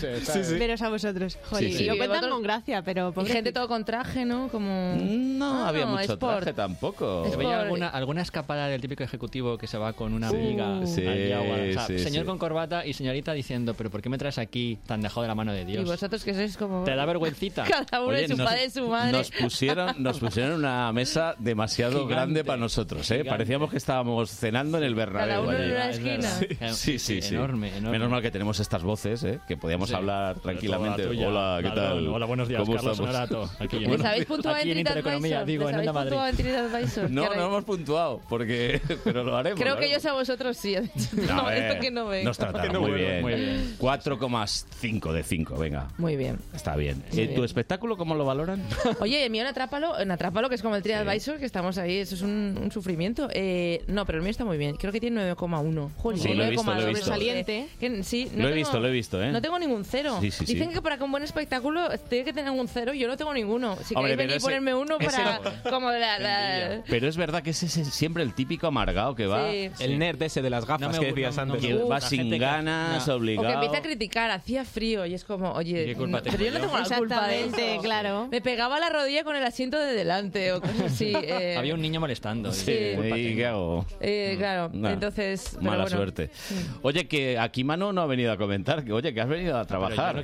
Veros a vosotros. Joder, y lo cuentan con gracia, pero... Gente todo contrario traje, ¿no? Como... No ah, había mucho traje tampoco. Se veía alguna, alguna escapada del típico ejecutivo que se va con una amiga. Uh, sí, o sea, sí, señor sí. con corbata y señorita diciendo, pero ¿por qué me traes aquí tan dejado de la mano de Dios? Y vosotros que sois como... Te da vergüencita. Cada uno Oye, de su nos, padre y su madre. Nos pusieron, nos pusieron una mesa demasiado gigante, grande para nosotros, ¿eh? Parecíamos que estábamos cenando en el Bernabéu. Cada uno en una esquina. Es sí, sí, sí. Enorme, enorme. Menos mal que tenemos estas voces, ¿eh? Que podíamos hablar tranquilamente. Hola, ¿qué tal? Hola, buenos días, Carlos Honorato. Aquí ¿Les bueno, habéis puntuado en TripAdvisor? digo, en puntuado en TripAdvisor? No, no hemos puntuado, porque, pero lo haremos. Creo lo que haremos. ellos a vosotros sí. No, no esto que no vengo. Nos trataron no muy, bien. muy, bien. 4,5 de 5, venga. Muy bien. Está bien. Muy eh, ¿Y bien. tu espectáculo cómo lo valoran? Oye, el mío en Atrápalo, en Atrápalo, que es como el TripAdvisor, sí. que estamos ahí, eso es un, un sufrimiento. Eh, no, pero el mío está muy bien. Creo que tiene 9,1. Sí, 9,2. Sobresaliente. Sí, no lo he visto, lo he visto, ¿eh? No tengo ningún cero. Sí, Dicen que para que un buen espectáculo tiene que tener un cero yo no tengo ninguno. Si Hombre, queréis venir, ponerme uno para... Como la. Pero es verdad que ese es siempre el típico amargado que va... El nerd ese de las gafas no que decías antes. que va sin ganas, obligado. O que empieza a criticar, hacía frío y es como, oye, ¿Qué culpa pero yo no tengo la culpa de eso. claro. Me pegaba la rodilla con el asiento de delante o cosas así. Eh. Había un niño molestando. Sí, qué hago? Eh, mm. Claro, entonces... Mala suerte. Mm. Oye, que aquí Manu no ha venido a comentar, que oye, que has venido a trabajar.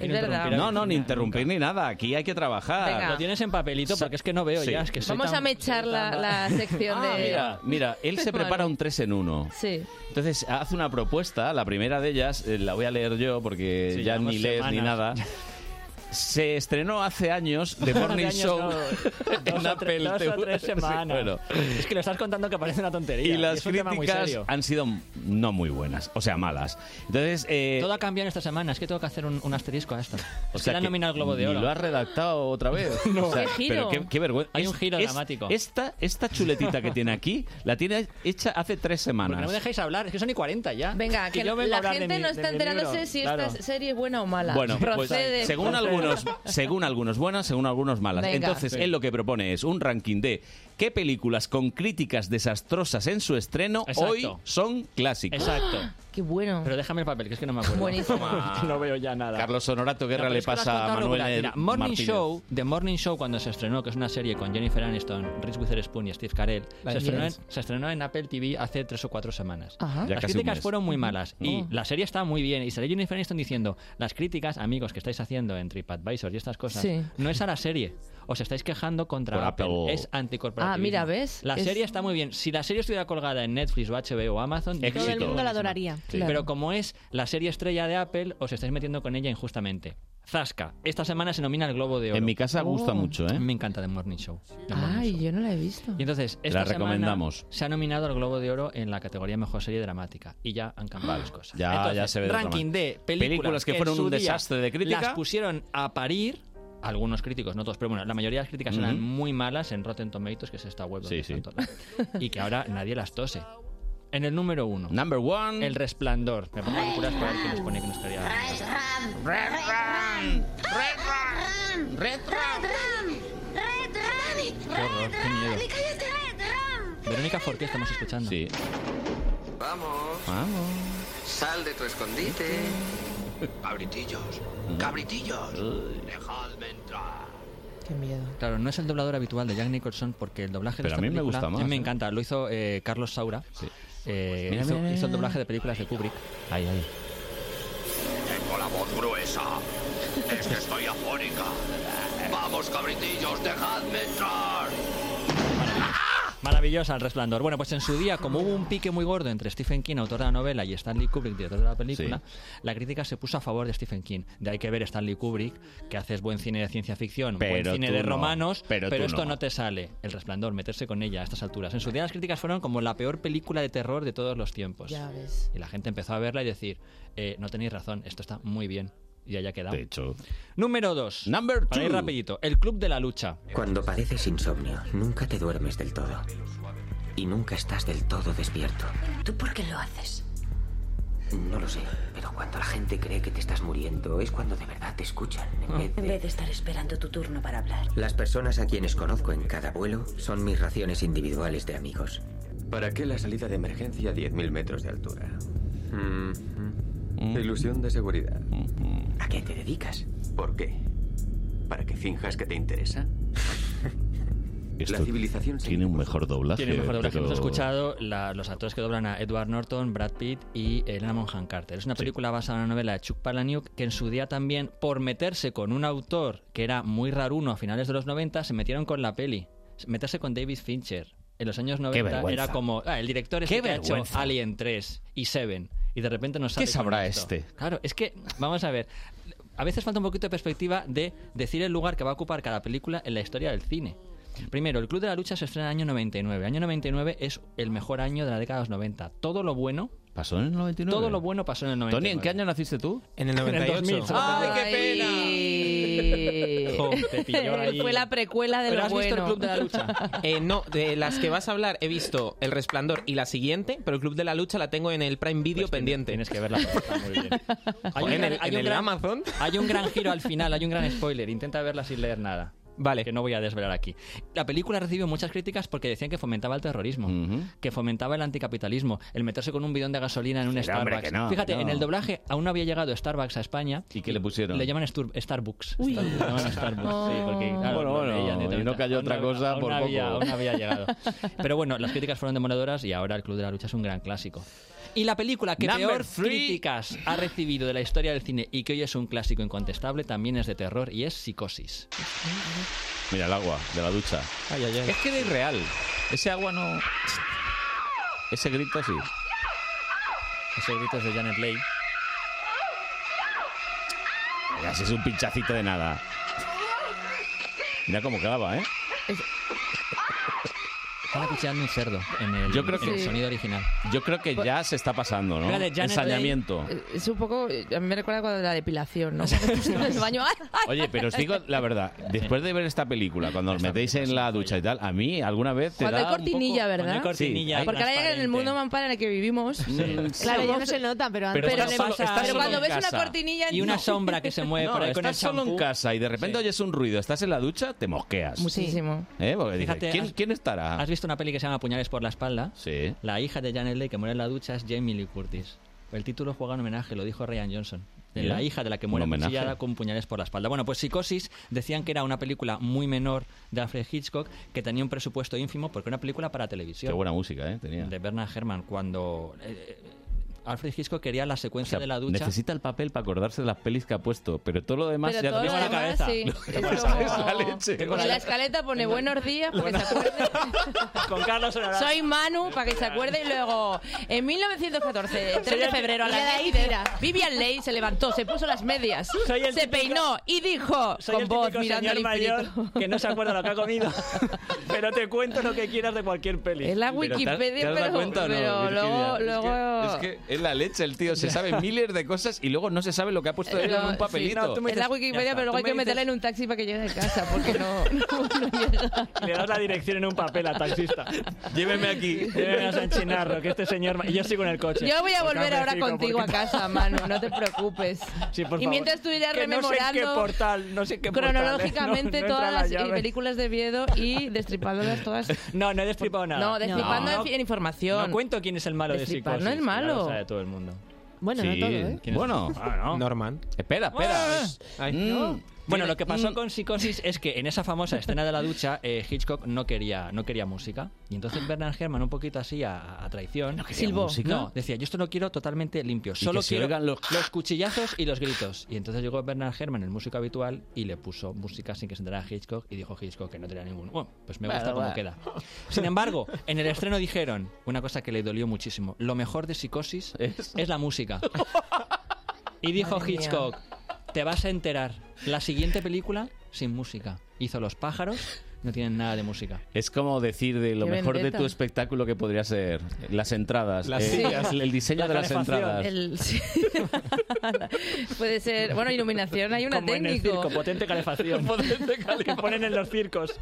No, no, ni interrumpir ni nada, aquí hay que trabajar tienes en papelito? Porque es que no veo sí. ya. Es que Vamos tan, a mechar la, la, sección ah, de. Mira, mira, él se prepara un 3 en 1. Sí. Entonces hace una propuesta, la primera de ellas, eh, la voy a leer yo porque sí, ya ni lees semanas. ni nada. Se estrenó hace años The Morning Show no, en Apple tres, TV. Dos o tres semanas. Sí, bueno. Es que lo estás contando que parece una tontería. Y las y críticas han sido no muy buenas, o sea, malas. Entonces, eh, todo ha cambiado en esta semana, es que tengo que hacer un, un asterisco a esto. O sea, la nominado Globo de Oro. Y lo has redactado otra vez. no. O sea, ¿Qué giro? Pero qué, qué, vergüenza. Hay un giro es, dramático. Esta, esta chuletita que tiene aquí la tiene hecha hace tres semanas. Porque no me dejáis hablar, es que son y 40 ya. Venga, que, que la, la gente mi, no está enterándose si esta serie es buena o mala. Bueno, pues, Procede. Pues, según algunos según algunos buenas, según algunos malas. Entonces, él lo que propone es un ranking de qué películas con críticas desastrosas en su estreno hoy son clásicos. Exacto. Qué bueno. Pero déjame el papel, que es que no me acuerdo. Buenísimo. No veo ya nada. Carlos Honorato Guerra No, le pasa a Manuel. Mira, Morning Martínez. Show, The Morning Show, cuando se estrenó, que es una serie con Jennifer Aniston, Reese Witherspoon y Steve Carell, se estrenó, en, se estrenó en Apple TV hace tres o cuatro semanas. Ajá. Las críticas fueron muy malas y Oh. la serie está muy bien. Y salió Jennifer Aniston diciendo, las críticas, amigos, que estáis haciendo en TripAdvisor y estas cosas, Sí. no es a la serie. Os estáis quejando contra Por Apple. Apple. Es anticorporativismo. Ah, mira, ¿ves? La Es- serie está muy bien. Si la serie estuviera colgada en Netflix o HBO o Amazon, Éxito. Todo el mundo la adoraría. Sí. Claro. Pero como es la serie estrella de Apple, os estáis metiendo con ella injustamente. Zasca, esta semana se nomina el Globo de Oro. En mi casa gusta Oh. mucho, ¿eh? Me encanta The Morning Show. The Morning Ay, Show. yo no la he visto. Y entonces, esta La semana recomendamos. se ha nominado al Globo de Oro en la categoría Mejor Serie Dramática. Y ya han cambiado las cosas. Ya- Entonces, ya se ve ranking de películas, Películas que fueron un desastre de crítica. Las pusieron a parir algunos críticos, no todos, pero bueno, la mayoría de las críticas eran Ujú. muy malas en Rotten Tomatoes, que es esta web donde Sí, sí. Y que ahora nadie las tose. En el número uno, Number one. El Resplandor. Me pongo auriculares para ver quién nos pone que nos quería. Qué horror, qué miedo. Verónica Forqué estamos escuchando. Sí. Vamos, Vamos. sal de tu escondite. Cabritillos, cabritillos, dejadme entrar. Qué miedo. Claro, no es el doblador habitual de Jack Nicholson porque el doblaje de Pero a esta mí me película- gusta más, A mí me ¿eh? encanta. Lo hizo eh, Carlos Saura. Eh, Mira, hizo, mira, mira, hizo el doblaje de películas de Kubrick. Ahí, ahí. Tengo la voz gruesa. Es que estoy afónica. Vamos, cabritillos, dejadme entrar. Maravillosa el resplandor. Bueno, pues en su día, como hubo un pique muy gordo entre Stephen King, autor de la novela, y Stanley Kubrick, director de la película, la crítica se puso a favor de Stephen King. De hay que ver Stanley Kubrick, que haces buen cine de ciencia ficción, buen cine de no. romanos, Pero esto no. no. te sale. El resplandor, meterse con ella a estas alturas. En su día las críticas fueron como la peor película de terror de todos los tiempos. Ya ves. Y la gente empezó a verla y decir, eh, no tenéis razón, esto está muy bien. Y haya quedado. De hecho. Número 2. Number Para ir two. rapidito. El Club de la Lucha. Cuando padeces insomnio, nunca te duermes del todo. Y nunca estás del todo despierto. ¿Tú por qué lo haces? No lo sé, pero cuando la gente cree que te estás muriendo es cuando de verdad te escuchan. En vez En de... vez de estar esperando tu turno para hablar. Las personas a quienes conozco en cada vuelo son mis raciones individuales de amigos. ¿Para qué la salida de emergencia a 10.000 metros de altura? Mm, Ilusión de seguridad. ¿A qué te dedicas? ¿Por qué? ¿Para que finjas que te interesa? Esto la civilización se tiene un mejor doblaje. Tiene mejor doblaje. pero- Hemos escuchado la- los actores que doblan a Edward Norton, Brad Pitt y Elena Bonham Carter. Es una película basada en una novela de Chuck Palahniuk que en su día también, por meterse con un autor que era muy raruno a finales de los 90, se metieron con la peli. Meterse con David Fincher. En los años 90 vergüenza. era como, ah, el director es que ha hecho. Alien 3 y Seven. Y de repente nos sale ¿Qué con sabrá esto. este? Claro, es que, vamos a ver, a veces falta un poquito de perspectiva de decir el lugar que va a ocupar cada película en la historia del cine. Primero, el Club de la Lucha se estrena en el año 99. Año 99 es el mejor año de la década de los 90. Todo lo bueno... ¿Pasó en el 99? Todo lo bueno pasó en el 99. Tony, ¿en qué año naciste tú? En el En el 98. 2000, se lo Ay. Jo, te pilló ahí. Fue la precuela de ¿Pero lo has visto el bueno. Club de la Lucha? Eh, no, de las que vas a hablar he visto El Resplandor y la siguiente, pero el Club de la Lucha la tengo en el Prime Video pendiente. Tienes que verla, está muy bien. Hay Joder, un en gran- el, hay en un el gran- Amazon. Hay un gran giro al final, hay un gran spoiler. Intenta verla sin leer nada. Vale. Que no voy a desvelar aquí. La película recibió muchas críticas porque decían que fomentaba el terrorismo, que fomentaba el anticapitalismo, el meterse con un bidón de gasolina en un Pero, Starbucks. que no, Fíjate, que en el doblaje aún no había llegado Starbucks a España. ¿Y qué le pusieron? Le llaman Stur- Starbucks. Uy. Starbucks, le llaman Starbucks, sí, porque, claro, Bueno, no bueno, y no cayó Aún otra había- cosa aún por había- poco. aún había llegado. Pero bueno, las críticas fueron demoledoras y ahora el Club de la Lucha es un gran clásico. Y la película que Number peor three. críticas ha recibido de la historia del cine y que hoy es un clásico incontestable también es de terror y es Psicosis. Mira el agua de la ducha. Ay, ay, ay. Es que de irreal. Ese agua no. Ese grito sí. Ese grito es de Janet Leigh. Así es un pinchacito de nada. Mira cómo quedaba, ¿eh? Están acuchillando un cerdo en el, Yo creo en el sonido original. Yo creo que ya se está pasando, ¿no? Janet Ensañamiento. Eh, Es un poco. A mí me recuerda cuando la depilación, ¿no? Cuando estás en el baño. Oye, pero os digo la verdad, después de ver esta película, cuando os metéis en la ducha y tal, a mí alguna vez te Cuando da hay un cortinilla, poco- ¿verdad? Cuando hay cortinilla, Sí, Porque ahora ya en el mundo mampara en el que vivimos. Claro, ya no se nota, pero antes. Pero Pero, estás le solo- pasa- estás pero solo cuando en ves una cortinilla Y una no. sombra que se mueve No, por ahí con el estás solo en champú. casa y de repente oyes un ruido, estás en la ducha, te mosqueas. Muchísimo. ¿Eh? Porque dices, Fíjate, ¿quién, has- quién estará? ¿Has visto una peli que se llama Puñales por la espalda? Sí. La hija de Janet Leigh que muere en la ducha es Jamie Lee Curtis. el título juega un homenaje, lo dijo Ryan Johnson. De la hija de la que muere homenaje. acuchillada con puñales por la espalda. Bueno, pues Psicosis decían que era una película muy menor de Alfred Hitchcock que tenía un presupuesto ínfimo porque era una película para televisión. Qué buena música, ¿eh? Tenía. De Bernard Herrmann, cuando eh, Alfred Hitchcock quería la O secuencia sea, de la ducha. necesita el papel para acordarse de las pelis que ha puesto, pero todo lo demás Pero ya todo tengo lo en la demás, cabeza. sí. La- como- es la leche. En la escaleta pone buenos días porque se acuerde. Con Carlos Honorato. Soy Manu para que se acuerde y luego en 1914, el 3 de febrero a las de ahí 10 y de- tira. Vivian Leigh se levantó, se puso las medias, se típico- peinó y dijo Soy con el voz mirando al señor mayor que no se acuerda lo que ha comido, pero te cuento lo que quieras de cualquier peli. Es la Pero ¿te has- Wikipedia, ¿te has dado pero, cuenta o no, pero Virginia? luego, Es que- luego Es que es la leche el tío, se sabe miles de cosas y luego no se sabe lo que ha puesto él en un sí, papelito. no, tú me es la Wikipedia, pero luego hay que meterla en un taxi para que llegue a casa, porque no, no, no llega. Le das la dirección en un papel al taxista. Lléveme aquí. Lléveme a San Chinarro, que este señor... Y yo sigo en el coche. Yo voy a volver ahora contigo a porque- casa, Manu, no te preocupes. Sí, por y favor. mientras tú irás Que no sé en rememorando qué portal, no sé en qué portal, ¿eh? cronológicamente No- no entra todas la las llave. películas de Viedo y destripándolas todas. No, no he destripado nada. No, destripando No. en, en información. No cuento quién es el malo de Destripar Psicosis. no es ya malo. lo sabe todo el mundo. Bueno, no todo, ¿eh? ¿Quién es? Bueno, Ah, no. Norman. espera, espera. Ay. Mm. Bueno, lo que pasó Mm. con Psicosis es que en esa famosa escena de la ducha, eh, Hitchcock no quería, no quería música. Y entonces Bernard Herrmann, un poquito así a, a traición, Silbó. música? No, decía, yo esto lo quiero totalmente limpio. Solo quiero los- los cuchillazos y los gritos. Y entonces llegó Bernard Herrmann, el músico habitual, y le puso música sin que se enterara Hitchcock. Y dijo Hitchcock que no tenía ninguno. Bueno, pues me gusta cómo queda. Sin embargo, en el estreno dijeron una cosa que le dolió muchísimo. Lo mejor de Psicosis es, la música. Y dijo Madre mía. Hitchcock, te vas a enterar. La siguiente película, sin música. Hizo Los pájaros, no tienen nada de música. Es como decir de lo Qué mejor vendetta. de tu espectáculo que podría ser las entradas, Las eh, sillas. el, el diseño La de las calefacción. entradas. El- sí. Puede ser. Bueno, iluminación, hay una Como en el técnico. circo, potente calefacción. que ponen en los circos.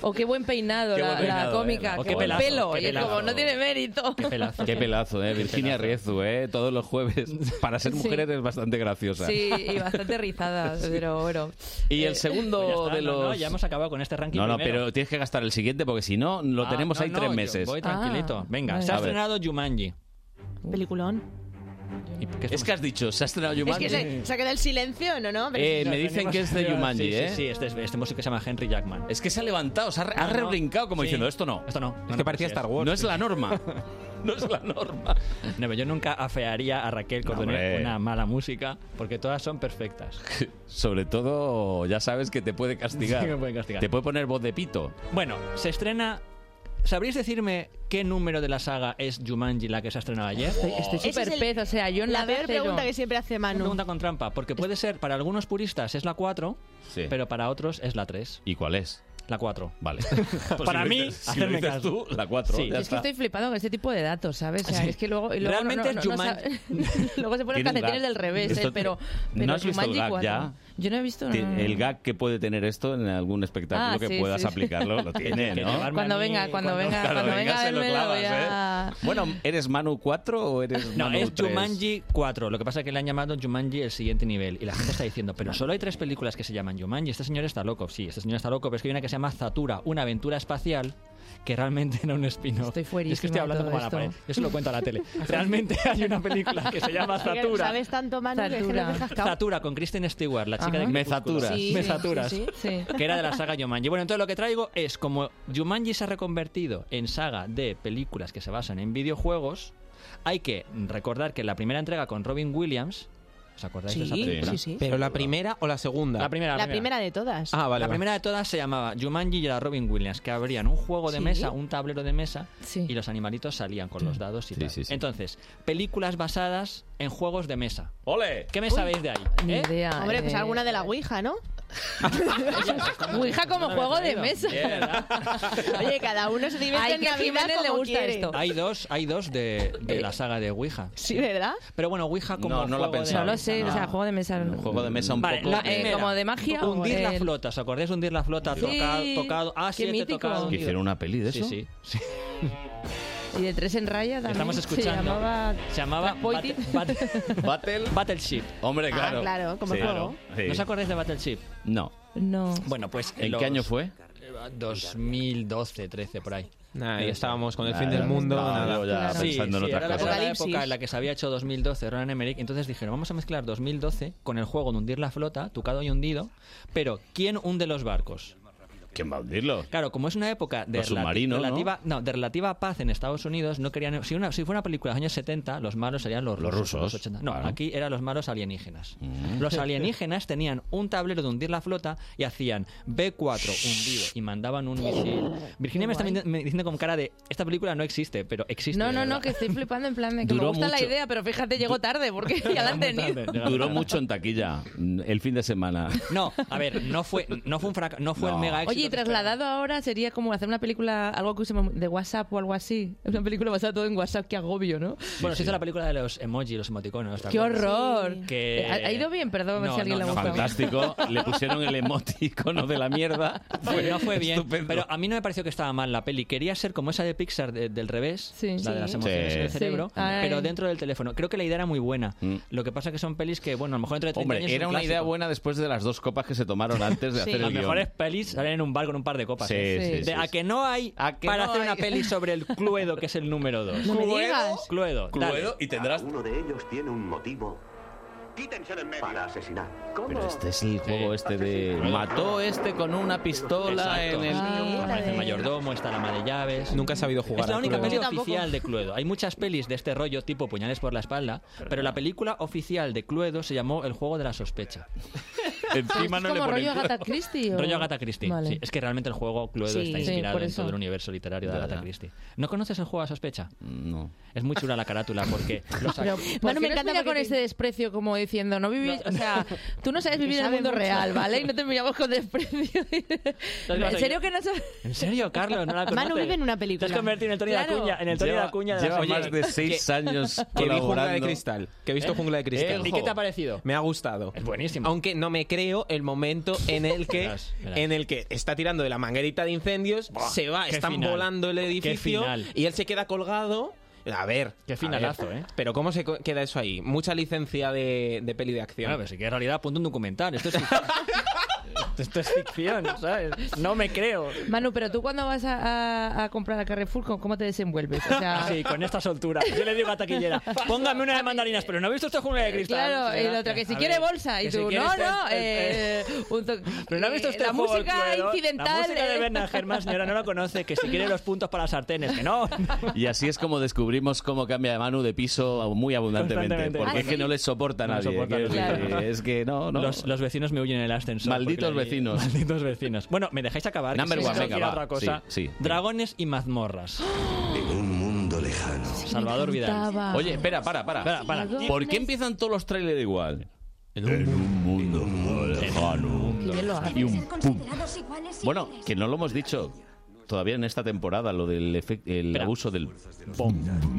O qué buen peinado, Qué la, buen peinado, la cómica. eh. O qué qué pelazo, pelo. qué Y es como, pelazo. no tiene mérito. Qué pelazo. Qué pelazo, ¿eh? Virginia Riezu, ¿eh? Todos los jueves. Para ser mujer Sí. eres bastante graciosa. Sí, y bastante rizada, pero bueno. Y el Eh, segundo Pues está, de no, los... no, ya hemos acabado con este ranking No, no, primero. pero tienes que gastar el siguiente porque si no, lo Ah, tenemos no, ahí no, tres yo meses. Voy tranquilito. Ah, Venga, vale. se ha ver. estrenado Jumanji. Peliculón. ¿Y qué Es estamos- que has dicho, se ha estrenado Es Jumanji. que se, se ha quedado el silencio, ¿no? no? Pero Eh, sí, me dicen que es de Jumanji, sí, ¿eh? Sí, sí, este, es- este músico se llama Henry Jackman. Es que se ha levantado, se ha, re- ha No, no. rebrincado como Sí. diciendo, esto no. Esto no. Es que parecía Star Wars. No es la norma. No es la norma. No, yo nunca afearía a Raquel con una mala música, porque todas son perfectas. Sobre todo, ya sabes que te puede castigar. Sí, me puede castigar. Te puede poner voz de pito. Bueno, se estrena... ¿Sabríais decirme qué número de la saga es Jumanji la que se ha estrenado ayer? Estoy Ese es súper el- pez, o sea, yo La nada peor cero. pregunta que siempre hace Una Manu. pregunta con trampa, porque puede ser, para algunos puristas es la 4, Sí. pero para otros es la 3. ¿Y cuál es? La 4. Vale. Para Si mí, dices- si hacerme dices caso. tú, la 4. Sí. Es que estoy flipando con este tipo de datos, ¿sabes? O sea, Sí. es que luego... y luego no- Realmente no- no- no luego se ponen calcetines del revés, ¿eh? Pero, ¿No pero has visto el gag 4. ya? Yo no he visto... no, no, no. El gag que puede tener esto en algún espectáculo Ah, que sí, puedas sí. aplicarlo, lo tiene, ¿no? Cuando venga, cuando venga, Claro, cuando venga, se él lo me lo voy clavas, a... ¿eh? Bueno, ¿eres Manu 4 o eres No, Manu es 3? Jumanji 4. Lo que pasa es que le han llamado Jumanji el siguiente nivel. Y la gente está diciendo, pero solo hay tres películas que se llaman Jumanji. Este señor está loco. Sí, este señor está loco, pero es que hay una que se llama Zatura, una aventura espacial, que realmente era un spin-off. Estoy Es que fuerísima estoy hablando de como a la esto. pared. Eso lo cuento a la tele. Realmente hay una película que se llama Zatura. Sabes tanto, Manu, que Zatura. con Kristen Stewart, la chica Ajá. de Me Crepúsculo. zaturas. Sí, Me sí, zaturas. sí, Sí. que era de la saga Jumanji. Bueno, entonces lo que traigo es como Jumanji se ha reconvertido en saga de películas que se basan en videojuegos, hay que recordar que la primera entrega con Robin Williams, ¿os acordáis de esa Sí, película? sí, sí. ¿Pero la primera o la segunda? La primera, La primera de todas. Ah, vale. la vale. primera de todas se llamaba Jumanji y era Robin Williams, que abrían un juego de Sí. mesa, un tablero de mesa, Sí. y los animalitos salían con los dados y Sí, tal. sí, sí. Entonces, películas basadas en juegos de mesa. ¡Ole! ¿Qué me sabéis de ahí? Ni ¿Eh? idea. Hombre, pues eh, alguna de la Ouija, ¿no? Ouija como juego de mesa. Oye, cada uno se divierte Ay, en que a Navidad Jiménez le como gusta quiere. esto. Hay dos, hay dos de, de la saga de Ouija. Sí, ¿verdad? Pero bueno, Ouija como No, no juego de pensado. No lo sé, o sea, juego de mesa... Un juego de mesa un Vale, poco... la- eh, como de magia Hundir la el- flota, ¿os acordáis de hundir la flota? Sí. Tocado, tocado, ah, Qué siete mítico. tocado. que hicieron una peli de Sí, eso. sí, sí. Y de tres en raya también. Estamos escuchando. Se llamaba... Se llamaba Blackpoint. Bat- Bat- Battle. Battleship. Hombre, Ah, claro. claro, como Sí. juego. Sí. ¿No os acordáis de Battleship? No. No. Bueno, pues... ¿En los- qué año fue? eh, 2012, 13, por ahí. Nah, y estábamos con el Nah, fin del mundo. nada. ya Sí, pensando en sí, otras era la, cosas. era la época en la que se había hecho 2012 Roland Emmerich, entonces dijeron, vamos a mezclar 2012 con el juego de hundir la flota, tucado y hundido, pero ¿quién hunde los barcos? ¿Quién va a hundirlo? Claro, como es una época de, ¿no? relativa, ¿no? de relativa paz en Estados Unidos, no querían si, una, si fuera una película de los años 70, los malos serían los, Los rusos, rusos, los 80. No, claro. aquí eran los malos alienígenas. Mm. Los alienígenas tenían un tablero de hundir la flota y hacían B4 hundido y mandaban un misil. Virginia me está me diciendo con cara de esta película no existe, pero existe. No, no, no, que estoy flipando en plan de que me Duró gusta la mucho. idea, pero fíjate, llegó tarde porque ya la han tenido. Duró mucho en taquilla el fin de semana. No, a ver, no fue, no fue un fracaso, no fue el mega éxito. Oye, y que trasladado ahora sería como hacer una película, algo que usemos de WhatsApp o algo así. Es una película basada todo en WhatsApp, qué agobio, ¿no? Bueno, se hizo la película de los emojis, los emoticonos. ¿te ¡Qué horror! Que- ¿Ha, ha ido bien? Perdón, No, si a alguien no, le no. Fantástico. Le pusieron el emoticono de la mierda. Fue- no fue bien, estupendo. pero a mí no me pareció que estaba mal la peli. Quería ser como esa de Pixar de- del revés, la de las Sí. emociones Sí. en el cerebro, Sí. Pero dentro del teléfono. Creo que la idea era muy buena. Lo que pasa que son pelis que, bueno, a lo mejor dentro de 30 Hombre, años era un una idea clásico. buena después de las dos copas que se tomaron antes de Sí. hacer el Las mejores pelis salen en un bar con un par de copas. Sí, ¿eh? sí, De sí, a sí. que no hay que para no hacer hay? una peli sobre el Cluedo, que es el número 2. No me digas. Cluedo. Cluedo y tendrás... Uno de ellos tiene un motivo. Quítense de en medio. Para asesinar. Pero este es el juego este de... Mató este con una pistola Exacto. en el... Ah, Aparece el mayordomo, está la ama de llaves. Nunca he sabido jugar Es la única peli oficial de Cluedo. Hay muchas pelis de este rollo, tipo Puñales por la espalda, pero la película oficial de Cluedo se llamó El juego de la sospecha. Encima es como rollo Agatha Christie. ¿o? Rollo Agatha Christie. Vale. Sí, es que realmente el juego Cluedo Sí. está Sí, inspirado por en todo el universo literario de Ya, Agatha. Christie. ¿No conoces el juego de la sospecha? No. Es muy chula la carátula porque los Pero, Manu, me encanta con este desprecio como diciendo, no vivís, o sea, tú no sabes vivir en el mundo mucho. real, ¿vale? Y no te miramos con desprecio. ¿En serio que no sabes? ¿En serio, Carlos? ¿No la conoces? Manu vive en una Te película. has convertido en el Tony Claro. de Acuña, en el Tony de Lleva- Acuña de lleva más de seis años Que vi Jungla de colaborando. Cristal. Que he visto ¿Eh? Jungla de Cristal. ¿Y qué te ha parecido? Me ha gustado. Es buenísimo. Aunque no me creo el momento en el que Verás, verás. en el que está tirando de la manguerita de incendios, Buah, se va, están final. volando el edificio y él se queda colgado. A ver, Qué finalazo, ver. ¿eh? Pero ¿cómo se queda eso ahí? Mucha licencia de, de peli de acción. Claro, pero sí que en realidad apunta un documental. Esto es. Esto es ficción, ¿sabes? No me creo. Manu, pero tú cuando vas a, a- a comprar a Carrefour, ¿cómo cómo te desenvuelves? O sea, Sí, con esta soltura. Yo le digo a taquillera, póngame una de mandarinas, pero ¿no ha visto usted jungla de cristal? Claro, y el otro que si a quiere ver, bolsa y si tú, no, no, eh, un Pero no ha visto usted la música incidental. La música de eh. Bernard Herrmann, señora, no la conoce, que si quiere los puntos para las sartenes, que no. Y así es como descubrimos cómo cambia de Manu de piso muy abundantemente. Porque Ah, es que no les soporta a No nadie. soporta a que es, nadie. que- es que no, no. Los, los vecinos me huyen en el ascensor. Malditos vecinos. Malditos vecinos. Bueno, ¿me dejáis acabar? Number one, venga, va. otra cosa. Sí, sí. Dragones y mazmorras. En un mundo lejano. Salvador Vidal. Oye, espera, para, para. Espera, para. ¿Por qué empiezan todos los trailers igual? En un mundo lejano. Lo hace. Y un pum. Bueno, que no lo hemos dicho todavía en esta temporada, lo del el Espera. abuso del...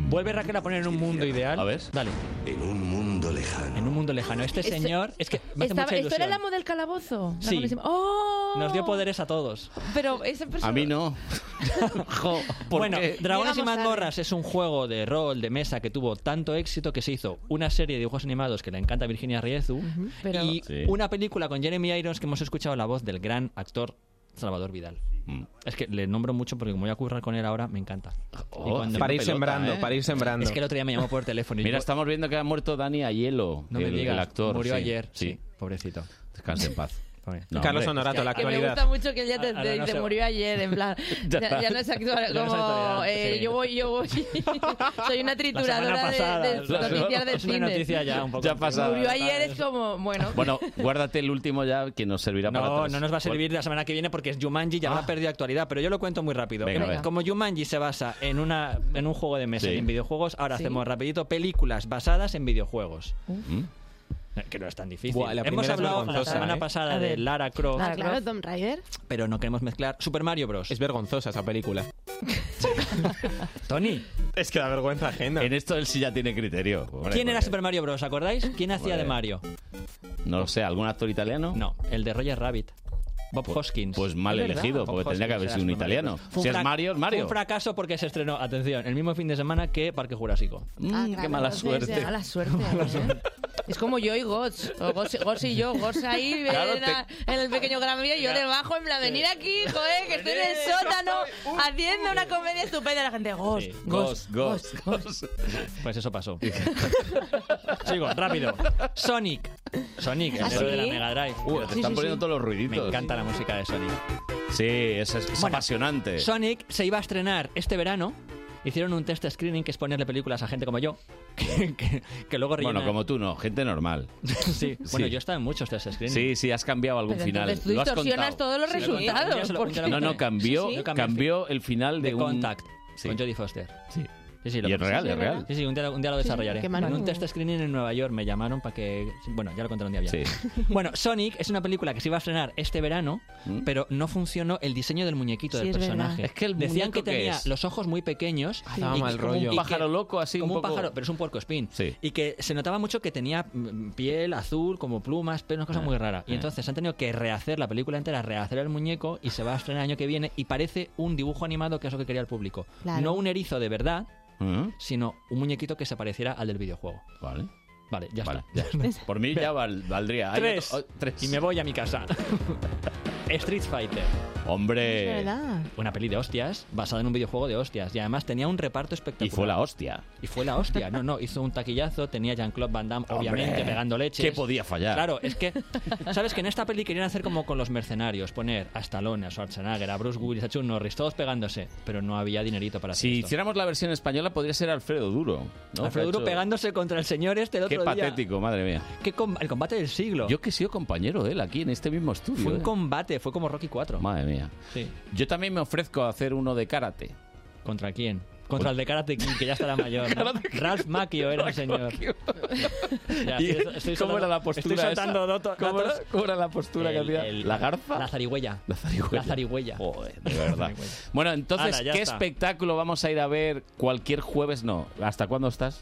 Vuelve Raquel a poner en un mundo ideal. A ver. Dale. En un mundo lejano. En un mundo lejano. Este Este- señor. Es que me hace Estaba- mucha ¿Esto era el amo del calabozo? Sí. ¡Oh! Nos dio poderes a todos. Pero persona... A mí no. Jo, ¿por Bueno, qué? Dragones y Llegamos tarde. mazmorras es un juego de rol, de mesa, que tuvo tanto éxito que se hizo una serie de dibujos animados que le encanta a Virginia Riezu pero- y Sí. una película con Jeremy Irons que hemos escuchado la voz del gran actor Salvador Vidal. Mm. Es que le nombro mucho porque como voy a currar con él ahora, me encanta. Oh, Para ir pelota, sembrando, ¿eh? para ir sembrando. Es que el otro día me llamó por teléfono y Mira, yo- estamos viendo que ha muerto Dani Aiello, no me el, digas, el actor. murió sí. ayer, sí, Sí, pobrecito. descanse en paz. No, Carlos hombre. Honorato, la Que me actualidad. gusta mucho que él ya te, Ahora te- no te se- murió ayer, en plan. Ya. ya, ya no es actual, Ya no es como. actualidad, eh, sí. Yo voy, yo voy. Soy una La trituradora pasada, de, de claro, noticias del cine. noticia ya un poco Ya pasada. Murió ayer, es como. Bueno. Bueno, guárdate el último ya que nos servirá para No, no nos va a servir la semana que viene porque es Jumanji, ya habrá perdido actualidad, pero yo lo cuento muy rápido. Venga, venga. Como Jumanji se basa en, una, en un juego de mesa Sí. y en videojuegos, ahora Sí. hacemos rapidito películas basadas en videojuegos. ¿Mm? Que no es tan difícil. Buah, la Hemos hablado la semana ¿eh? pasada de. Lara Croft, Lara Ah, claro, Tomb Raider. pero no queremos mezclar Super Mario Bros. Es vergonzosa esa película. Tony, Es que da vergüenza ajena. En esto él sí ya tiene criterio. ¿quién era Super Mario Bros? ¿Acordáis? ¿Quién hacía de. Mario? No lo sé, ¿algún actor italiano? No, el de Roger Rabbit. Bob Hoskins. Pues mal Es verdad, elegido, Bob porque tendría que haber sido un italiano. Fue Si es Mario, es Fue Mario. un fracaso porque se estrenó, atención, el mismo fin de semana que Parque Jurásico. Mm, Ah, qué claro, mala entonces, suerte. Mala suerte. ¿eh? Es como yo y Gots. O y yo. Gots ahí Claro, en, la- en el pequeño Gran Vía y yo debajo, en plan, venir aquí, joder, que estoy en el sótano haciendo una comedia estupenda. La gente, Gots, Gots, Ghost, Ghost. Pues eso pasó. Sigo, rápido. Sonic. Sonic, el ¿Ah, héroe de la sí? Mega Drive. Uh, te están poniendo todos los ruiditos. Me encanta la música de Sonic. Sí, es, es Bueno, apasionante. Sonic se iba a estrenar este verano. Hicieron un test screening que es ponerle películas a gente como yo, que, que- que luego rellena... Bueno, como tú no, gente normal. sí. Bueno, yo he estado en muchos test screening. Sí, sí, has cambiado algún Pero final. entonces tú Lo has distorsionas contado. todos los Sí, lo he contado. resultados. Un día se lo- un porque- día lo No, no, cambió, Sí, sí. Cambió el final de, de un... Contact Sí. con Jodie Foster. Sí. Sí, sí, Y es real, sí, es real. Sí, sí, un día, un día lo desarrollaré. qué en un test screening en Nueva York me llamaron para que... Bueno, ya lo contaré un día bien. Bueno, Sonic es una película que se iba a estrenar este verano, pero no funcionó el diseño del muñequito Sí, del es verdad. personaje. Es que el Decían que ¿qué tenía los ojos muy pequeños. Ah, daba mal como rollo. y Un pájaro loco, así, Como un un poco- pájaro, pero es un puerco. Sí. Y que se notaba mucho que tenía mm, piel azul, como plumas, pero una cosa Ah, muy rara. Y ah. entonces han tenido que rehacer la película entera, rehacer el muñeco y se va a estrenar el año que viene y parece un dibujo animado que es lo que quería el público. Claro. No un erizo de verdad, ¿Mm? sino un muñequito que se pareciera al del videojuego. Vale. Vale, ya Vale, está. ya. Por mí ya val- valdría. Tres. otro- oh, tres. Y me voy a mi casa. Street Fighter. Hombre. Es verdad. Una peli de hostias, basada en un videojuego de hostias. Y además tenía un reparto Y espectacular. fue la hostia. Y fue la hostia. No, no, hizo un taquillazo, tenía Jean-Claude Van Damme, obviamente, Hombre, pegando leches. ¿Qué podía fallar? Claro, es que, ¿sabes? Que en esta peli querían hacer como con los mercenarios, poner a Stallone, a Schwarzenegger, a Bruce Willis, a Chuck Norris, todos pegándose, pero no había dinerito para hacer Si esto. hiciéramos la versión española, podría ser Alfredo Duro. ¿no? Alfredo Duro hecho- pegándose contra el señor este el Qué otro día. patético, madre mía. Qué com- el combate del siglo. Yo que he sido compañero de él aquí en este mismo estudio. Fue un ¿eh? combate, fue como Rocky 4. Madre mía. Sí. Yo también me ofrezco a hacer uno de karate. ¿Contra quién? Contra el de Karate Kid, que ya estará mayor. ¿no? Ralph Macchio era el señor. Ya, ¿Y estoy- estoy ¿Cómo era la postura Estoy soltando esa? dato- ¿Cómo, datos. era, cómo era la postura que el- ¿La garza? La zarigüeya. La zarigüeya. La zarigüeya. Joder, de verdad. bueno, entonces, ¿qué está. espectáculo vamos a ir a ver cualquier jueves? No. ¿Hasta cuándo estás?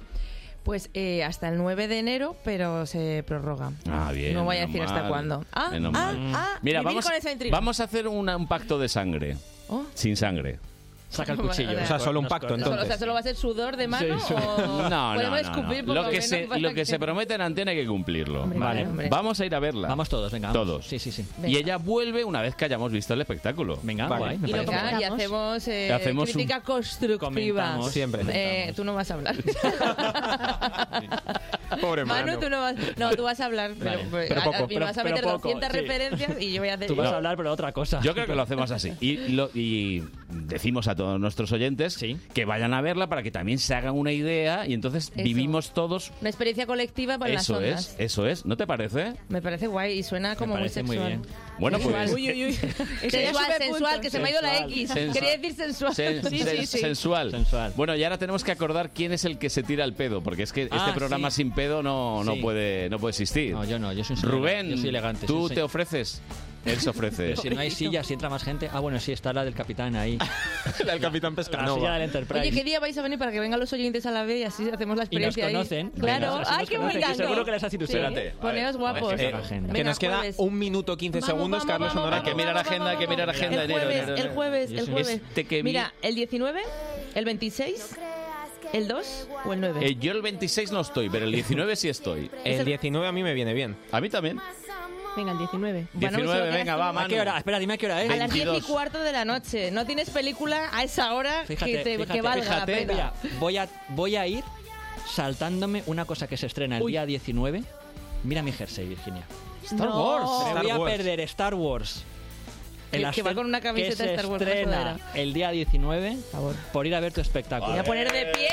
Pues eh, hasta el 9 de enero, pero se prorroga. Ah, bien. No voy a decir hasta cuándo. Ah, ah, ah, Mira, vivir vamos, con esa intriga. vamos a hacer una- un pacto de sangre. Oh. Sin sangre. Saca el cuchillo. O sea, solo un pacto, Solo- o sea, entonces. ¿solo va a ser sudor de mano Sí, sí. o No, no, no, Lo que, se, lo que se promete en antena hay que cumplirlo. Hombre, vale. hombre. Vamos a ir a verla. Vamos todos, venga. vamos. Todos. Sí, sí, sí. Y ella vuelve una vez que hayamos visto el espectáculo. Venga, Vale. guay. Y, y hacemos, eh, Hacemos un- crítica constructiva. Comentamos. Siempre. Eh, tú no vas a hablar. Pobre Manu, Manu. tú no vas, no, tú vas a hablar, pero, Vale. Pero a- poco. a- me Pero- vas a pero meter poco, 200 sí. referencias y yo voy a hacer... Tú vas No. a hablar, pero otra cosa. Yo creo que lo hacemos así. Y, lo- y decimos a todos nuestros oyentes que vayan a verla para que también se hagan una idea y entonces Eso. vivimos todos. Una experiencia colectiva para las Eso ondas. es, eso es. ¿No te parece? Me parece guay y suena como muy parece muy sexual. bien. Bueno, pues. Uy, uy, uy. Sería sensual, sensual, que se me ha ido la. X. Sensual. Quería decir sensual. Sen- sí, sen- sí, sí. Sensual. Sensual. Bueno, y ahora tenemos que acordar quién es el que se tira el pedo, porque es que este Ah, programa sí. sin pedo no, no, Sí. puede, no puede existir. No, yo no, yo soy un Rubén, yo soy elegante, ¿tú soy te ofreces? Él se ofrece. Pero si no hay sillas, si entra más gente. Ah, bueno, sí, está la del capitán ahí. El capitán La silla Pescanova. del Enterprise. Oye, ¿qué día vais a venir para que vengan los oyentes a la vez y así hacemos la y nos experiencia ahí? conocen. Claro. Venga, ¡Ay, qué conocen, gancho! Seguro que les Sí. Espérate, a Poneos ver, guapos. que Eh, que nos queda un minuto 15 Vamos, segundos, vamos, Carlos. Hay que mirar vamos, agenda, que mirar vamos. agenda. El jueves, el jueves, el jueves. Este Mira, el 19, el 26, el 2 o el 9. Eh, yo el 26 no estoy, pero el 19 sí estoy. El 19 a mí me viene bien. A mí también. Venga, el 19. Manu, 19, solo quedas venga, va, ¿A Manu. qué hora? Espera, dime a qué hora es. A las 10 y 22. cuarto de la noche. No tienes película a esa hora Fíjate, que, te, fíjate, que valga fíjate, la pena. mira, voy a, voy a ir saltándome una cosa que se estrena el Uy. día 19. Mira mi jersey, Virginia. Star No. Wars. Me Star voy a Wars. perder Star Wars. Que- El que va con una que camiseta se de Star Wars, estrena sudadera. el día 19 Por ir a ver tu espectáculo. Voy a poner de pie.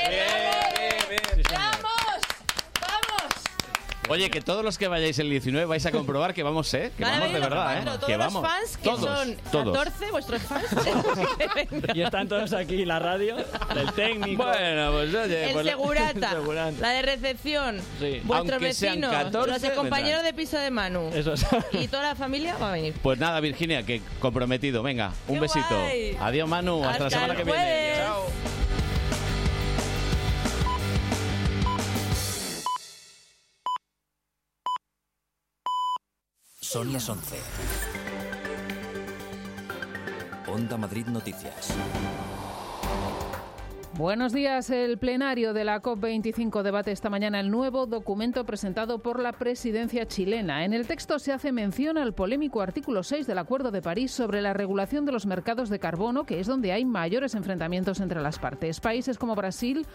Oye, que todos los que vayáis el 19 vais a comprobar que vamos, ¿eh? Que Van a vamos de venir los verdad, cuatro, ¿eh? Todos Que los vamos. fans, que todos, son todos. 14, vuestros fans. Y están todos aquí, la radio, el técnico. Bueno, pues oye, el pues la- segurata, segurata. la de recepción, Sí. vuestros Aunque sean vecinos, 14, los de compañeros vendrán. de piso de Manu Eso es. y toda la familia va a venir. Pues nada, Virginia, que comprometido. Venga, un ¡Qué besito. guay! Adiós, Manu. Hasta, la semana el que viene. jueves. Son las 11. Onda Madrid Noticias. Buenos días. El plenario de la COP25 debate esta mañana el nuevo documento presentado por la presidencia chilena. En el texto se hace mención al polémico artículo 6 del Acuerdo de París sobre la regulación de los mercados de carbono, que es donde hay mayores enfrentamientos entre las partes. Países como Brasil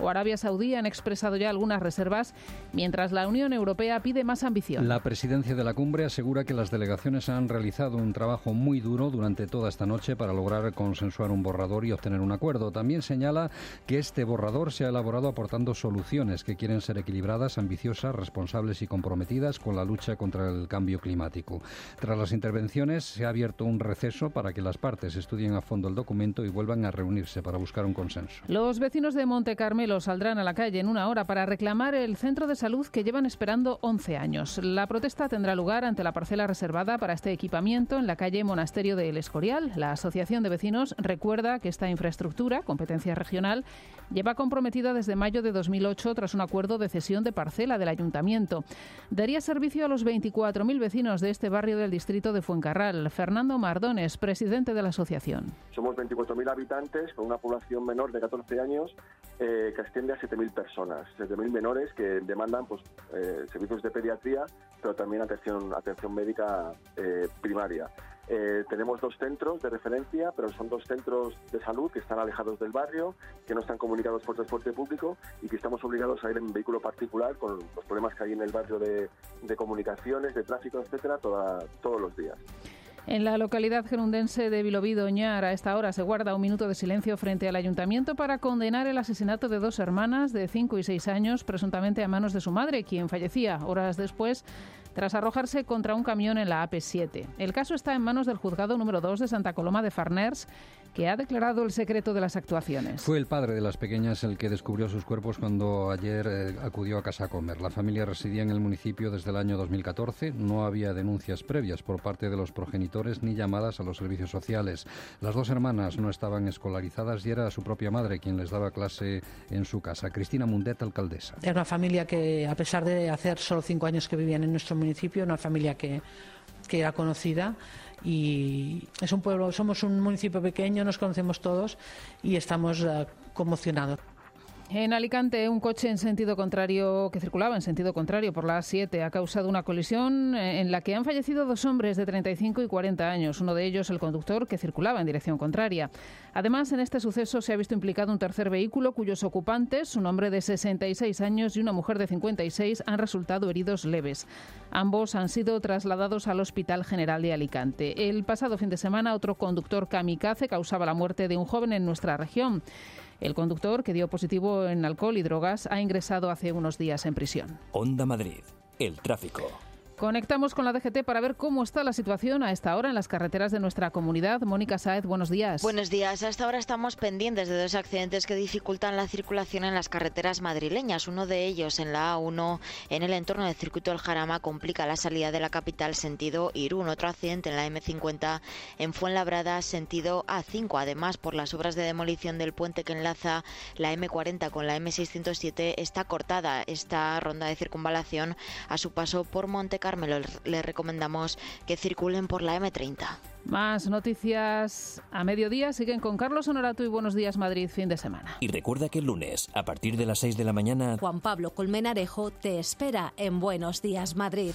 o Arabia Saudí han expresado ya algunas reservas, mientras la Unión Europea pide más ambición. La presidencia de la cumbre asegura que las delegaciones han realizado un trabajo muy duro durante toda esta noche para lograr consensuar un borrador y obtener un acuerdo. También señala que este borrador se ha elaborado aportando soluciones que quieren ser equilibradas, ambiciosas, responsables y comprometidas con la lucha contra el cambio climático. Tras las intervenciones se ha abierto un receso para que las partes estudien a fondo el documento y vuelvan a reunirse para buscar un consenso. Los vecinos de Monte Carmelo saldrán a la calle en una hora para reclamar el centro de salud que llevan esperando 11 años. La protesta tendrá lugar ante la parcela reservada para este equipamiento en la calle Monasterio de El Escorial. La Asociación de Vecinos recuerda que esta infraestructura, competencia regional, lleva comprometida desde mayo de 2008 tras un acuerdo de cesión de parcela del ayuntamiento. Daría servicio a los 24.000 vecinos de este barrio del distrito de Fuencarral. Fernando Mardones, presidente de la asociación. Somos 24.000 habitantes con una población menor de 14 años eh, que asciende a 7.000 personas, 7.000 menores que demandan pues, eh, servicios de pediatría, pero también atención, atención médica eh, primaria. Eh, tenemos dos centros de referencia, pero son dos centros de salud que están alejados del barrio, que no están comunicados por transporte público y que estamos obligados a ir en vehículo particular con los problemas que hay en el barrio de, de comunicaciones, de tráfico, etcétera, toda- todos los días. En la localidad gerundense de Vilobí Doñar, a esta hora se guarda un minuto de silencio frente al ayuntamiento para condenar el asesinato de dos hermanas de 5 y 6 años, presuntamente a manos de su madre, quien fallecía horas después tras arrojarse contra un camión en la AP7. El caso está en manos del juzgado número 2 de Santa Coloma de Farners, que ha declarado el secreto de las actuaciones. Fue el padre de las pequeñas el que descubrió sus cuerpos cuando ayer eh, acudió a casa a comer. La familia residía en el municipio desde el año 2014. No había denuncias previas por parte de los progenitores ni llamadas a los servicios sociales. Las dos hermanas no estaban escolarizadas y era su propia madre quien les daba clase en su casa. Cristina Mundet, alcaldesa. Era una familia que, a pesar de hacer solo cinco años que vivían en nuestro municipio, una familia que, que era conocida y es un pueblo, somos un municipio pequeño, nos conocemos todos y estamos eh, conmocionados. En Alicante, un coche en sentido contrario que circulaba en sentido contrario por la A7 ha causado una colisión eh, en la que han fallecido dos hombres de 35 y 40 años, uno de ellos el conductor que circulaba en dirección contraria. Además, en este suceso se ha visto implicado un tercer vehículo cuyos ocupantes, un hombre de 66 años y una mujer de 56, han resultado heridos leves. Ambos han sido trasladados al Hospital General de Alicante. El pasado fin de semana, otro conductor kamikaze causaba la muerte de un joven en nuestra región. El conductor, que dio positivo en alcohol y drogas, ha ingresado hace unos días en prisión. Onda Madrid. El tráfico. Conectamos con la DGT para ver cómo está la situación a esta hora en las carreteras de nuestra comunidad. Mónica Saez, buenos días. Buenos días. Hasta ahora estamos pendientes de dos accidentes que dificultan la circulación en las carreteras madrileñas. Uno de ellos en la A1, en el entorno del circuito del Jarama, complica la salida de la capital sentido Irún. Otro accidente en la M50 en Fuenlabrada, sentido A5. Además, por las obras de demolición del puente que enlaza la M40 con la M607, está cortada esta ronda de circunvalación a su paso por Monte Carmelo. Les recomendamos que circulen por la M30. Más noticias a mediodía. Siguen con Carlos Honorato y Buenos Días Madrid, fin de semana. Y recuerda que el lunes, a partir de las 6 de la mañana, Juan Pablo Colmenarejo te espera en Buenos Días Madrid.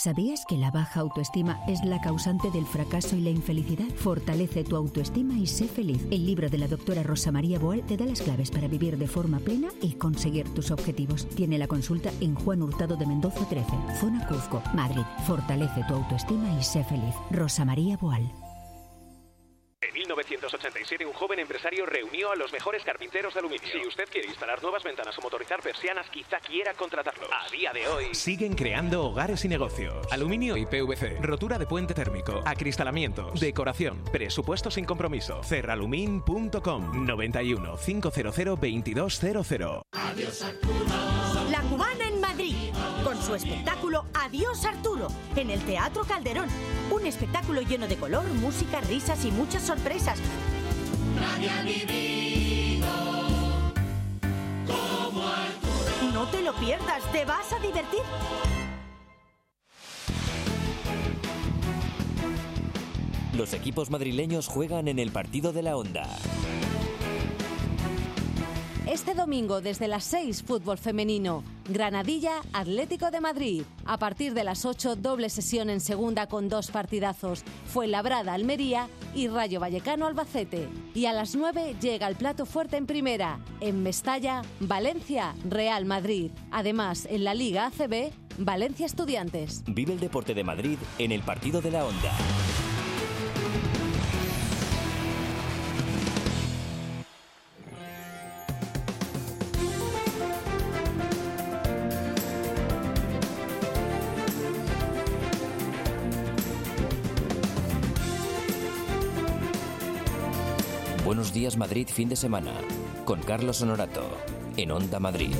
¿Sabías que la baja autoestima es la causante del fracaso y la infelicidad? Fortalece tu autoestima y sé feliz. El libro de la doctora Rosa María Boal te da las claves para vivir de forma plena y conseguir tus objetivos. Tiene la consulta en Juan Hurtado de Mendoza 13, Zona Cuzco, Madrid. Fortalece tu autoestima y sé feliz. Rosa María Boal. En 1987, un joven empresario reunió a los mejores carpinteros de aluminio. Si usted quiere instalar nuevas ventanas o motorizar persianas, quizá quiera contratarlos. A día de hoy, Siguen creando hogares y negocios. Aluminio y PVC. Rotura de puente térmico. Acristalamientos. Decoración. Presupuesto sin compromiso. Cerralumin.com 91 500 2200. La cubana en Madrid. Su espectáculo Adiós Arturo en el Teatro Calderón. Un espectáculo lleno de color, música, risas y muchas sorpresas. Nadie ha vivido como Arturo. No te lo pierdas, te vas a divertir. Los equipos madrileños juegan en el partido de la Onda. Este domingo desde las 6 fútbol femenino, Granadilla Atlético de Madrid. A partir de las 8 doble sesión en segunda con dos partidazos, Fuenlabrada Almería y Rayo Vallecano Albacete. Y a las 9 llega el plato fuerte en primera, en Mestalla, Valencia Real Madrid. Además, en la Liga ACB, Valencia Estudiantes. Vive el deporte de Madrid en el partido de la Onda. Madrid fin de semana con Carlos Honorato en Onda Madrid.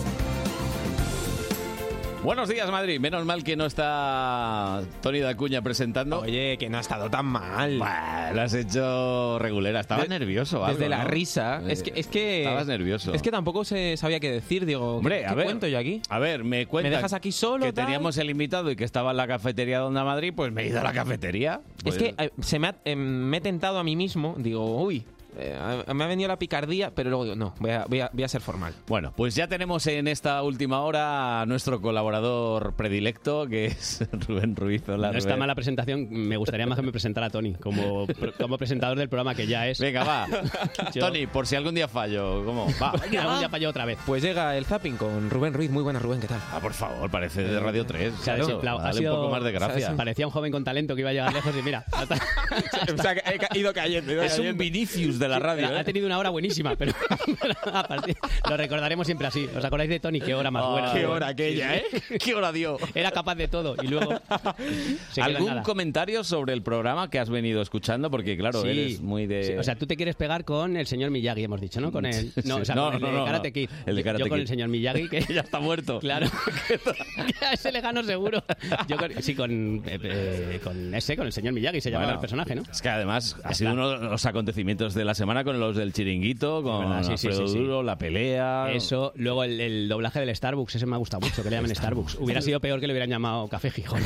Buenos días, Madrid. Menos mal que no está Tony Dacuña presentando. Oye, que no ha estado tan mal. Bah, lo has hecho regulera. Estaba De- nervioso. Desde algo, la ¿no? risa. Eh, Es que, es que. Estabas nervioso. Es que tampoco se sabía qué decir. Digo, Hombre, ¿qué, a qué ver. cuento yo aquí? A ver, me cuentas ¿Me dejas aquí solo? que tal? teníamos el invitado y que estaba en la cafetería de Onda Madrid, pues me he ido a la cafetería. Pues- Es que eh, se me ha, eh, me he tentado a mí mismo. Digo, uy, eh, me ha venido la picardía, pero luego digo, no, voy a, voy a- voy a ser formal. Bueno, pues ya tenemos en esta última hora a nuestro colaborador predilecto, que es Rubén Ruiz. Hola, No está mala presentación. Me gustaría más que me presentara Tony como, como presentador del programa que ya es. Venga, va. Yo- Tony, por si algún día fallo, ¿cómo? Va. Algún día falló otra vez. Pues llega el zapping con Rubén Ruiz. Muy buena, Rubén, ¿qué tal? Ah, por favor, parece de Radio 3. Se ha Claro, desinflado. Ha dale sido- un poco más de gracia. Parecía un joven con talento que iba a llegar lejos y mira. o sea, he ido cayendo. he ido Es un. Vinicius de la radio. Ha ¿eh? tenido una hora buenísima, pero, lo recordaremos siempre así. ¿Os acordáis de Tony? Qué hora más Ah, buena. qué hora aquella, ¿eh? Qué hora dio. Era capaz de todo y luego ¿Algún comentario sobre el programa que has venido escuchando? Porque, claro, Sí. eres muy de... Sí, o sea, tú te quieres pegar con el señor Miyagi, hemos dicho, ¿no? Con el, no, o sea, No, con el no, de no, Karate. Kid. El de Karate Yo con Kid. el señor Miyagi, que ya está muerto. Claro. Ya ese le gano seguro. Yo con, sí, con, eh, eh, con ese, con el señor Miyagi se llamaba Bueno, el personaje, ¿no? Es que además ha sido uno de los acontecimientos de la semana con los del chiringuito, con verdad, sí, sí, Alfredo sí, sí. Duro, la pelea. Eso, luego el, el doblaje del Starbucks, ese me ha gustado mucho, que le llamen Starbucks. Hubiera sido peor que le hubieran llamado Café Gijón.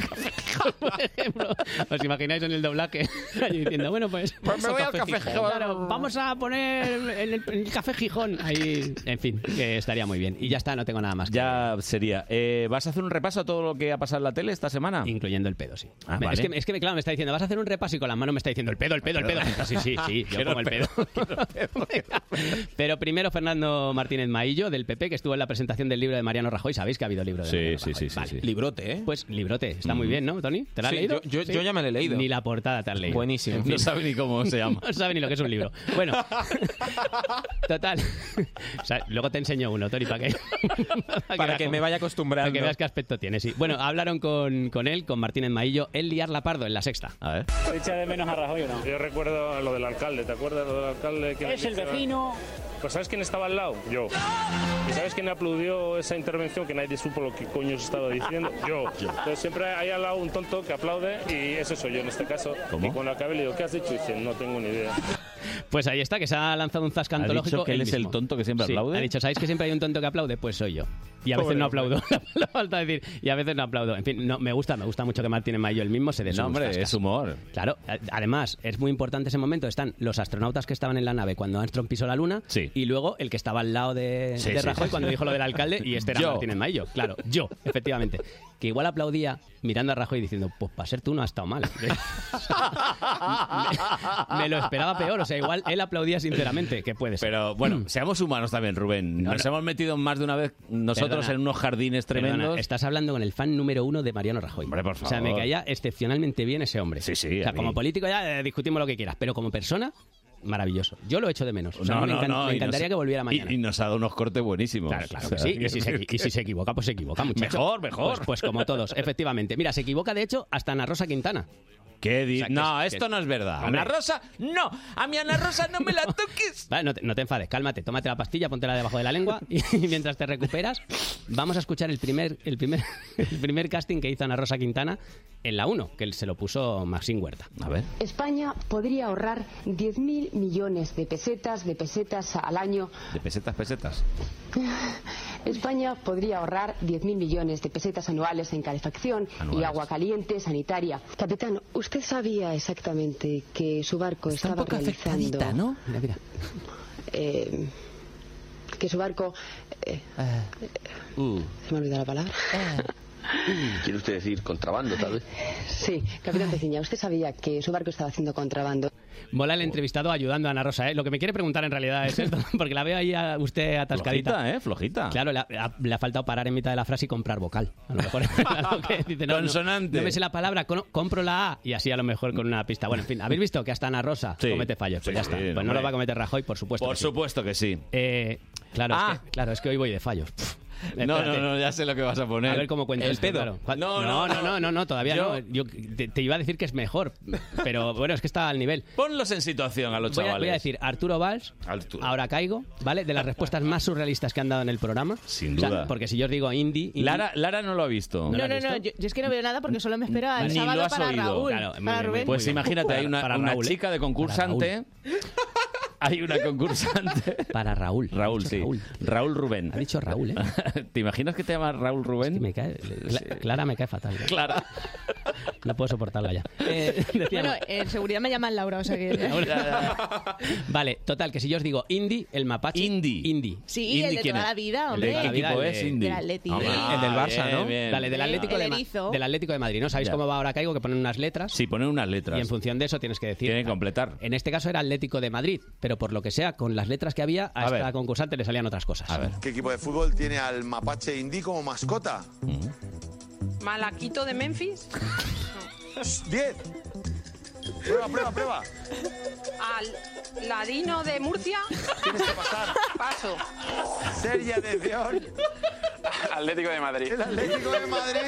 Por ejemplo, ¿os imagináis en el doblaje? Diciendo, bueno, pues. Pues me voy al Café Gijón. Claro, vamos a poner el, el Café Gijón. Ahí, en fin, que estaría muy bien. Y ya está, no tengo nada más. que- Ya sería. Eh, ¿Vas a hacer un repaso a todo lo que ha pasado en la tele esta semana? Incluyendo el pedo, sí. Ah, Me- vale. es, que, es que, claro, me está diciendo, vas a hacer un repaso y con las manos me está diciendo el pedo, el pedo, el pedo. Sí, sí, sí, yo el el pedo. Pero primero Fernando Martínez Maillo, del PP, que estuvo en la presentación del libro de Mariano Rajoy. ¿Sabéis que ha habido libro de Sí, Mariano sí, Rajoy? sí, sí, Vale. sí. Librote, ¿eh? Pues librote, está muy bien, ¿no, Tony? ¿Te lo has Sí, leído? yo- yo- yo ya me lo he leído. Ni la portada te has leído. Buenísimo. En fin. No sabe ni cómo se llama. no sabe ni lo que es un libro. Bueno, total. O sea, luego te enseño uno, Tony, para que, Para que me vaya acostumbrando. para que veas qué aspecto tiene, sí. Bueno, hablaron con, con él, con Martínez Maillo, el liar la pardo en la sexta. A ver. ¿Echa de menos a Rajoy o no? Yo recuerdo lo del alcalde, ¿te acuerdas lo alcalde? que Es el vecino. Pues ¿sabes quién estaba al lado? Yo. ¿Y sabes quién aplaudió esa intervención que nadie supo lo que coño se estaba diciendo? Yo. Entonces siempre hay al lado un tonto que aplaude y ese soy yo en este caso. ¿Cómo? Y cuando acabé le digo, ¿qué has dicho? Y dice, no tengo ni idea. Pues ahí está, que se ha lanzado un zasca ¿Ha antológico. dicho que él es el tonto que siempre Sí, aplaude? Ha dicho, ¿sabéis que siempre hay un tonto que aplaude? Pues soy yo. Y a veces Pobre no aplaudo. La falta decir, y a veces no aplaudo. En fin, no, me gusta, me gusta mucho que Martínez Maillo el mismo se dé No, hombre, es humor. Claro, además es muy importante ese momento. Están los astronautas que estaban en la nave cuando Armstrong pisó la luna Sí. y luego el que estaba al lado de, Sí, de sí, Rajoy cuando dijo lo del alcalde y este era Yo. Martínez Maillo. Claro, yo, efectivamente. Que igual aplaudía mirando a Rajoy diciendo, pues para ser tú no ha estado mal. me, me lo esperaba peor, o sea, igual él aplaudía sinceramente, que puede ser. Pero bueno, seamos humanos también, Rubén. Nos no. hemos metido más de una vez nosotros Perdona. en unos jardines Perdona, tremendos. estás hablando con el fan número uno de Mariano Rajoy. Hombre, por O sea, me favor. caía excepcionalmente bien ese hombre. Sí, sí, O sea, como político ya eh, discutimos lo que quieras, pero como persona, maravilloso. Yo lo echo de menos. O sea, No, me, no, encan- no, me y encantaría nos- que volviera mañana. Y, y nos ha dado unos cortes buenísimos. Claro, claro O que sí. Y si, se, y si se equivoca, pues se equivoca, muchacho. Mejor, mejor. Pues, pues como todos, efectivamente. Mira, se equivoca, de hecho, hasta Ana Rosa Quintana. ¿Qué di- O sea, que no, es- esto que- no es verdad. Hombre. Ana Rosa, no. A mi Ana Rosa no me la toques. Vale, no, te, no te enfades, cálmate, tómate la pastilla, póntela debajo de la lengua y, mientras te recuperas, vamos a escuchar el primer, el primer, el primer casting que hizo Ana Rosa Quintana en la 1, que se lo puso Maxín Huerta. A ver. España podría ahorrar 10.000 millones de pesetas, de pesetas al año. De pesetas, pesetas. España podría ahorrar 10.000 millones de pesetas anuales en calefacción y agua caliente, sanitaria. Capitán, ¿usted sabía exactamente que su barco Está un estaba poco realizando... ¿no? Mira, mira. eh, que su barco... eh, Uh. se me ha olvidado la palabra. ¿Quiere usted decir contrabando, tal vez? Sí, capitán Peciña, ¿usted sabía que su barco estaba haciendo contrabando? Mola el entrevistado ayudando a Ana Rosa, ¿eh? Lo que me quiere preguntar en realidad es esto, porque la veo ahí a usted atascadita. Flojita, ¿eh? Flojita. Claro, le ha, le ha faltado parar en mitad de la frase y comprar vocal. A lo mejor que dice, no, no, Consonante. No, me sé la palabra, con- compro la A y así a lo mejor con una pista. Bueno, en fin, ¿habéis visto que hasta Ana Rosa Sí. comete fallos? Pues Sí, ya está. sí, Pues no lo va a cometer Rajoy, por supuesto. Por que sí. supuesto que sí. Eh, claro, Ah. es que, claro, es que hoy voy de fallos. Pff, No, no, no, ya sé lo que vas a poner. A ver cómo cuento El esto, pedo. claro. No, no, no, no, no, no, no, todavía Yo- no. Yo te, te iba a decir que es mejor, pero bueno, es que está al nivel. Ponlos en situación a los Voy a, chavales. voy a decir Arturo Valls, ahora caigo, ¿vale? De las respuestas más surrealistas que han dado en el programa. Sin O sea, duda. porque si yo os digo indie... indie- Lara, Lara no lo ha visto. No, no, no, yo, yo es que no veo nada porque solo me espero al Ni sábado lo has para oído. Raúl. Claro, muy para bien, Rubén. Pues imagínate, hay una, Para una Raúl, ¿eh? chica de concursante. Hay una concursante. Para Raúl. Raúl, sí. Raúl. Rubén. Ha dicho Raúl, ¿eh? ¿Te imaginas que te llamas Raúl Rubén? me cae, Cla- Clara me cae fatal. ya. Clara. No puedo soportarla ya. Eh, Bueno, en seguridad me llaman Laura, o sea que... Vale, total, que si yo os digo indie, el mapache... Indie. Indie. Sí, el de toda la vida, hombre. El de la vida, es el de- indie? Del Atleti. Hombre, Ah, el del Barça, bien, ¿no? bien. Dale, del Atlético, de, del Atlético de Madrid, ¿no? ¿Sabéis Ya. cómo va ahora caigo? Que ponen unas letras. Sí, ponen unas letras. Y en función de eso tienes que decir. Tienen que completar. En este caso era Atlético de Madrid, pero por lo que sea, con las letras que había, a, A esta ver. concursante le salían otras cosas. A ver. ¿Qué equipo de fútbol tiene al mapache indí como mascota? Malaquito de Memphis. 10. Prueba, prueba, prueba. Al Ladino de Murcia. Tienes que pasar. Paso. Seria atención. Atlético de Madrid. El Atlético de Madrid.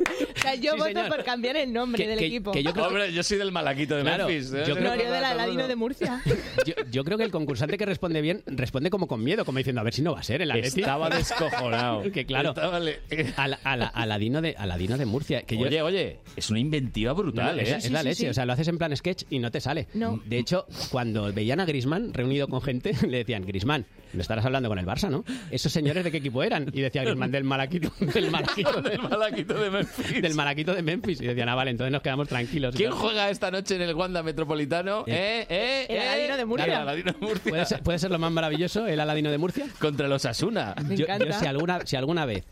O sea, yo Sí, voto señor. por cambiar el nombre Que- del que- equipo. que yo creo Hombre, yo soy del Malaquito de Claro, Memphis. ¿eh? yo creo No, yo del Aladino de Murcia. Yo, yo creo que el concursante que responde bien responde como con miedo, como diciendo, a ver si no va a ser el Atleti. Estaba descojonado. que claro, Estaba le- al, al- Aladino, de, Aladino de Murcia. Que yo- Oye, oye, es una inventiva brutal, No, es, ¿eh? es la leche, o sea, lo haces en plan sketch y no te sale. De hecho, cuando veían a Grisman reunido con gente, le decían, Grisman, no estarás hablando con el Barça, ¿no? ¿Esos señores de qué equipo eran? Y decía Grisman, del Malaquito, del Malaquito, del Malaquito de Memphis. del Malaquito de Memphis. Y decían, ah, vale, entonces nos quedamos tranquilos. ¿Quién juega esta noche en el Wanda Metropolitano? ¿Eh? ¿Eh? El ¿Eh? Aladino de Murcia. El Aladino de Murcia. ¿Puede ser, puede ser lo más maravilloso el Aladino de Murcia? Contra los Asuna. Me yo, encanta. yo si alguna, si alguna vez,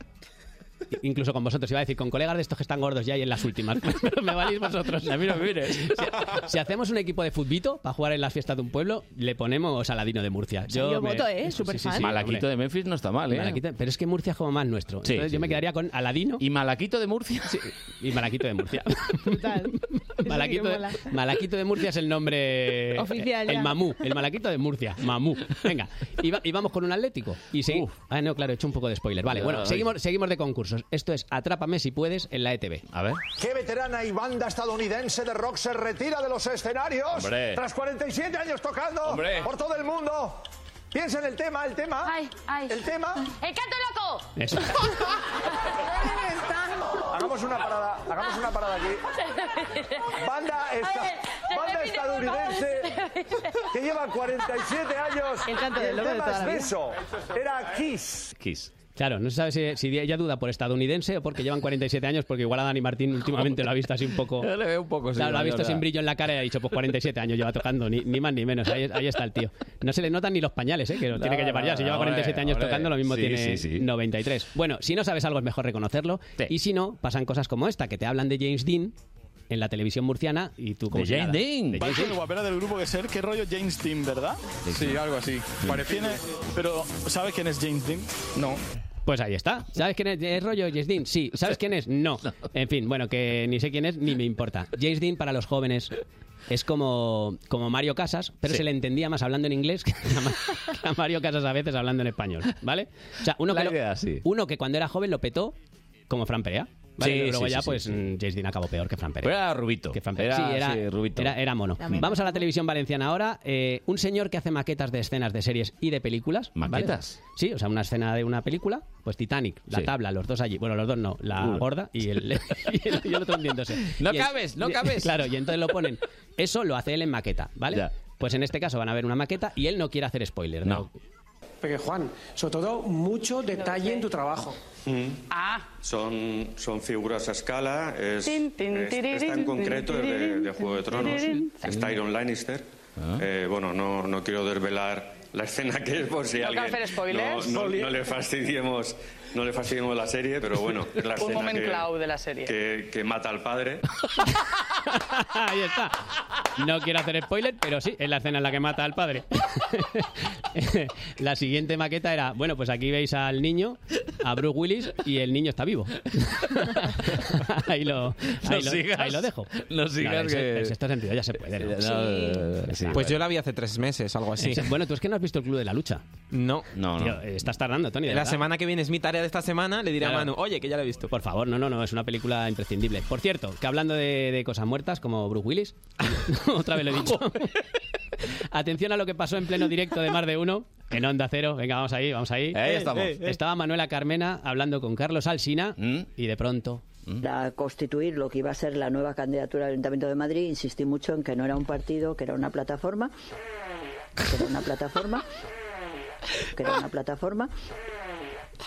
incluso con vosotros, iba a decir, con colegas de estos que están gordos ya y en las últimas, pero me valéis vosotros. A mí no me mires. Si, si hacemos un equipo de futbito para jugar en las fiestas de un pueblo, le ponemos Aladino de Murcia. Yo voto, ¿eh? Súper fan. Malaquito de Memphis no está mal, ¿eh? Malaquito- pero es que Murcia es como más nuestro. Sí, Entonces sí, yo me sí. quedaría con Aladino. ¿Y Malaquito de Murcia? Sí, y Malaquito de Murcia. Brutal. Malaquito, sí de, mola. Malaquito de Murcia es el nombre Oficial, El ya. mamú, el Malaquito de Murcia, mamú. Venga, y, va- y vamos con un Atlético. Y segui- Ah, no, claro, he hecho un poco de spoiler. Vale, bueno, seguimos, seguimos de concursos. Esto es Atrápame si puedes en la ETV. A ver. ¿Qué veterana y banda estadounidense de rock se retira de los escenarios? Hombre. Tras 47 años tocando Hombre. por todo el mundo. Piensa en el tema, el tema. Ay, ay. El tema. ¡El canto loco! Eso. Hagamos una parada, hagamos una parada aquí. Banda, esta- banda estadounidense que lleva 47 años. El canto y del el loco de tema toda es beso. Era Kiss. Kiss. Claro, no se sabe si, si ella duda por estadounidense o porque llevan 47 años, porque igual a Dani Martín últimamente lo ha visto así un poco... Le veo un poco, sí, Claro, lo ha visto sin brillo en la cara y ha dicho, pues 47 años lleva tocando, ni, ni más ni menos. Ahí, ahí está el tío. No se le notan ni los pañales, ¿eh? que lo tiene que llevar ya. Si lleva hombre, 47 años tocando, lo mismo Sí, tiene sí, sí. 93. Bueno, si no sabes algo es mejor reconocerlo. Y si no, pasan cosas como esta, que te hablan de James Dean en la televisión murciana y tú como De James. Dean. De James guapera del grupo que ser, qué rollo James Dean, ¿verdad? Sí, algo así. Parecía, pero ¿sabes quién es James Dean? No. Pues ahí está. ¿Sabes quién es, es rollo James Dean? Sí. ¿Sabes quién es? No. En fin, bueno, que ni sé quién es ni me importa. James Dean para los jóvenes es como, como Mario Casas, pero Sí. se le entendía más hablando en inglés que a, Ma- que a Mario Casas a veces hablando en español, ¿vale? O sea, uno La que, lo- idea, sí. uno que cuando era joven lo petó como Fran Perea. ¿Vale? Sí, luego sí, ya, sí, pues James Dean acabó peor que Fran Pérez. Pero era rubito. Que Fran Pérez. Era, sí, era, sí, rubito. Era, era mono. También. Vamos a la televisión valenciana ahora. Eh, un señor que hace maquetas de escenas de series y de películas. ¿vale? ¿Maquetas? Sí, o sea, una escena de una película. Pues Titanic, la tabla, los dos allí. Bueno, los dos no, la Uno. gorda y el, y el, y el otro hundiéndose. No Y el- cabes, no cabes. Claro, y entonces lo ponen. Eso lo hace él en maqueta, ¿vale? Ya. Pues en este caso van a ver una maqueta y él no quiere hacer spoiler. No. Porque Juan, sobre todo mucho detalle en tu trabajo. Ah. Son, son figuras a escala, es, Tin, tin, es- en concreto es de, de Juego de Tronos, tirirín. es Tyrion Lannister. Eh, bueno, no, no quiero desvelar la escena que es por si No alguien no, no- no le fastidiemos no le fastidiemos la serie, pero bueno, es la Un momento que, clau de la serie. que, que mata al padre. Ahí está. No quiero hacer spoiler, pero sí, es la escena en la que mata al padre. la siguiente maqueta era, bueno, pues aquí veis al niño, a Bruce Willis, y el niño está vivo. ahí, lo, ahí, No lo, sigas. ahí lo dejo. No sigas en, que- en sexto sentido ya se puede. ¿no? Sí. No, sí. Pues yo la vi hace tres meses, algo así. Sí. Bueno, tú es que no has visto el Club de la Lucha. No. No, Tío, estás tardando, Tony. La verdad. semana que viene es mi tarea de esta semana, le diré Claro. a Manu, oye, que ya la he visto. Por favor, no, no, no, es una película imprescindible. Por cierto, que hablando de, de cosas muertas, como Bruce Willis, otra vez lo he dicho. Atención a lo que pasó en pleno directo de Más de Uno, en Onda Cero. Venga, vamos ahí, vamos ahí. Ahí estamos. Estaba Manuela Carmena hablando con Carlos Alsina y de pronto... Para constituir lo que iba a ser la nueva candidatura al Ayuntamiento de Madrid, insistí mucho en que no era un partido, que era una plataforma, que era una plataforma, que era una plataforma.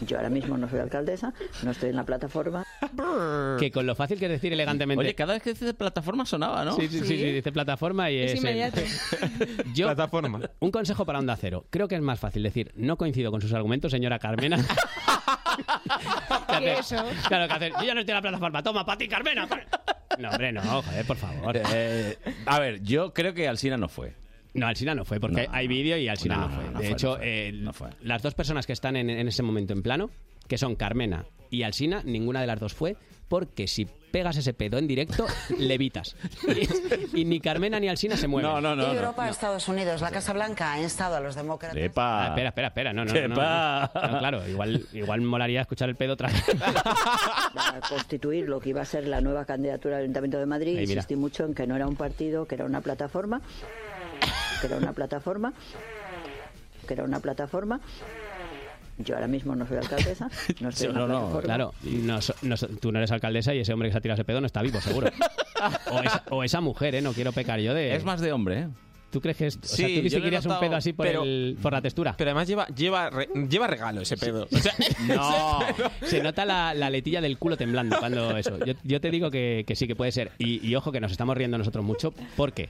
Yo ahora mismo no soy alcaldesa, no estoy en la plataforma. Que con lo fácil que es decir elegantemente... Oye, cada vez que dices plataforma sonaba, ¿no? Sí, sí, sí, sí, dice plataforma y es... Es el- inmediato. Yo, plataforma. Un consejo para Onda Cero. Creo que es más fácil decir, no coincido con sus argumentos, señora Carmena. ¿Qué eso? Claro, que hacer, yo ya no estoy en la plataforma, toma, para ti, Carmena. pa-". No, hombre, no, joder, por favor. Eh, a ver, yo creo que Alsina no fue. No, Alsina no fue, porque hay vídeo y Alsina no, No, fue. no de fue, hecho, no fue, eh, no fue. las dos personas que están en, en ese momento en plano, que son Carmena y Alsina, ninguna de las dos fue, porque si pegas ese pedo en directo, levitas. Y, y ni Carmena ni Alsina se mueven. No, no, no. y Europa, Estados Unidos, la Casa Blanca ha instado a los demócratas. Ah, espera, espera, espera. No, no, no, no, Epa. no. No, claro, igual, igual molaría escuchar el pedo otra vez. Para constituir lo que iba a ser la nueva candidatura al Ayuntamiento de Madrid, Ahí, mira. insistí mucho en que no era un partido, que era una plataforma, que era una plataforma, que era una plataforma. Yo ahora mismo no soy alcaldesa, no estoy en la plataforma. Claro, no no tú no eres alcaldesa y ese hombre que se ha tirado ese pedo no está vivo, seguro. O esa, o esa mujer, ¿eh? No quiero pecar yo de... Es más de hombre, ¿eh? ¿Tú crees que es, o sea, Sí, tú distinguirías un pedo así por, pero- el, por la textura? Pero además lleva, lleva, re- lleva regalo ese pedo. O sea, No, se nota la, la letilla del culo temblando cuando eso. Yo, yo te digo que, que sí que puede ser. Y, y ojo que nos estamos riendo nosotros mucho porque,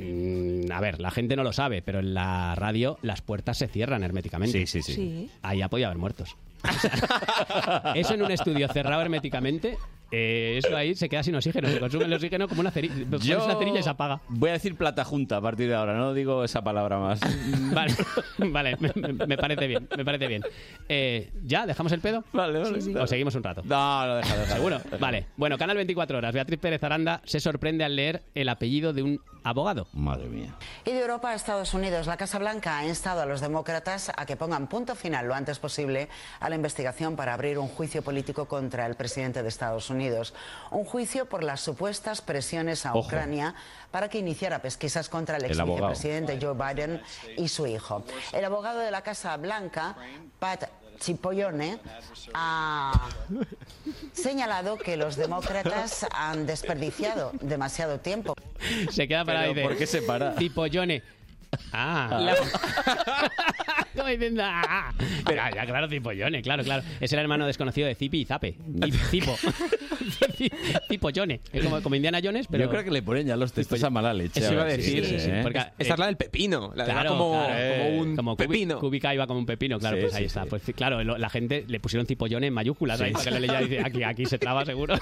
mm, a ver, la gente no lo sabe, pero en la radio las puertas se cierran herméticamente. Sí, sí, sí. Sí. Ahí podía haber muertos. Eso en un estudio cerrado herméticamente, eh, eso ahí se queda sin oxígeno, se consume el oxígeno como una cerilla. Una cerilla y se apaga. Voy a decir plata junta a partir de ahora, no digo esa palabra más. Vale, vale, me, parece bien, me parece bien. Eh, ¿Ya? ¿Dejamos el pedo? Vale, vale. ¿O seguimos un rato? No, lo deja, deja. ¿Seguro? deja. Vale. Bueno, Canal 24 Horas. Beatriz Pérez Aranda se sorprende al leer el apellido de un abogado. Madre mía. Y de Europa a Estados Unidos, la Casa Blanca ha instado a los demócratas a que pongan punto final lo antes posible a la investigación para abrir un juicio político contra el presidente de Estados Unidos. Un juicio por las supuestas presiones a Ojo. Ucrania para que iniciara pesquisas contra el ex El vicepresidente Joe Biden y su hijo. El abogado de la Casa Blanca, Pat Cipollone, ha señalado que los demócratas han desperdiciado demasiado tiempo. Se queda para Pero, ahí de... ¿por qué se para? Cipollone. Ah. Como diciendo, ah. Ya, ya, claro, Cipollone, claro, claro. Es el hermano desconocido de Zipi y Zape. Zip- Cipo. Cipollone. Es como, como Indiana Jones, pero... Yo creo que le ponen ya los textos a mala leche. Eso iba a decir. sí, sí, ¿eh? porque- Esa es la del pepino. La de Claro, como, claro, como un como pepino. Kubica iba como un pepino, claro, Sí, pues sí, ahí está. sí. Pues claro, lo- la gente le pusieron cipollone en mayúsculas Sí. ahí, porque lo leía y dice, aquí, aquí se traba seguro.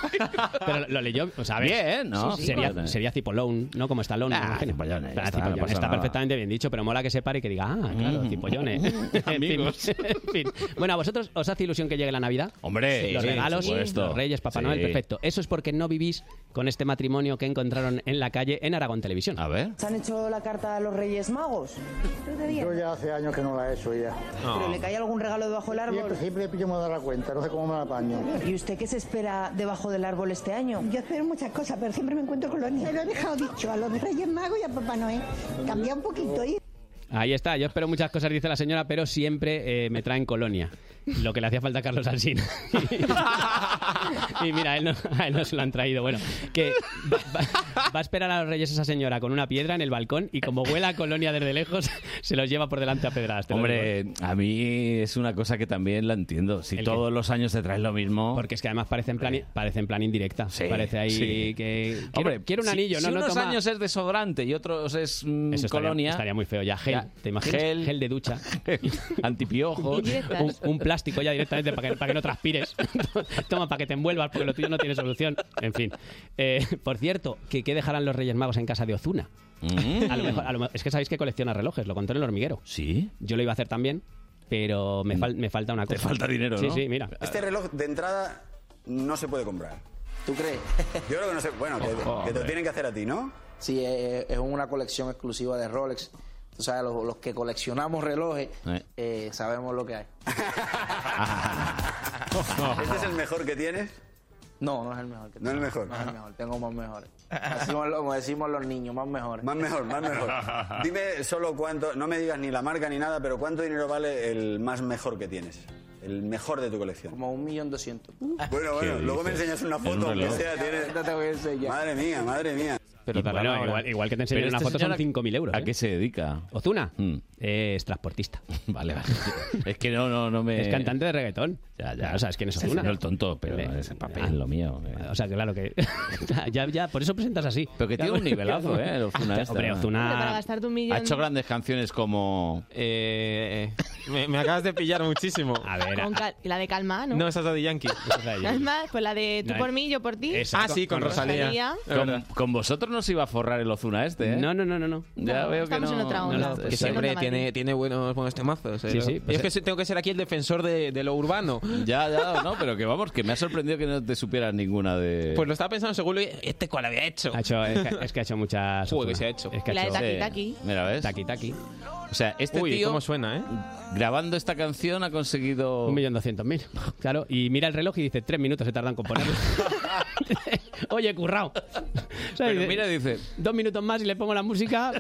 Pero lo, lo leyó, o sea, Bien, ¿no? sí, sí, sería, Cipollone. sería cipolone, ¿no? Como Stallone, Ah, cipollone, Ah, está, Está perfectamente bien dicho, pero mola que se pare y que diga, ah, claro, Mm. cipollone. Amigos. En fin. Bueno, ¿a vosotros os hace ilusión que llegue la Navidad? Hombre, los sí, regalos, por supuesto. los Reyes, Papá Sí. Noel, perfecto. Eso es porque no vivís con este matrimonio que encontraron en la calle en Aragón Televisión. A ver. ¿Se han hecho la carta a los Reyes Magos? Yo ya hace años que no la he hecho ya. ¿Pero le cae algún regalo debajo del árbol? Siempre, siempre pillo me da la cuenta, no sé cómo me la apaño. ¿Y usted qué se espera debajo del árbol este año? Yo espero muchas cosas, pero siempre me encuentro con los niños. Se lo he dejado dicho a los Reyes Magos y a Papá Noel. Cambia un poquito Ahí está, yo espero muchas cosas, dice la señora, pero siempre eh, me traen colonia. Lo que le hacía falta a Carlos Alsina. y mira, a él, no, a él no se lo han traído. Bueno, que va, va- va a esperar a los reyes esa señora con una piedra en el balcón y como huela a colonia desde lejos, se los lleva por delante a pedradas. te lo digo. Hombre, a mí es una cosa que también la entiendo. Si ¿El todos los años te traes lo mismo. Porque es que además parece en plan, parece en plan indirecta. parece ahí sí. que... Quiero, Hombre, quiero un si- anillo, si ¿no? no unos toma- años es desodorante y otros es mm, Eso estaría, colonia. estaría muy feo ya. Gel, Ya, ¿te imaginas? gel. Gel, de ducha. Antipiojos. un, un plástico ya directamente para que, para que no transpires. Toma, para que te envuelvas, porque lo tuyo no tiene solución. En fin. Eh, por cierto, ¿qué, qué dejarán los Reyes Magos en casa de Ozuna? A lo mejor, a lo mejor- es que sabéis que colecciona relojes, lo contó en el hormiguero. Sí. Yo lo iba a hacer también, pero me, fal- me falta una cosa. falta dinero, Sí, ¿no? sí, mira. Este reloj de entrada no se puede comprar. ¿Tú crees? Yo creo que no se. Bueno, que, que te lo tienen que hacer a ti, ¿no? Sí, es una colección exclusiva de Rolex. Tú sabes, los, los que coleccionamos relojes Eh. eh, sabemos lo que hay. ¿Este es el mejor que tienes? No, no es el mejor. Que No es el mejor. No es el mejor, tengo más mejores. Decimos, como decimos los niños, más mejores. Más mejor, más mejor. Dime solo cuánto, no me digas ni la marca ni nada, pero cuánto dinero vale el más mejor que tienes. El mejor de tu colección. Como un millón doscientos. Bueno, bueno, luego me enseñas una foto, aunque sea. Tienes... No te voy a enseñar. Madre mía, madre mía. Pero bueno, igual, igual que te enseñé Pero una este foto son señor, 5.000 euros. ¿A ¿eh? qué se dedica? Ozuna es transportista. Vale, vale. Es que no, no, no me. Es cantante de reggaetón. Ya, ya. O sea, es que no es Ozuna. señor tonto, pero Le- ese papel, lo mío. eh. O sea, claro que. ya, ya, por eso presentas así. Pero que tiene un nivelazo, ¿eh? el Ozuna este. Hombre, Hombre, para Ozuna. gastarte un millón. Ha hecho grandes canciones como. Eh, me, me acabas de pillar muchísimo. A ver. Con cal- la de Calma, ¿no? No, esa es la de Yankee. Calma, pues la de tú No, por mí, yo por ti. Ah, sí, con Rosalía. Con, con vosotros no se iba a forrar el Ozuna este, ¿eh? No, no, no, no. no. Ya No, veo que estamos no. en otra onda. no, Que sí. siempre tiene, tiene buenos, buenos temazos. eh. Sí, sí, Y pues es que sí tengo que ser aquí el defensor de, de lo urbano. Ya, ya, no, pero que vamos, que me ha sorprendido que no te supieras ninguna de. Pues lo estaba pensando seguro, y este cuál había hecho. Ha hecho, es, que, es que ha hecho muchas. Joder, que se ha hecho. Es que ha La de Taki Sí. Taki. Mira, ¿ves? Taki Taki. O sea, este Uy, tío, cómo suena, ¿eh? grabando esta canción, ha conseguido. Un millón doscientos mil. Claro, y mira el reloj y dice, tres minutos se tardan en componerlo. Oye, currao. O sea, Pero dice, mira, dice. Dos minutos más y le pongo la música.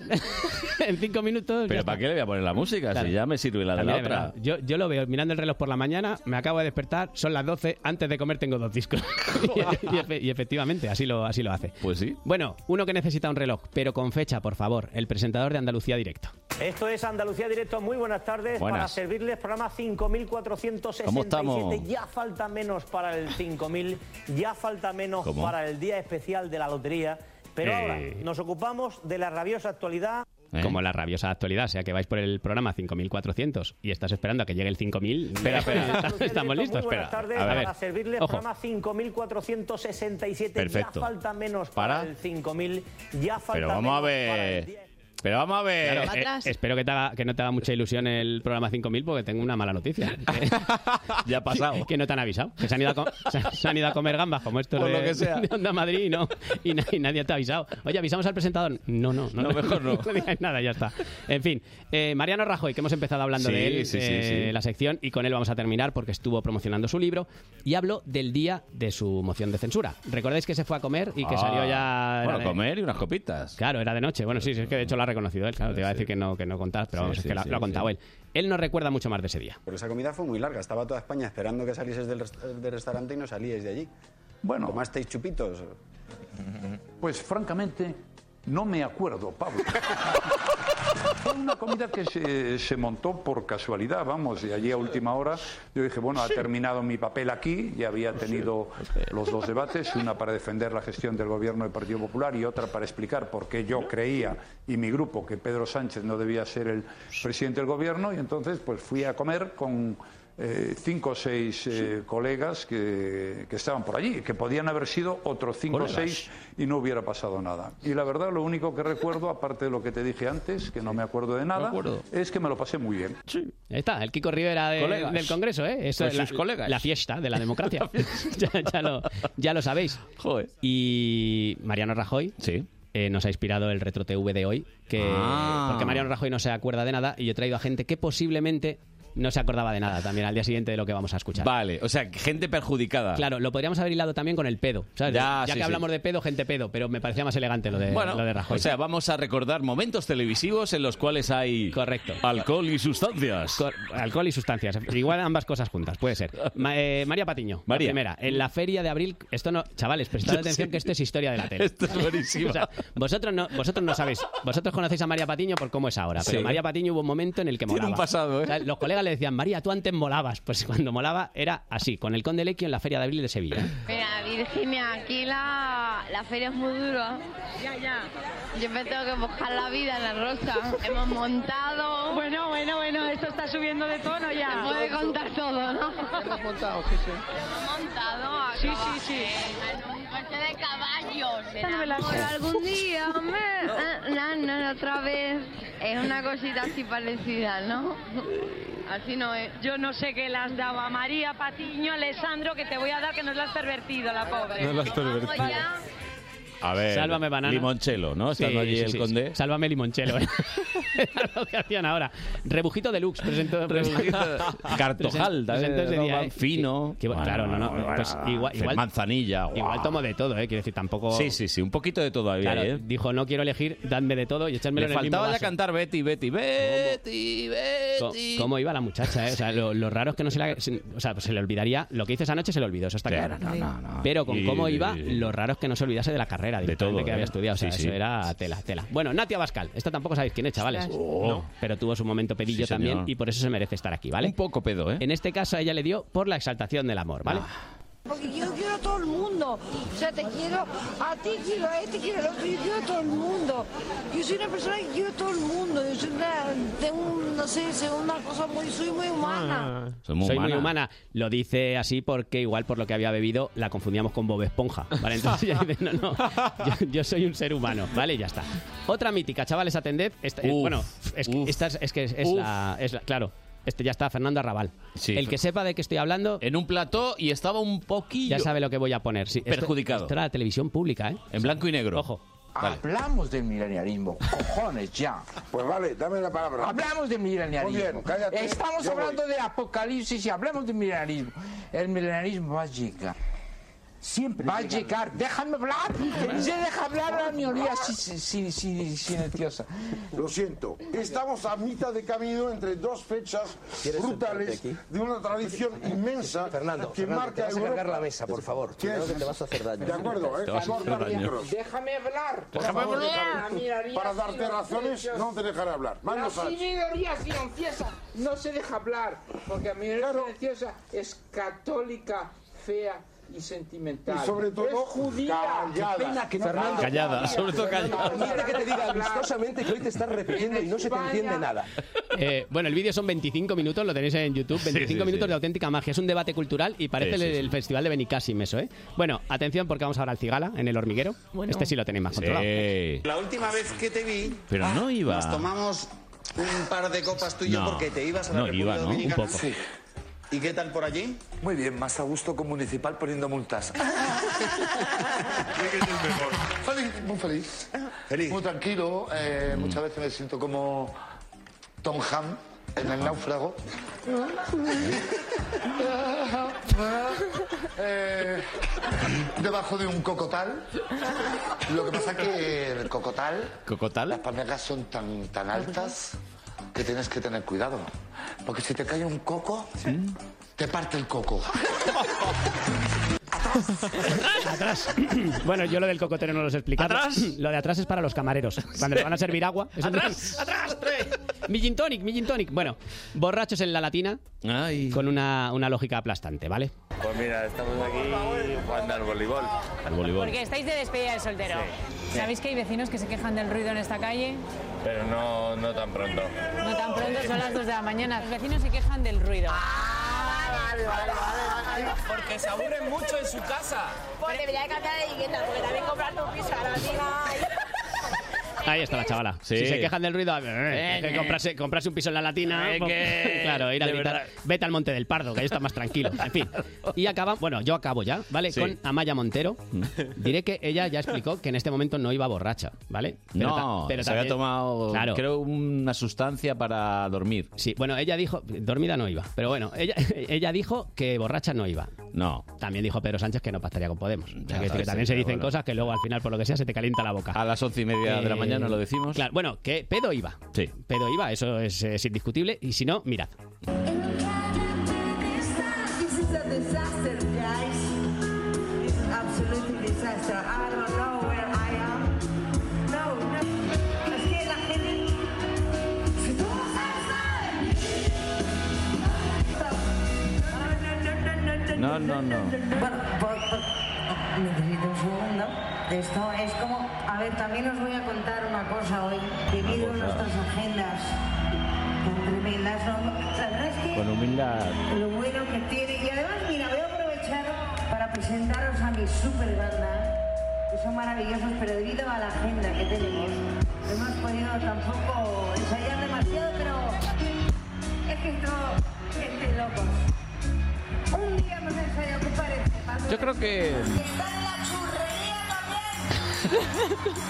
en cinco minutos. ¿Pero está. para qué le voy a poner la música? Claro. Si ya me sirve la de la otra. Yo, yo lo veo mirando el reloj por la mañana, me acabo de despertar, son las 12, antes de comer tengo dos discos. y, y efe- y efectivamente, así lo, así lo hace. Pues sí. Bueno, uno que necesita un reloj, pero con fecha, por favor, el presentador de Andalucía Directo. Esto es Andalucía Directo. Muy buenas tardes. Buenas. Para servirles programa 5467. ¿Cómo estamos? Ya falta menos para el 5000. Ya falta menos ¿Cómo? para el día especial de la lotería. Pero Eh. ahora nos ocupamos de la rabiosa actualidad. ¿Eh? Como la rabiosa actualidad, o sea que vais por el programa 5400 y estás esperando a que llegue el 5000. Espera, espera. Estamos listos, Muy buenas espera. tardes. A ver. Para servirles Ojo. programa 5467. Perfecto. Ya falta menos para, ¿Para? el 5000. Ya falta Pero vamos a menos para el ver. Pero vamos a ver. Claro, ¿Va eh, espero que, te haga- que no te haga mucha ilusión el programa 5000 porque tengo una mala noticia. ya ha pasado. que no te han avisado. Que se han ido a, co- se, han ido a comer gambas como estos Por de, lo que sea. de Onda Madrid y, no, y, na- y nadie te ha avisado. Oye, ¿avisamos al presentador? No, no. No, No, mejor no. No digáis nada, ya está. En fin, eh, Mariano Rajoy, que hemos empezado hablando Sí, de él, sí, sí, eh, sí. la sección, y con él vamos a terminar porque estuvo promocionando su libro y habló del día de su moción de censura. ¿Recordáis que se fue a comer y que Ah, salió ya... Bueno, de- comer y unas copitas. Claro, era de noche. Bueno, sí, sí, es que de hecho lo ha reconocido él. Claro, te iba a decir que no, que no contabas, pero Sí, vamos, sí, es que lo, sí, lo ha contado sí. él. Él no recuerda mucho más de ese día. Porque esa comida fue muy larga. Estaba toda España esperando que salieses del, rest- del restaurante y no salíais de allí. Bueno. ¿Tomasteis chupitos? Pues francamente no me acuerdo, Pablo. Fue una comida que se, se montó por casualidad, vamos, y allí a última hora. Yo dije, bueno, ha terminado mi papel aquí, ya había tenido los dos debates, una para defender la gestión del gobierno del Partido Popular y otra para explicar por qué yo creía y mi grupo que Pedro Sánchez no debía ser el presidente del gobierno, y entonces pues fui a comer con eh, cinco o seis eh, colegas que, que estaban por allí, que podían haber sido otros cinco o seis y no hubiera pasado nada. Y la verdad, lo único que recuerdo, aparte de lo que te dije antes, que no me acuerdo de nada, acuerdo. es que me lo pasé muy bien. Ahí está, el Kiko Rivera de- del Congreso, ¿eh? Eso Pues es la, sus colegas. la fiesta de la democracia. ya, ya lo, ya lo sabéis. Y Mariano Rajoy eh, nos ha inspirado el Retro TV de hoy, que, Ah. porque Mariano Rajoy no se acuerda de nada y yo he traído a gente que posiblemente no se acordaba de nada también al día siguiente de lo que vamos a escuchar. Vale, o sea, gente perjudicada. Claro, lo podríamos haber hilado también con el pedo. ¿sabes? Ya, sí, que sí. hablamos de pedo, gente pedo, pero me parecía más elegante lo de, Bueno, lo de Rajoy. o sea, vamos a recordar momentos televisivos en los cuales hay Correcto. alcohol y sustancias. Cor- alcohol y sustancias. Igual ambas cosas juntas, puede ser. Ma- eh, María Patiño, María. la primera. En la feria de abril, esto no, chavales, prestad Yo atención sé. que esto es historia de la tele. Esto es buenísimo. O sea, vosotros no, vosotros no sabéis, vosotros conocéis a María Patiño por cómo es ahora, pero Sí. María Patiño hubo un momento en el que Tiene molaba. un pasado, ¿eh? O sea, los colegas le decían, María, tú antes molabas. Pues cuando molaba era así, con el Conde Lequio en la feria de abril de Sevilla. Mira, Virginia, aquí la, la feria es muy dura. Ya, ya. Yo me tengo que mojar la vida en la rosa. Hemos montado. Bueno, bueno, bueno, esto está subiendo de tono ya. Se puede contar todo, ¿no? Hemos montado, sí, sí. Hemos montado Sí, sí, sí. En un coche de caballos. No me algún día, hombre. Eh, No, no, otra vez. Es una cosita así parecida, ¿no? Así no es. Yo no sé qué le has dado a María Patiño, Alessandro, que te voy a dar que nos la has pervertido, la pobre. Nos la has pervertido. A ver, Sálvame, banana. Limonchelo, ¿no? Estando allí el conde. Sálvame limonchelo. ¿eh? Era lo que hacían ahora. Rebujito deluxe presentó. Rebujito. Cartojal, también, presentó ese ¿no? día, ¿eh? Fino. Que- que- claro, no, no. Bueno, Pues bueno, igual, igual, manzanilla. guau. igual tomo de todo, ¿eh? Quiero decir, tampoco. Sí, sí, sí, un poquito de todo había Claro, ¿eh? dijo, no quiero elegir, dadme de todo y echármelo Le en el mismo faltaba ya vaso. cantar Betty, Betty, Betty, Co- Betty. ¿Cómo iba la muchacha, eh? O sea, lo, lo raro es que no se la... se- o sea, pues se le olvidaría... Lo que hizo esa noche se le olvidó, eso está claro. no, no, no. Pero con Y- cómo iba, lo raro es que no se olvidase de la carrera de todo, que ¿eh? había estudiado. O sea, Sí, eso sí. era tela, tela. Bueno, Natia Bascal. Esta tampoco sabéis quién es, chavales. Oh. No, pero tuvo su momento pedillo Sí, también señor. y por eso se merece estar aquí, ¿vale? Un poco pedo, ¿eh? En este caso a ella le dio por la exaltación del amor, ¿vale? Porque yo quiero a todo el mundo. O sea, te quiero a ti, quiero a este, quiero al otro, yo quiero a todo el mundo. Yo soy una persona que quiero a todo el mundo. Yo soy una, tengo, no sé, soy una cosa muy, soy muy humana. Soy muy Soy humana. muy humana. Lo dice así porque igual por lo que había bebido la confundíamos con Bob Esponja. ¿vale? Entonces ella dice, no, no, yo, yo soy un ser humano. ¿Vale? Ya está. Otra mítica, chavales, atended. Esta- eh, Uf, bueno, es que, esta es, es que es, es Uf. la, es la- Claro, este ya está, Fernando Arrabal. Sí. El que sepa de qué estoy hablando... En un plató y estaba un poquillo... Ya sabe lo que voy a poner. Sí, esto- Perjudicado. Esto era la televisión pública, ¿eh? En blanco y negro. Ojo. Hablamos del milenialismo, cojones ya. Pues vale, dame la palabra. Hablamos del milenialismo. Muy bien, cállate, Estamos yo hablando voy. de apocalipsis y hablamos del milenialismo. El milenialismo va a llegar. Siempre va a llegar. Déjame hablar. Se deja hablar a la minoría si- si- si- si- silenciosa. Lo siento, estamos a mitad de camino entre dos fechas brutales de una tradición inmensa Fernando, que Fernando, marca te vas a Europa. cargar la mesa, por favor. Que te vas a hacer daño. De acuerdo, ¿eh? Te vas a hacer Corta daño. micros. Déjame hablar. por Déjame favor. hablar. Para darte razones, no te dejaré hablar. La minoría silenciosa no se deja hablar, porque la minoría silenciosa es católica, fea y sentimental. Y sobre todo, es judía. callada. Qué pena que no Fernando. Callada, sobre todo callada. Permite que te diga amistosamente que hoy te estás repitiendo y no se te entiende nada. Eh, bueno, el vídeo son 25 minutos, lo tenéis en YouTube. 25 sí, minutos sí. de auténtica magia. Es un debate cultural y parece Sí, sí, el, el festival de Benicassim eso, ¿eh? Bueno, atención porque vamos ahora al Cigala, en el hormiguero. Este sí lo tenéis más controlado. Sí. La última vez que te vi, Pero no iba. nos tomamos un par de copas tú y yo No, porque te ibas a la no República iba, ¿no? Un Dominicana. poco. ¿Y qué tal por allí? Muy bien, más a gusto con municipal poniendo multas. Feliz, muy feliz. Muy tranquilo. eh, Muchas veces me siento como Tom Ham en el náufrago. Eh, debajo de un cocotal. Lo que pasa es que el cocotal, ¿Cocotal? las palmeras son tan, tan altas que tienes que tener cuidado. Porque si te cae un coco, te parte el coco. Atrás. bueno, yo lo del cocotero no lo sé explicar. ¿Atrás? Lo de atrás es para los camareros. Cuando le van a servir agua. es un- ¡Atrás! ¡Atrás! Mi gin tonic, mi gin tonic. Bueno, borrachos en la latina Ay. con una, una lógica aplastante, ¿vale? Pues mira, estamos aquí jugando al voleibol. Al voleibol. Porque estáis de despedida de soltero. ¿Sabéis que hay vecinos que se quejan del ruido en esta calle? Pero no, no tan pronto. No tan pronto, son las 2 de la mañana. Los vecinos se quejan del ruido. vale, vale, vale, vale. Porque se aburren mucho en su casa. Pues debería de cambiar de vivienda, porque también comprarte un piso a la latina. Ahí está la chavala. Sí. Si se quejan del ruido, eh, que comprarse, comprarse un piso en la latina. Eh, pues, que- claro, ir a gritar, vete al Monte del Pardo, que ahí está más tranquilo. En fin. Y acaba, bueno, yo acabo ya, ¿vale? Sí. Con Amaya Montero. Diré que ella ya explicó que en este momento no iba borracha, ¿vale? Pero no, pero se había tomado, Claro. creo, una sustancia para dormir. Sí, bueno, ella dijo, dormida no iba, pero bueno, ella, ella dijo que borracha no iba. No. También dijo Pedro Sánchez que no pactaría con Podemos. O sea, Ya que, también sí, se dicen bueno. cosas que luego al final, por lo que sea, se te calienta la boca. A las once y media de la Mañana lo decimos. Claro, bueno, que pedo iba. Sí. Pedo iba, eso es, es indiscutible. Y si no, mirad. No, no. No Esto es como. A ver, también os voy a contar una cosa hoy. Debido a nuestras agendas tan tremendas, no, la verdad es que Con humildad. lo bueno que tiene. Y además, mira, voy a aprovechar para presentaros a mi super banda, que son maravillosos, pero debido a la agenda que tenemos, no hemos podido tampoco ensayar demasiado, pero es que esto es de locos. Un día hemos ensayado, ¿qué parece? Yo creo que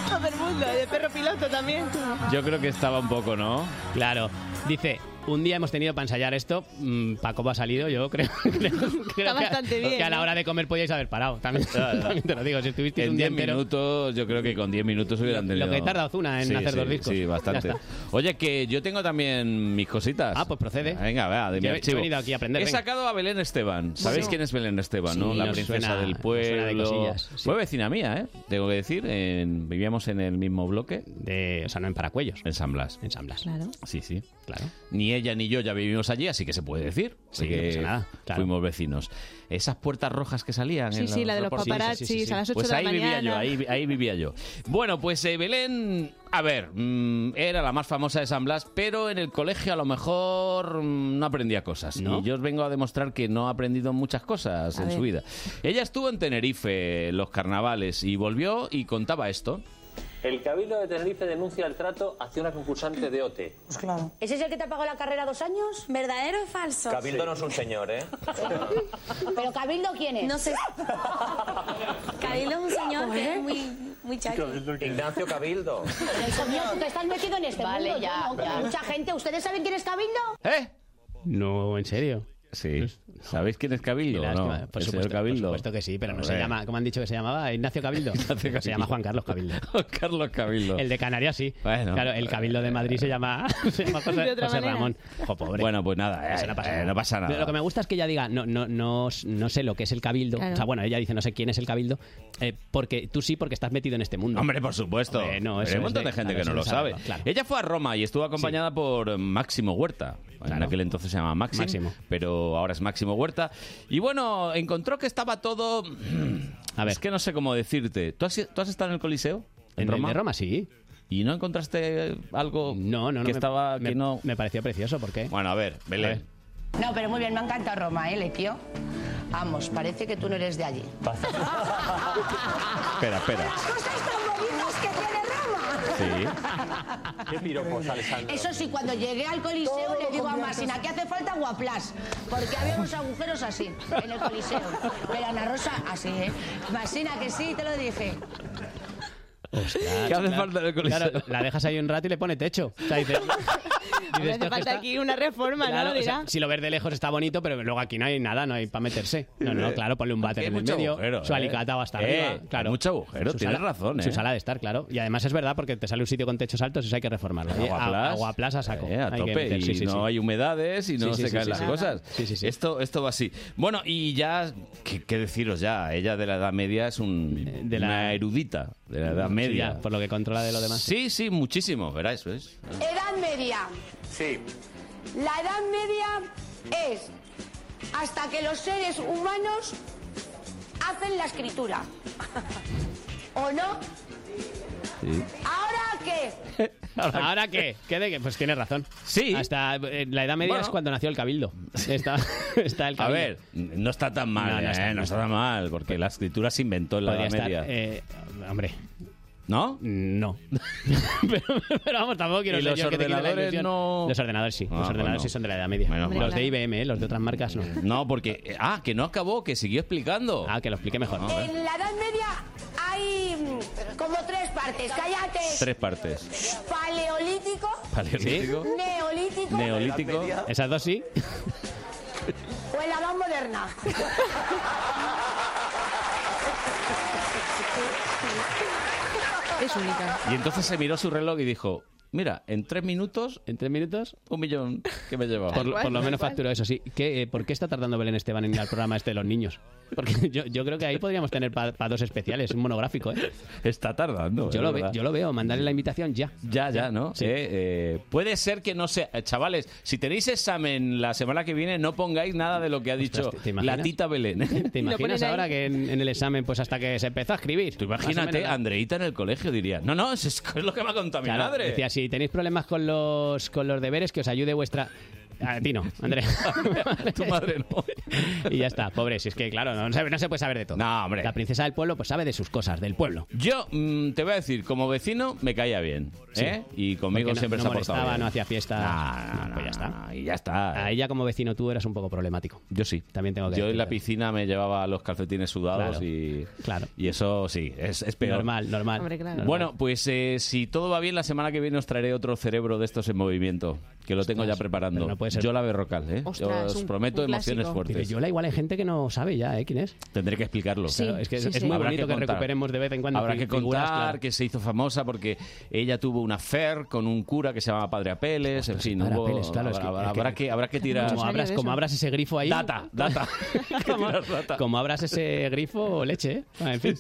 Todo el mundo, y el perro piloto también. yo creo que estaba un poco, ¿no? Claro. Dice, un día hemos tenido para ensayar esto. mm, Paco ha salido, yo creo, creo, creo que, bastante bien, que a la hora de comer podíais haber parado. También, también te lo digo, si estuvisteis En un día 10 entero... minutos, yo creo que con 10 minutos hubieran Lo- lo tenido... que tarda Ozuna en Sí, hacer sí, dos discos. Sí, bastante. Oye, que yo tengo también mis cositas. Ah, pues procede. Venga, vea, de mi Yo he- archivo. yo he venido aquí a aprender, He venga. sacado a Belén Esteban. ¿Sabéis Bueno. quién es Belén Esteban, Sí, no? La princesa suena- del de pueblo. cosillas, sí. Fue vecina mía, ¿eh? Tengo que decir. en- vivíamos en el mismo bloque. De, o sea, no en Paracuellos. En San Blas. En San Blas. Claro. Sí, sí. Claro. Ni ella ni yo ya vivimos allí, así que se puede decir. Sí, Así no que pasa nada, claro. fuimos vecinos. Esas puertas rojas que salían. Sí, en sí, la de los paparazzis a las 8 Pues de la ahí vivía yo, ahí, ahí vivía yo. Bueno, pues eh, Belén, a ver, mm, era la más famosa de San Blas, pero en el colegio a lo mejor mm, no aprendía cosas. ¿No? Y yo os vengo a demostrar que no ha aprendido muchas cosas A en ver. su vida. Ella estuvo en Tenerife, los carnavales, y volvió y contaba esto. El Cabildo de Tenerife denuncia el trato hacia una concursante de OT. Pues claro. ¿Ese es el que te ha pagado la carrera dos años? ¿Verdadero o falso? Cabildo no es un señor, ¿eh? ¿Pero Cabildo quién es? No sé. Cabildo es un señor que es muy, muy chachi. Ignacio Cabildo. Coño, tú que estás metido en este Vale, mundo. ya, yo no, ya. Mucha gente. ¿Ustedes saben quién es Cabildo? ¿Eh? No, en serio. Sí. ¿Sabéis quién es Cabildo? No? lástima. Por El señor supuesto, por Cabildo. supuesto que sí, pero no se llama, ¿cómo han dicho que se llamaba? Ignacio Cabildo. Cabildo. Se llama Juan Carlos Cabildo. Carlos Cabildo. El de Canarias sí. Bueno. Claro, el Cabildo de Madrid se llama, se llama José. Ramón. Jo, pobre. Bueno, pues nada, eh, no pasa eh, nada. no pasa nada. Lo que me gusta es que ella diga, no, no, no, no sé lo que es el cabildo. Claro. O sea, bueno, ella dice, no sé quién es el cabildo. eh, porque tú sí, porque estás metido en este mundo. Hombre, por supuesto. Hombre, no, eso hay un montón de, de- gente claro, que no lo sabe. claro. Ella fue a Roma y estuvo acompañada por Máximo Huerta. En aquel entonces se llamaba Máximo, Máximo. pero ahora es Máximo Huerta. Y bueno, encontró que estaba todo... A ver. Es que no sé cómo decirte. ¿Tú has, tú has estado en el Coliseo? En el de Roma sí. ¿Y no encontraste algo No, no, no. que me- estaba... me, que no... me pareció precioso, ¿por qué? Bueno, a ver, Belén. No, pero muy bien, me ha encantado Roma, ¿eh, Lequio? Vamos, parece que tú no eres de allí. Espera, espera. cosas tan bonitas que tiene Roma. Sí. ¿Qué piropos, Alessandro? Eso sí, cuando llegué al Coliseo le digo a Masina que hace falta guaplas, porque había unos agujeros así en el Coliseo. Pero Ana Rosa, así, ¿eh? Masina, que sí, te lo dije. ¿Qué hace falta en el Coliseo? Claro, la dejas ahí un rato y le pone techo. O sea, dice, dices, "Esto hace es que falta está-". aquí una reforma, Claro, ¿no? o sea, Dirá. si lo ves de lejos está bonito, pero luego aquí no hay nada, no hay para meterse. No, no, claro, ponle un váter en el mucho medio, agujero, su ¿eh? alicatado hasta Eh, arriba. Claro. mucho agujero, Su tienes sala- razón, ¿eh? Su sala de estar, claro. Y además es verdad porque te sale un sitio con techos altos y eso hay que reformarlo. Oye, Aguaplas, Aguaplas a saco. eh, a Hay tope. meter, y sí, sí, no sí. hay humedades y no Sí, sí, se sí, caen sí, las cosas. Sí, sí, sí. Esto, esto va así. Bueno, y ya, ¿qué, qué deciros ya? Ella de la Edad Media es un, de la- una erudita de la Edad Media. por lo que controla de lo demás. Sí, sí, muchísimo. Verá, eso es. Edad media. Sí. La edad media es hasta que los seres humanos hacen la escritura. ¿O no? Sí. ¿Ahora qué? ¿Ahora qué? ¿Qué de qué? Pues tienes razón. Sí. Hasta eh, la Edad Media Bueno. es cuando nació el cabildo. Está, está el A cabildo. ver, no está tan mal, No, no no, está- no está tan mal, porque la escritura se inventó en la Podría Edad estar, Media. eh, hombre, ¿No? no. pero, pero vamos, tampoco quiero ¿Y los yo que ordenadores ilusión. no? Los ordenadores sí. Ah, los ordenadores bueno. sí son de la Edad Media. Menos los de IBM, ¿eh? los de otras marcas no. No, porque... Ah, que no acabó, que siguió explicando. Ah, que lo explique mejor. En la Edad Media hay como tres partes. Cállate. Tres partes. Paleolítico, Paleolítico. neolítico Neolítico. Esas dos sí. o en la Edad Moderna. Y entonces se miró su reloj y dijo, mira, en tres minutos... ¿En tres minutos? Un millón que me lleva. Por, por lo menos facturó eso, sí. ¿Qué, eh, ¿Por qué está tardando Belén Esteban en ir al programa este de los niños? Porque yo, yo creo que ahí podríamos tener para dos especiales, un monográfico, ¿eh? Está tardando. Yo es lo, ve- yo lo veo, mandarle la invitación ya. Ya, ya, ¿no? Sí. Eh, eh, puede ser que no sea... Chavales, si tenéis examen la semana que viene, no pongáis nada de lo que ha dicho ¿te- te imaginas? la tita Belén. ¿Te imaginas ahora que en, en el examen, pues hasta que se empezó a escribir? Tú imagínate, Andreita en el colegio diría, no, no, es, es lo que me ha contado mi madre. Decía, si tenéis problemas con los, con los deberes, que os ayude vuestra... A ti no, Andrés. tu madre no. y ya está, pobre. Si es que, claro, no, se- no se puede saber de todo. No, hombre. La princesa del pueblo, pues sabe de sus cosas, del pueblo. Yo mm, te voy a decir, como vecino me caía bien, Sí. ¿eh? Y conmigo Porque siempre no se ha portado molestaba, bien. no hacía fiestas. No, no, pues ya está. y ya está. A ella como vecino tú eras un poco problemático. Yo sí. También tengo que Yo en la decirlo. piscina me llevaba los calcetines sudados Claro. y, Claro. y eso sí, es, es peor. Normal, normal. Hombre, claro. Bueno, pues eh, si todo va bien, la semana que viene os traeré otro cerebro de estos en movimiento, que lo tengo ya preparando. pero no puede ser. Yo la Berrocal, ¿eh? Ostras, os un- prometo un emociones clásico. fuertes. Pero Yola igual hay gente que no sabe ya, ¿eh? ¿Quién es? Tendré que explicarlo. Sí, Claro, es que es, sí, es sí. muy Habrá bonito que recuperemos de vez en cuando Habrá que contar claro. que se hizo famosa porque ella tuvo una affair con un cura que se llamaba Padre Apeles, en fin, Padre hubo- Apeles, claro, habrá, que- habrá- es que- habrá que, habrá que tirar Como abras, como abras ese grifo ahí. data, data. como, como abras ese grifo, leche, ¿eh? Ah, En fin,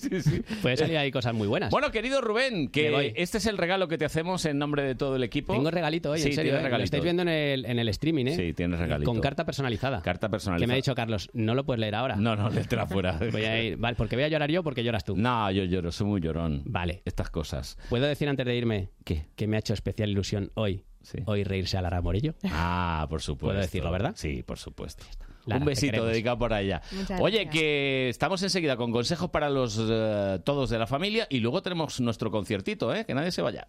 puede salir ahí cosas muy buenas. Bueno, querido Rubén, que este es el regalo que te hacemos en nombre de todo el equipo. Tengo regalito hoy, Sí, en serio. ¿eh? Lo estáis viendo en el, en ¿eh? Sí, tienes regalito. Con carta personalizada. Carta personalizada. Que me ha dicho Carlos, no lo puedes leer ahora. No, no, léetela fuera. Voy a ir, vale, porque voy a llorar yo porque lloras tú. No, yo lloro, soy muy llorón. Vale. Estas cosas. ¿Puedo decir antes de irme ¿Qué? que me ha hecho especial ilusión hoy? Hoy reírse a Lara Morillo. Ah, por supuesto. Puedo decirlo, ¿verdad? Sí, por supuesto. Lara, Un besito dedicado por allá. Muchas Oye, gracias. que estamos enseguida con consejos para los eh, todos de la familia y luego tenemos nuestro conciertito, ¿eh? Que nadie se vaya.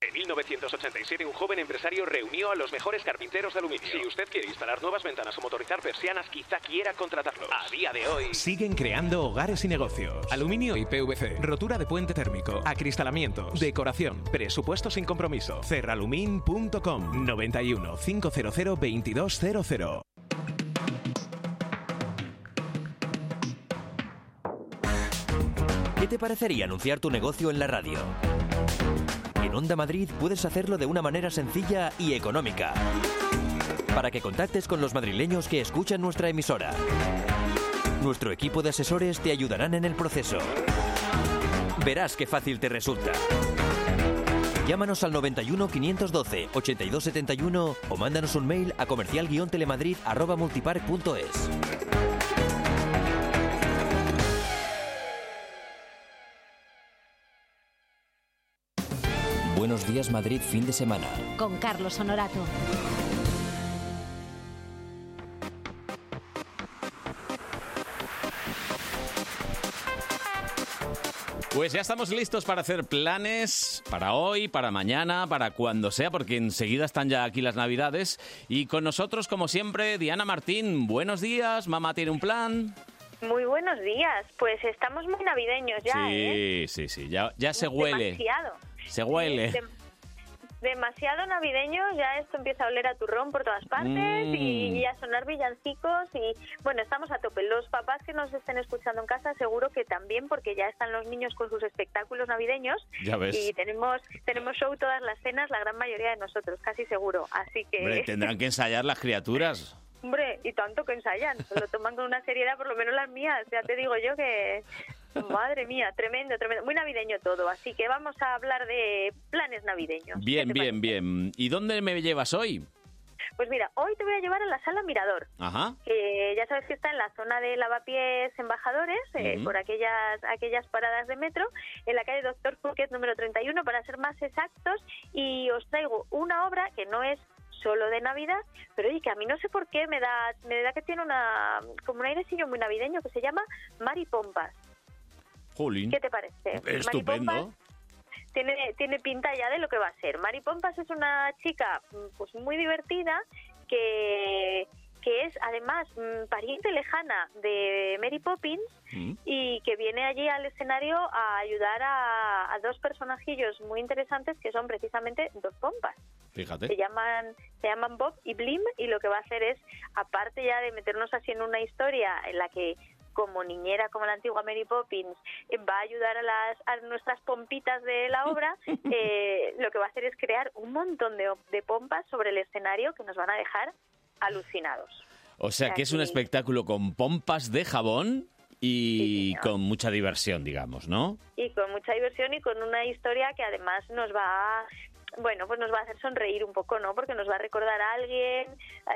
En 1987, un joven empresario reunió a los mejores carpinteros de aluminio. Si usted quiere instalar nuevas ventanas o motorizar persianas, quizá quiera contratarlos. A día de hoy... Siguen creando hogares y negocios. Aluminio y PVC. Rotura de puente térmico. Acristalamientos. Decoración. Presupuesto sin compromiso. Cerralumin.com 91 500 2200. ¿Qué te parecería anunciar tu negocio en la radio? En Onda Madrid puedes hacerlo de una manera sencilla y económica. Para que contactes con los madrileños que escuchan nuestra emisora. Nuestro equipo de asesores te ayudarán en el proceso. Verás qué fácil te resulta. Llámanos al 91 512 8271 o mándanos un mail a comercial-telemadrid@multipark.es. Buenos días Madrid fin de semana. Con Carlos Honorato. Pues ya estamos listos para hacer planes para hoy, para mañana, para cuando sea, porque enseguida están ya aquí las Navidades. Y con nosotros, como siempre, Diana Martín. Buenos días, mamá tiene un plan. Muy buenos días. Pues estamos muy navideños ya, ¿eh? Sí, sí, sí, ya, ya se huele. Demasiado. Se huele. Dem- demasiado navideño, ya esto empieza a oler a turrón por todas partes Mm. y, y a sonar villancicos y bueno, estamos a tope. Los papás que nos estén escuchando en casa seguro que también porque ya están los niños con sus espectáculos navideños Ya ves. y tenemos tenemos show todas las cenas, la gran mayoría de nosotros, casi seguro. Así que Hombre, tendrán que ensayar las criaturas. Hombre, y tanto que ensayan, lo toman con una seriedad, por lo menos las mías, ya te digo yo que, madre mía, tremendo, tremendo, muy navideño todo, así que vamos a hablar de planes navideños. Bien, bien, bien. ¿Y dónde me llevas hoy? Pues mira, hoy te voy a llevar a la sala Mirador, Ajá. que ya sabes que está en la zona de lavapiés embajadores, eh, por aquellas aquellas paradas de metro, en la calle Doctor Fouquet número 31, para ser más exactos, y os traigo una obra que no es solo de Navidad, pero oye, que a mí no sé por qué me da me da que tiene una como un airecillo muy navideño que se llama Maripompas. Jolín. ¿Qué te parece? Estupendo. Tiene, tiene pinta ya de lo que va a ser. Mari Pompas es una chica mm, pues muy divertida que, que es además mm, pariente lejana de Mary Poppins y que viene allí al escenario a ayudar a, a dos personajillos muy interesantes que son precisamente dos pompas. Se Fíjate. llaman, se llaman Bob y Blim y lo que va a hacer es, aparte ya de meternos así en una historia en la que como niñera, como la antigua Mary Poppins, eh, va a ayudar a, las, a nuestras pompitas de la obra, eh, lo que va a hacer es crear un montón de, de pompas sobre el escenario que nos van a dejar alucinados. O sea, que es un espectáculo con pompas de jabón y con mucha diversión, digamos, ¿no? y con mucha diversión y con una historia que además nos va a, bueno pues nos va a hacer sonreír un poco no porque nos va a recordar a alguien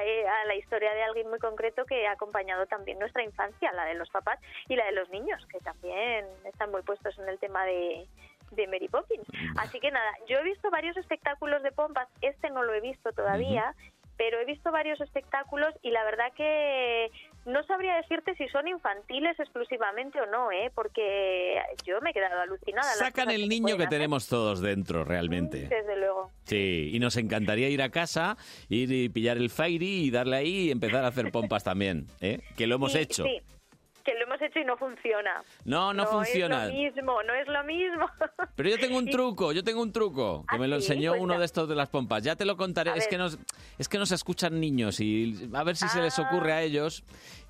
eh, a la historia de alguien muy concreto que ha acompañado también nuestra infancia la de los papás y la de los niños que también están muy puestos en el tema de de Mary Poppins. Así que nada, yo he visto varios espectáculos de pompas, este no lo he visto todavía, pero he visto varios espectáculos y la verdad que no sabría decirte si son infantiles exclusivamente o no, ¿eh? porque yo me he quedado alucinada. Sacan el niño que hacer. tenemos todos dentro, realmente. Desde luego. Sí, y nos encantaría ir a casa, ir y pillar el Fairy y darle ahí y empezar a hacer pompas también, ¿eh? Que lo hemos Sí, hecho. Sí, que lo hemos hecho y no funciona. No, no, funciona. es lo mismo, no es lo mismo. Pero yo tengo un truco, yo tengo un truco que me lo ¿Ah, sí? enseñó uno Cuenta. de estos de las pompas. Ya te lo contaré. A Es ver. que nos es que nos escuchan niños y a ver si se les ocurre Ah. a ellos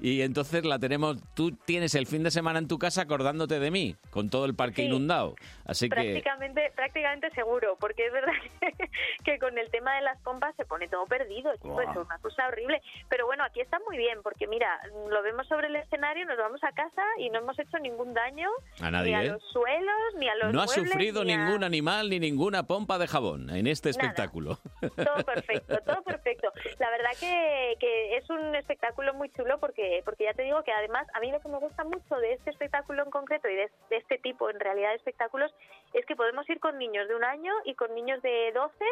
y entonces la tenemos. Tú tienes el fin de semana en tu casa acordándote de mí con todo el parque Sí. inundado. Así que prácticamente, prácticamente seguro, porque es verdad que, que con el tema de las pompas se pone todo perdido, chico, es una cosa horrible. Pero bueno, aquí está muy bien, porque mira, lo vemos sobre el escenario, nos vamos a casa y no hemos hecho ningún daño A nadie, ni a ¿eh? los suelos, ni a los no ha muebles, sufrido ni a- ningún animal ni ninguna pompa de jabón en este Nada. espectáculo. Todo perfecto, todo perfecto. La verdad que, que es un espectáculo muy chulo porque, porque ya te digo que además a mí lo que me gusta mucho de este espectáculo en concreto y de, de este tipo en realidad de espectáculos es que podemos ir con niños de un año y con niños de 12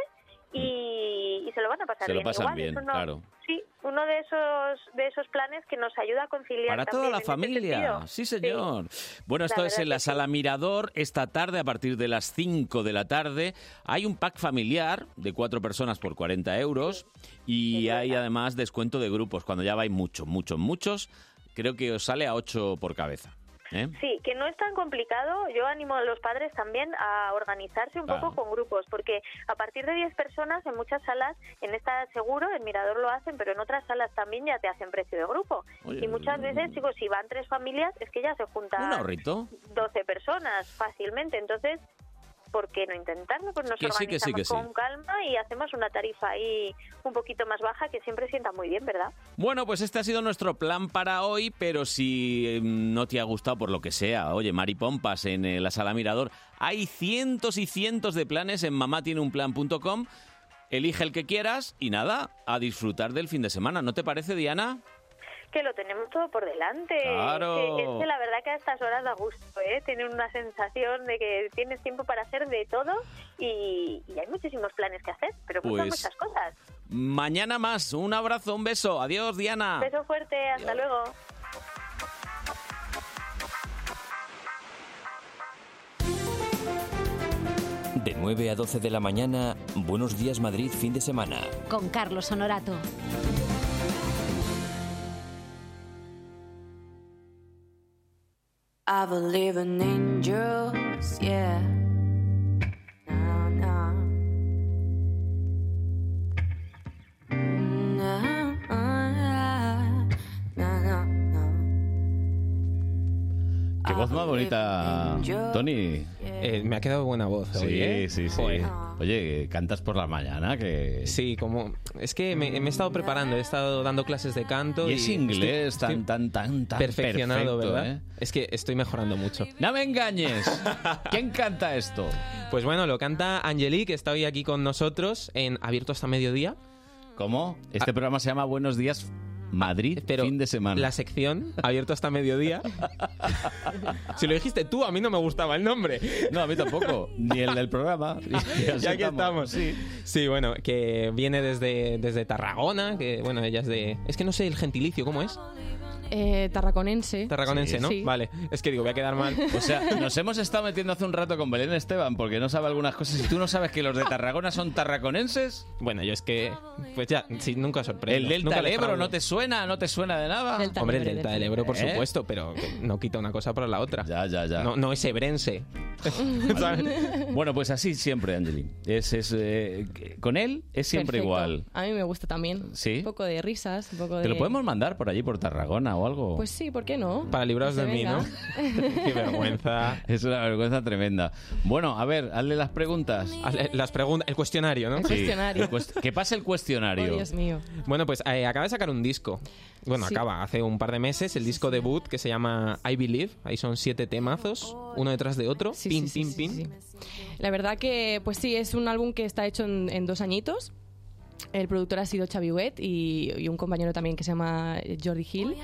y, y se lo van a pasar Se lo bien. pasan igual. bien, uno- claro. Sí, uno de esos, de esos planes que nos ayuda a conciliar Para toda la familia, sí señor. Bueno, esto La es en la sí. sala Mirador esta tarde a partir de las 5 de la tarde. Hay un pack familiar de cuatro personas por 40 euros y hay además descuento de grupos. Cuando ya vais muchos, muchos, muchos, creo que os sale a 8 por cabeza. ¿Eh? Sí, que no es tan complicado. Yo animo a los padres también a organizarse un poco con grupos, porque a partir de 10 personas en muchas salas, en esta seguro, en Mirador lo hacen, pero en otras salas también ya te hacen precio de grupo. Oye, y muchas veces, chicos, si van tres familias, es que ya se juntan Un ahorrito. 12 personas fácilmente. Entonces, ¿por qué no intentarlo? Pues nos Que sí, que sí, organizamos que sí. con calma y hacemos una tarifa ahí un poquito más baja que siempre sienta muy bien, ¿verdad? Bueno, pues este ha sido nuestro plan para hoy, pero si eh, no te ha gustado por lo que sea, oye, Mari Pompas en eh, la sala Mirador, hay cientos y cientos de planes en mamatieneunplan.com. Elige el que quieras y nada, a disfrutar del fin de semana. ¿No te parece, Diana? Que lo tenemos todo por delante. Claro. Que, es que la verdad que a estas horas da gusto, ¿eh? Tiene una sensación de que tienes tiempo para hacer de todo y, y hay muchísimos planes que hacer, pero muchas, Pues- muchas cosas. Mañana más. Un abrazo, un beso. Adiós, Diana. Beso fuerte, hasta luego. 9 a 12 de la mañana, Buenos Días Madrid fin de semana. Con Carlos Honorato. I believe in angels, yeah. Voz más bonita, Tony. Eh, me ha quedado buena voz Sí, hoy, ¿eh? sí, sí. Joder. Oye, cantas por la mañana que... Sí, como... Es que me, me he estado preparando, he estado dando clases de canto Y y... es inglés estoy- tan, tan, tan, tan perfeccionado, perfecto, ¿verdad? ¿eh? Es que estoy mejorando mucho. ¡No me engañes! ¿Quién canta esto? Pues bueno, lo canta Angelique, que está hoy aquí con nosotros en Abierto hasta Mediodía. ¿Cómo? Este programa se llama Buenos Días Madrid, fin de semana. La sección, Abierto hasta Mediodía. si lo dijiste tú, a mí no me gustaba el nombre. No, a mí tampoco. Ni el del programa. Y aquí estamos. Sí. Sí, bueno, que viene desde, desde Tarragona, que bueno, ella es de... Es que no sé el gentilicio, ¿cómo es? Eh, tarraconense. Tarraconense, ¿no? Sí. Vale, es que digo, voy a quedar mal. O sea, nos hemos estado metiendo hace un rato con Belén Esteban porque no sabe algunas cosas. Y tú no sabes que los de Tarragona son tarraconenses. Bueno, yo es que, pues ya, sí, nunca sorprendo. ¿El Delta del le Ebro no te suena? ¿No te suena de nada? Hombre, el Delta del Ebro, por ¿Eh? supuesto, pero no quita una cosa por la otra. Ya, ya, ya. No, no es hebrense. Bueno, pues así siempre, Angelín. Es, es, eh, con él es siempre Perfecto. igual. A mí me gusta también. ¿Sí? Un poco de risas, un poco de... ¿Te lo podemos mandar por allí, por Tarragona o algo? Pues sí, ¿por qué no? Para libraros Que de mí, venga. ¿no? Qué vergüenza. Es una vergüenza tremenda. Bueno, a ver, hazle las preguntas. Hazle Las preguntas, el cuestionario, ¿no? El cuestionario. el cuest- que pase el cuestionario. Oh, Dios mío. Bueno, pues eh, acaba de sacar un disco. Bueno, Sí. acaba, hace un par de meses, el disco debut que se llama I Believe. Ahí son siete temazos, uno detrás de otro. Sí, pin, sí, sí, pin, sí, pin. sí. La verdad que, pues sí, es un álbum que está hecho en, en dos añitos. El productor ha sido Xavi Huet y, y un compañero también que se llama Jordi Hill.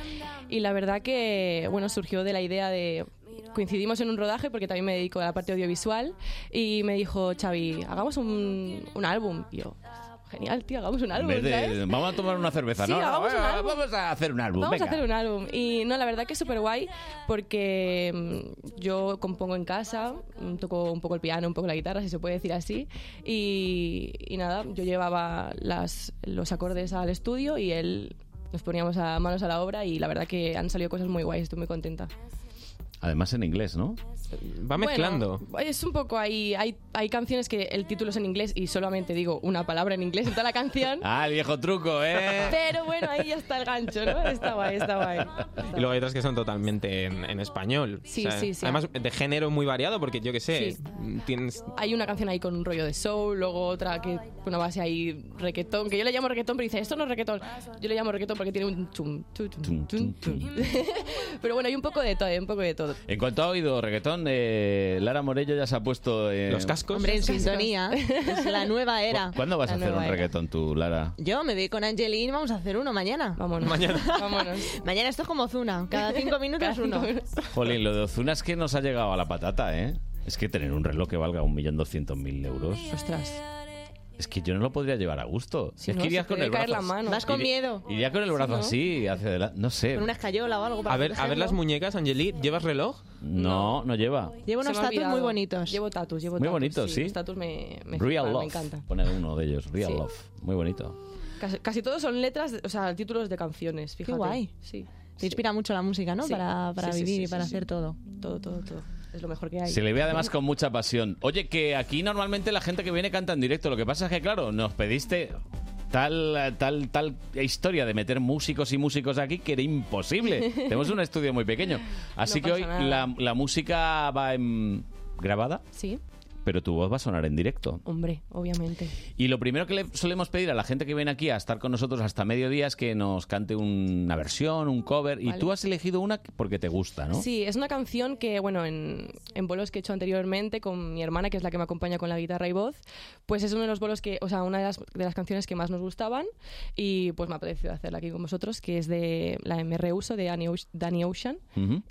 Y la verdad que, bueno, surgió de la idea de... Coincidimos en un rodaje porque también me dedico a la parte audiovisual y me dijo Xavi, hagamos un, un álbum. Y yo, genial, tío, hagamos un álbum, vez de, ¿sabes? vamos a tomar una cerveza, Sí, ¿no? No, hagamos un venga, álbum. Vamos a hacer un álbum. Vamos venga. a hacer un álbum. Y no, la verdad que es súper guay porque mm, yo compongo en casa, mm, toco un poco el piano, un poco la guitarra, si se puede decir así. Y, y nada, yo llevaba las, los acordes al estudio y él nos poníamos a manos a la obra y la verdad que han salido cosas muy guays, estoy muy contenta. Además en inglés, ¿no? Va mezclando. Bueno, es un poco, hay, hay, hay canciones que el título es en inglés y solamente digo una palabra en inglés en toda la canción. Ah, el viejo truco, ¿eh? Pero bueno, ahí ya está el gancho, ¿no? Está guay, está guay. Y luego hay otras que son totalmente en, en español. Sí, sí, sí. Además, de género muy variado, porque yo que sé, Sí. tienes Hay una canción ahí con un rollo de soul, luego otra que una base ahí reggaetón, que yo le llamo reggaetón, pero dice, esto no es reggaetón. Yo le llamo reggaetón porque tiene un tu, tum, tum, tum. Pero bueno, hay un poco de todo, hay un poco de todo. En cuanto a oído reggaetón, eh, Lara Morello ya se ha puesto... eh, los cascos. Hombre, en sintonía. Es la nueva era. ¿Cuándo vas a La hacer un era. reggaetón tú, Lara? Yo me voy con Angelina, vamos a hacer uno mañana. Vámonos. Mañana. Vámonos. Mañana esto es como Zuna, cada cinco minutos Cada uno. Jolín, lo de Ozuna es que nos ha llegado a la patata, ¿eh? Es que tener un reloj que valga 1.200.000 euros... Ostras. Es que yo no lo podría llevar a gusto. Si es no, que irías con el brazo... la mano. Vas con Iría- miedo. Iría con el brazo ¿no? así, hacia adelante. No sé. Con una escayola o algo para A ver, a ver las muñecas, Angelique, ¿llevas reloj? No, no lleva. Llevo unos tatus muy bonitos. Llevo tatus, llevo Muy bonitos, sí. Los tatus me, me, Real Love. me encanta. Pone uno de ellos, Real Sí. Love. Muy bonito. Casi, casi todos son letras, de- o sea, títulos de canciones, fíjate. guay. Sí. Te inspira mucho la música, ¿no? Sí. Para, para Sí, sí, vivir sí, y para sí, hacer sí. todo. Todo, todo, todo. Es lo mejor que hay. Se le ve además con mucha pasión. Oye, que aquí normalmente la gente que viene canta en directo. Lo que pasa es que, claro, nos pediste tal, tal, tal historia de meter músicos y músicos aquí que era imposible. Tenemos un estudio muy pequeño. Así No que hoy la, la música va en- grabada, Sí, pero tu voz va a sonar en directo. hombre, obviamente. Y lo primero que le solemos pedir a la gente que viene aquí a estar con nosotros hasta mediodía es que nos cante una versión, un cover. Y tú has elegido una porque te gusta, ¿no? Sí, es una canción que, bueno, en, en bolos que he hecho anteriormente con mi hermana, que es la que me acompaña con la guitarra y voz, pues es uno de los bolos que, o sea, una de las, de las canciones que más nos gustaban y pues me ha parecido hacerla aquí con vosotros, que es de la Me Reuso de Danny, Ocean-.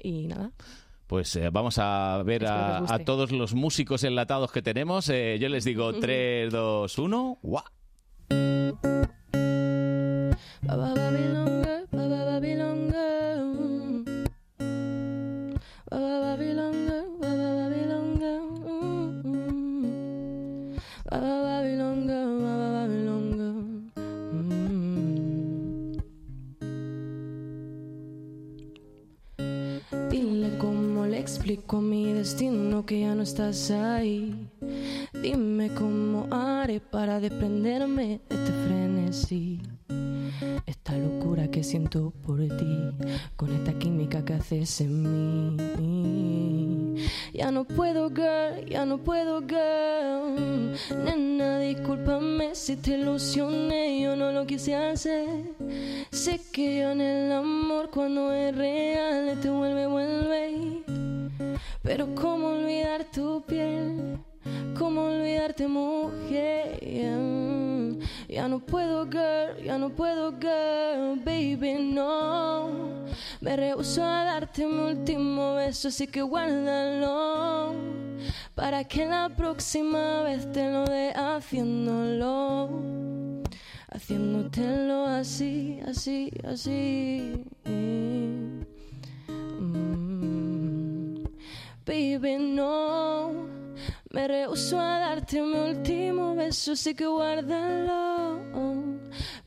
Y nada, Pues eh, vamos a ver a, a todos los músicos enlatados que tenemos. Eh, yo les digo 3, 2, 1. ¡Guau! A mi destino que ya no estás ahí? Dime cómo haré para desprenderme de este frenesí. Esta locura que siento por ti, con esta química que haces en mí. Ya no puedo, girl, ya no puedo, girl. Nena, discúlpame si te ilusioné, yo no lo quise hacer. Sé que yo en el amor cuando es real te vuelve, vuelve. Pero cómo olvidar tu piel, cómo olvidarte mujer. Ya no puedo, girl, ya no puedo, girl, baby, no. Me rehuso a darte mi último beso, así que guárdalo. Para que la próxima vez te lo dé haciéndolo. Haciéndotelo así, así, así. Mm. Baby, no. Me rehuso a darte mi último beso, así que guárdalo.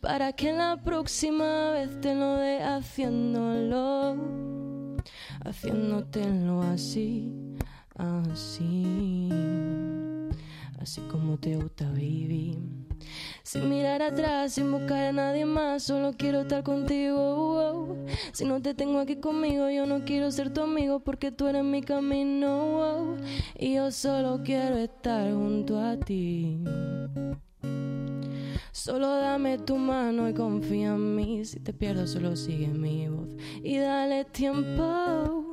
Para que la próxima vez te lo dé haciéndolo. Haciéndotelo así, así. Así como te gusta, baby. Sin mirar atrás, sin buscar a nadie más, solo quiero estar contigo. Si no te tengo aquí conmigo, yo no quiero ser tu amigo porque tú eres mi camino. Y yo solo quiero estar junto a ti. Solo dame tu mano y confía en mí. Si te pierdo, solo sigue mi voz. Y dale tiempo,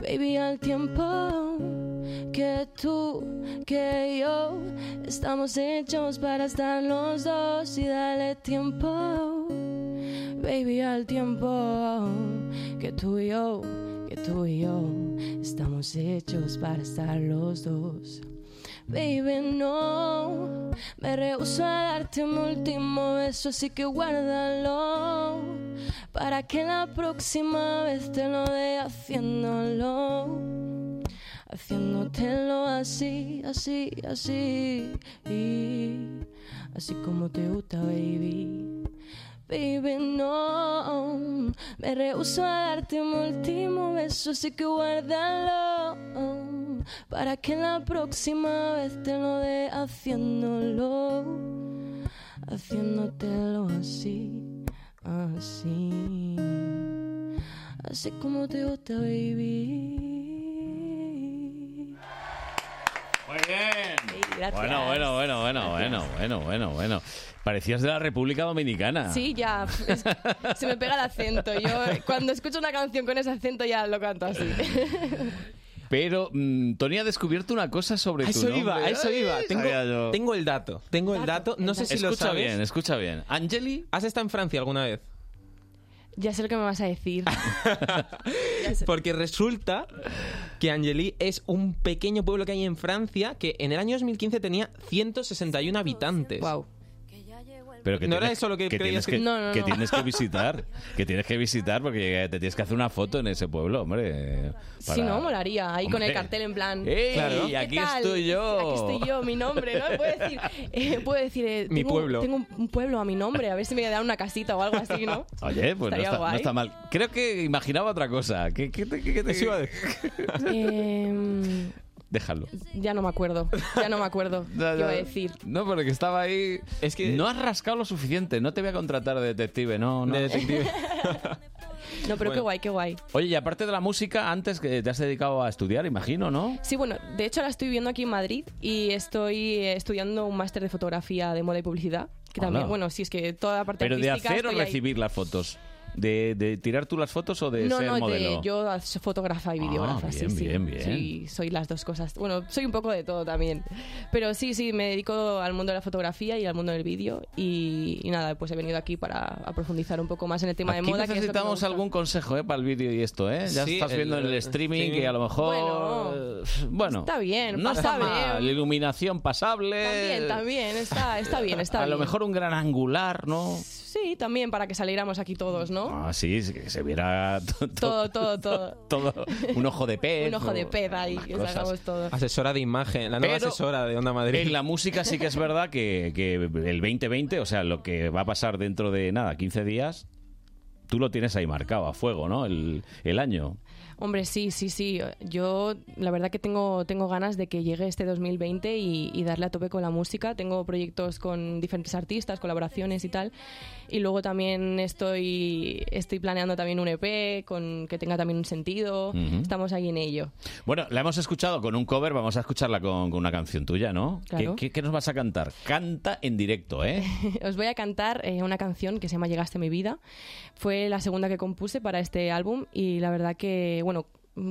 baby, al tiempo. Que tú, que yo, estamos hechos para estar los dos. Y dale tiempo, baby, al tiempo. Que tú y yo, que tú y yo, estamos hechos para estar los dos. Baby, no, me rehuso a darte un último beso, así que guárdalo. Para que la próxima vez te lo dé haciéndolo. Haciéndotelo así, así, así. Así como te gusta, baby. Baby, no, me rehuso a darte un último beso, así que guárdalo. Para que la próxima vez te lo dé haciéndolo. Haciéndotelo así, así. Así como te gusta, baby. Muy bien. gracias. Bueno, bueno, bueno, bueno, bueno, bueno, bueno, bueno. Parecías de la República Dominicana. Sí, ya. es- se me pega el acento. Yo cuando escucho una canción con ese acento ya lo canto así. Pero mm, Tony ha descubierto una cosa sobre A tu eso nombre. iba, a eso Ay, iba. Tengo, sabía yo. tengo el dato. Tengo el dato. No sé si lo Escucha sabes. bien, escucha bien. ¿Angeli? ¿Has estado en Francia alguna vez? Ya sé lo que me vas a decir. Porque resulta que Angeli es un pequeño pueblo que hay en Francia que en el año 2015 tenía 161 habitantes. Wow. Pero que ¿No era tienes- eso lo que creías tienes que- que, No, no, que no. tienes que visitar? Que tienes que visitar porque te tienes que hacer una foto en ese pueblo, hombre. Si no, molaría. Ahí con el cartel en plan. ¡Ey, Claro. ¿Qué aquí tal? estoy yo! Aquí estoy yo, mi nombre, ¿no? Puedo decir, eh, puedo decir eh, Mi tengo, pueblo. Tengo un- pueblo a mi nombre, a ver si me dan una casita o algo así, ¿no? Oye, pues no está, no guay. está mal. Creo que imaginaba otra cosa. ¿Qué, qué te, qué te- Em, Déjalo. ya no me acuerdo. Ya no me acuerdo. Ya, ¿Qué ya. iba a decir? No, porque estaba ahí. Es que no has rascado lo suficiente. No te voy a contratar de detective, no, no. De detective. No, pero qué guay, qué guay. Oye, y aparte de la música, antes que te has dedicado a estudiar, imagino, ¿no? Sí, bueno, de hecho la estoy viviendo aquí en Madrid y estoy eh, estudiando un máster de fotografía de moda y publicidad. Que también, bueno, sí, es que toda la parte Pero de artística hacer o ahí. recibir las fotos. De, de tirar tú las fotos o de no, ser no, modelo. de yo soy fotógrafa y Ah, videógrafa, sí, bien, sí. bien, bien. Sí, soy las dos cosas. Bueno, soy un poco de todo también. Pero sí, sí, me dedico al mundo de la fotografía y al mundo del vídeo. Y, y nada, pues he venido aquí para a profundizar un poco más en el tema de moda. que que necesitamos algún consejo ¿eh? para el vídeo y esto, ¿eh? Ya Sí, estás viendo el- en el el streaming que a lo mejor... Bueno, eh, bueno está bien, no está mal. La iluminación pasable. También, también, está, está bien, está a bien. lo mejor un gran angular, ¿no? Sí, también para que saliéramos aquí todos, ¿no? Ah, sí, sí, que se viera to- to- Todo, todo, todo. todo. Un ojo de pez. Un ojo de o- pez ahí, que cosas. sacamos todo. Asesora de imagen, la nueva Pero asesora de Onda Madrid. En la música sí que es verdad que, que el 2020, o sea, lo que va a pasar dentro de nada, 15 días, tú lo tienes ahí marcado a fuego, ¿no? El, el año. Hombre, sí, sí, sí. Yo la verdad que tengo, tengo ganas de que llegue este 2020 y, y darle a tope con la música. Tengo proyectos con diferentes artistas, colaboraciones y tal. Y luego también estoy, estoy planeando también un EP con, que tenga también un sentido. Estamos ahí en ello. Bueno, la hemos escuchado con un cover, vamos a escucharla con, con una canción tuya, ¿no? Claro. ¿Qué, qué- qué nos vas a cantar? Canta en directo, ¿eh? Os voy a cantar eh, una canción que se llama Llegaste a mi vida. Fue la segunda que compuse para este álbum y la verdad que, bueno,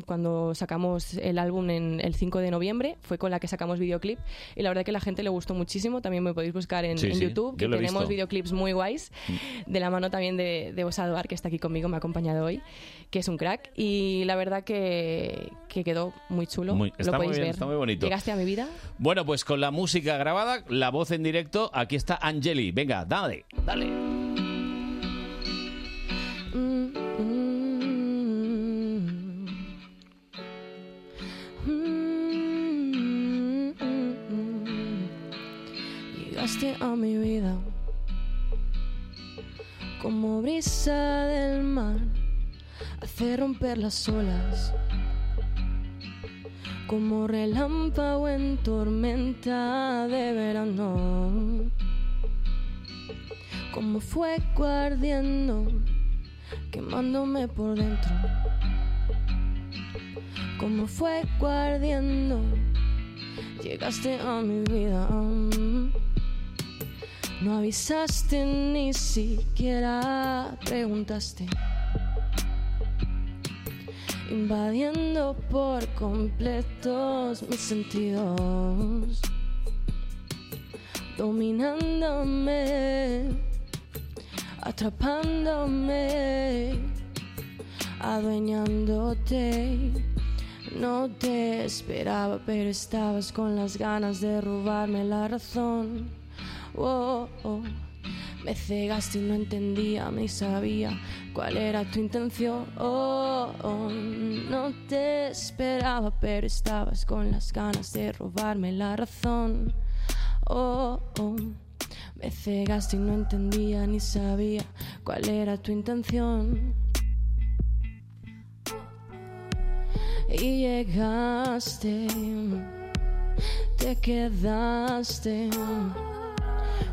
cuando sacamos el álbum en el 5 de noviembre fue con la que sacamos videoclip y la verdad que la gente le gustó muchísimo. También me podéis buscar en, Sí, en sí, YouTube, yo que tenemos visto. Mm. videoclips muy guays, de la mano también de, de Osa Duar, que está aquí conmigo, me ha acompañado hoy, que es un crack. Y la verdad que, que quedó muy chulo. Muy- está lo muy podéis bien, ver. está muy bonito. Llegaste a mi vida. Bueno, pues con la música grabada, la voz en directo, aquí está Angeli. Venga, dale, dale. Llegaste a mi vida como brisa del mar, hace romper las olas, como relámpago en tormenta de verano, como fuego ardiendo, quemándome por dentro, como fuego ardiendo, llegaste a mi vida. No avisaste ni siquiera preguntaste. Invadiendo por completos mis sentidos. Dominándome. Atrapándome. Adueñándote. No te esperaba, pero estabas con las ganas de robarme la razón. Oh, oh. Me cegaste y no entendía ni sabía cuál era tu intención. Oh, oh. No te esperaba, pero estabas con las ganas de robarme la razón. Oh, oh. Me cegaste y no entendía ni sabía cuál era tu intención. Y llegaste, te quedaste.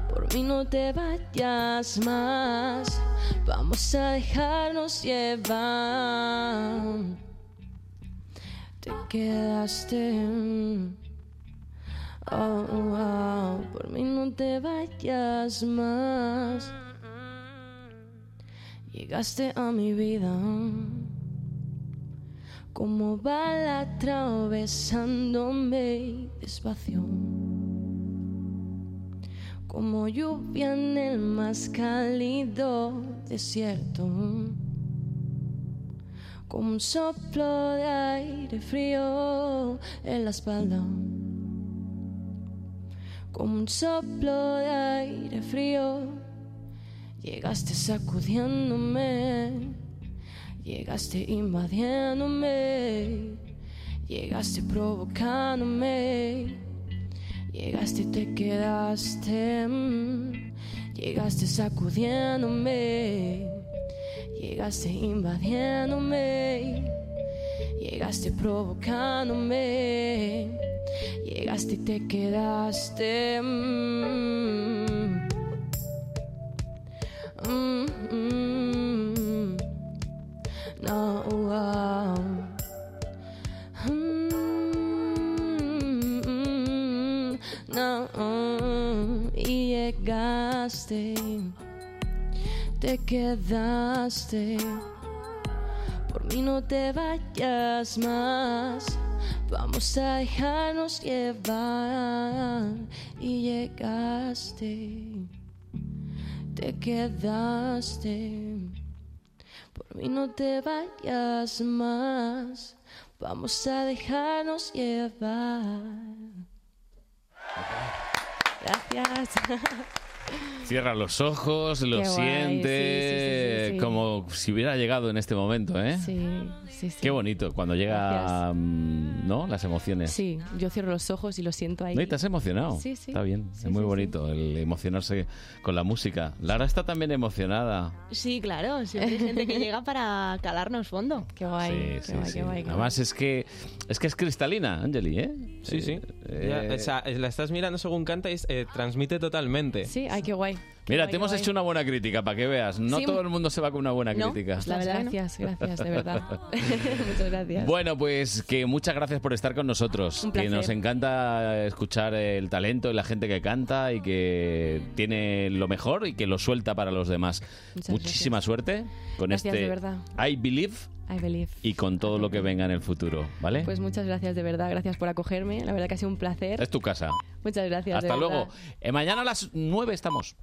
Por mí no te vayas más, vamos a dejarnos llevar. Te quedaste. Oh, por mí no te vayas más. Llegaste a mi vida como bala atravesándome despacio como lluvia en el más cálido desierto, como un soplo de aire frío en la espalda, como un soplo de aire frío, llegaste sacudiéndome, llegaste invadiéndome, llegaste provocándome. Llegaste y te quedaste, mm, llegaste sacudiéndome, llegaste invadiéndome, llegaste provocándome, llegaste y te quedaste. mm. Mm, mm. No. Llegaste, te quedaste. Por mí no te vayas más, vamos a dejarnos llevar. Y llegaste, te quedaste. Por mí no te vayas más, vamos a dejarnos llevar. Gracias. Cierra los ojos, lo Qué guay, siente, sí, sí, sí, sí, sí. como si hubiera llegado en este momento, ¿eh? Sí, sí, sí. Qué bonito cuando llega, mm, ¿no? Las emociones. Sí, yo cierro los ojos y lo siento ahí. ¿No? ¿Y te has emocionado? Sí, sí. Está bien, es muy bonito el emocionarse con la música. Lara está también emocionada. Sí, claro, siempre hay gente que llega para calarnos fondo. Qué guay, Sí, sí, sí. Además es que es que es cristalina, Angeli, ¿eh? Sí, sí. Eh, Ya, o sea, la estás mirando según canta y eh, transmite totalmente. Sí, ay, qué guay. Mira, te hemos hecho una buena crítica para que veas. No Sí. todo el mundo se va con una buena ¿No? crítica. Pues gracias, gracias, de verdad. Muchas gracias. Bueno, pues que muchas gracias por estar con nosotros. Un que placer. nos encanta escuchar el talento y la gente que canta y que tiene lo mejor y que lo suelta para los demás. Muchas Muchísima suerte con Gracias, este de verdad. I Believe I believe. y con todo lo que venga en el futuro, ¿vale? Pues muchas gracias, de verdad. Gracias por acogerme. La verdad que ha sido un placer. es tu casa. Muchas gracias. Hasta luego. Eh, mañana a las 9 estamos.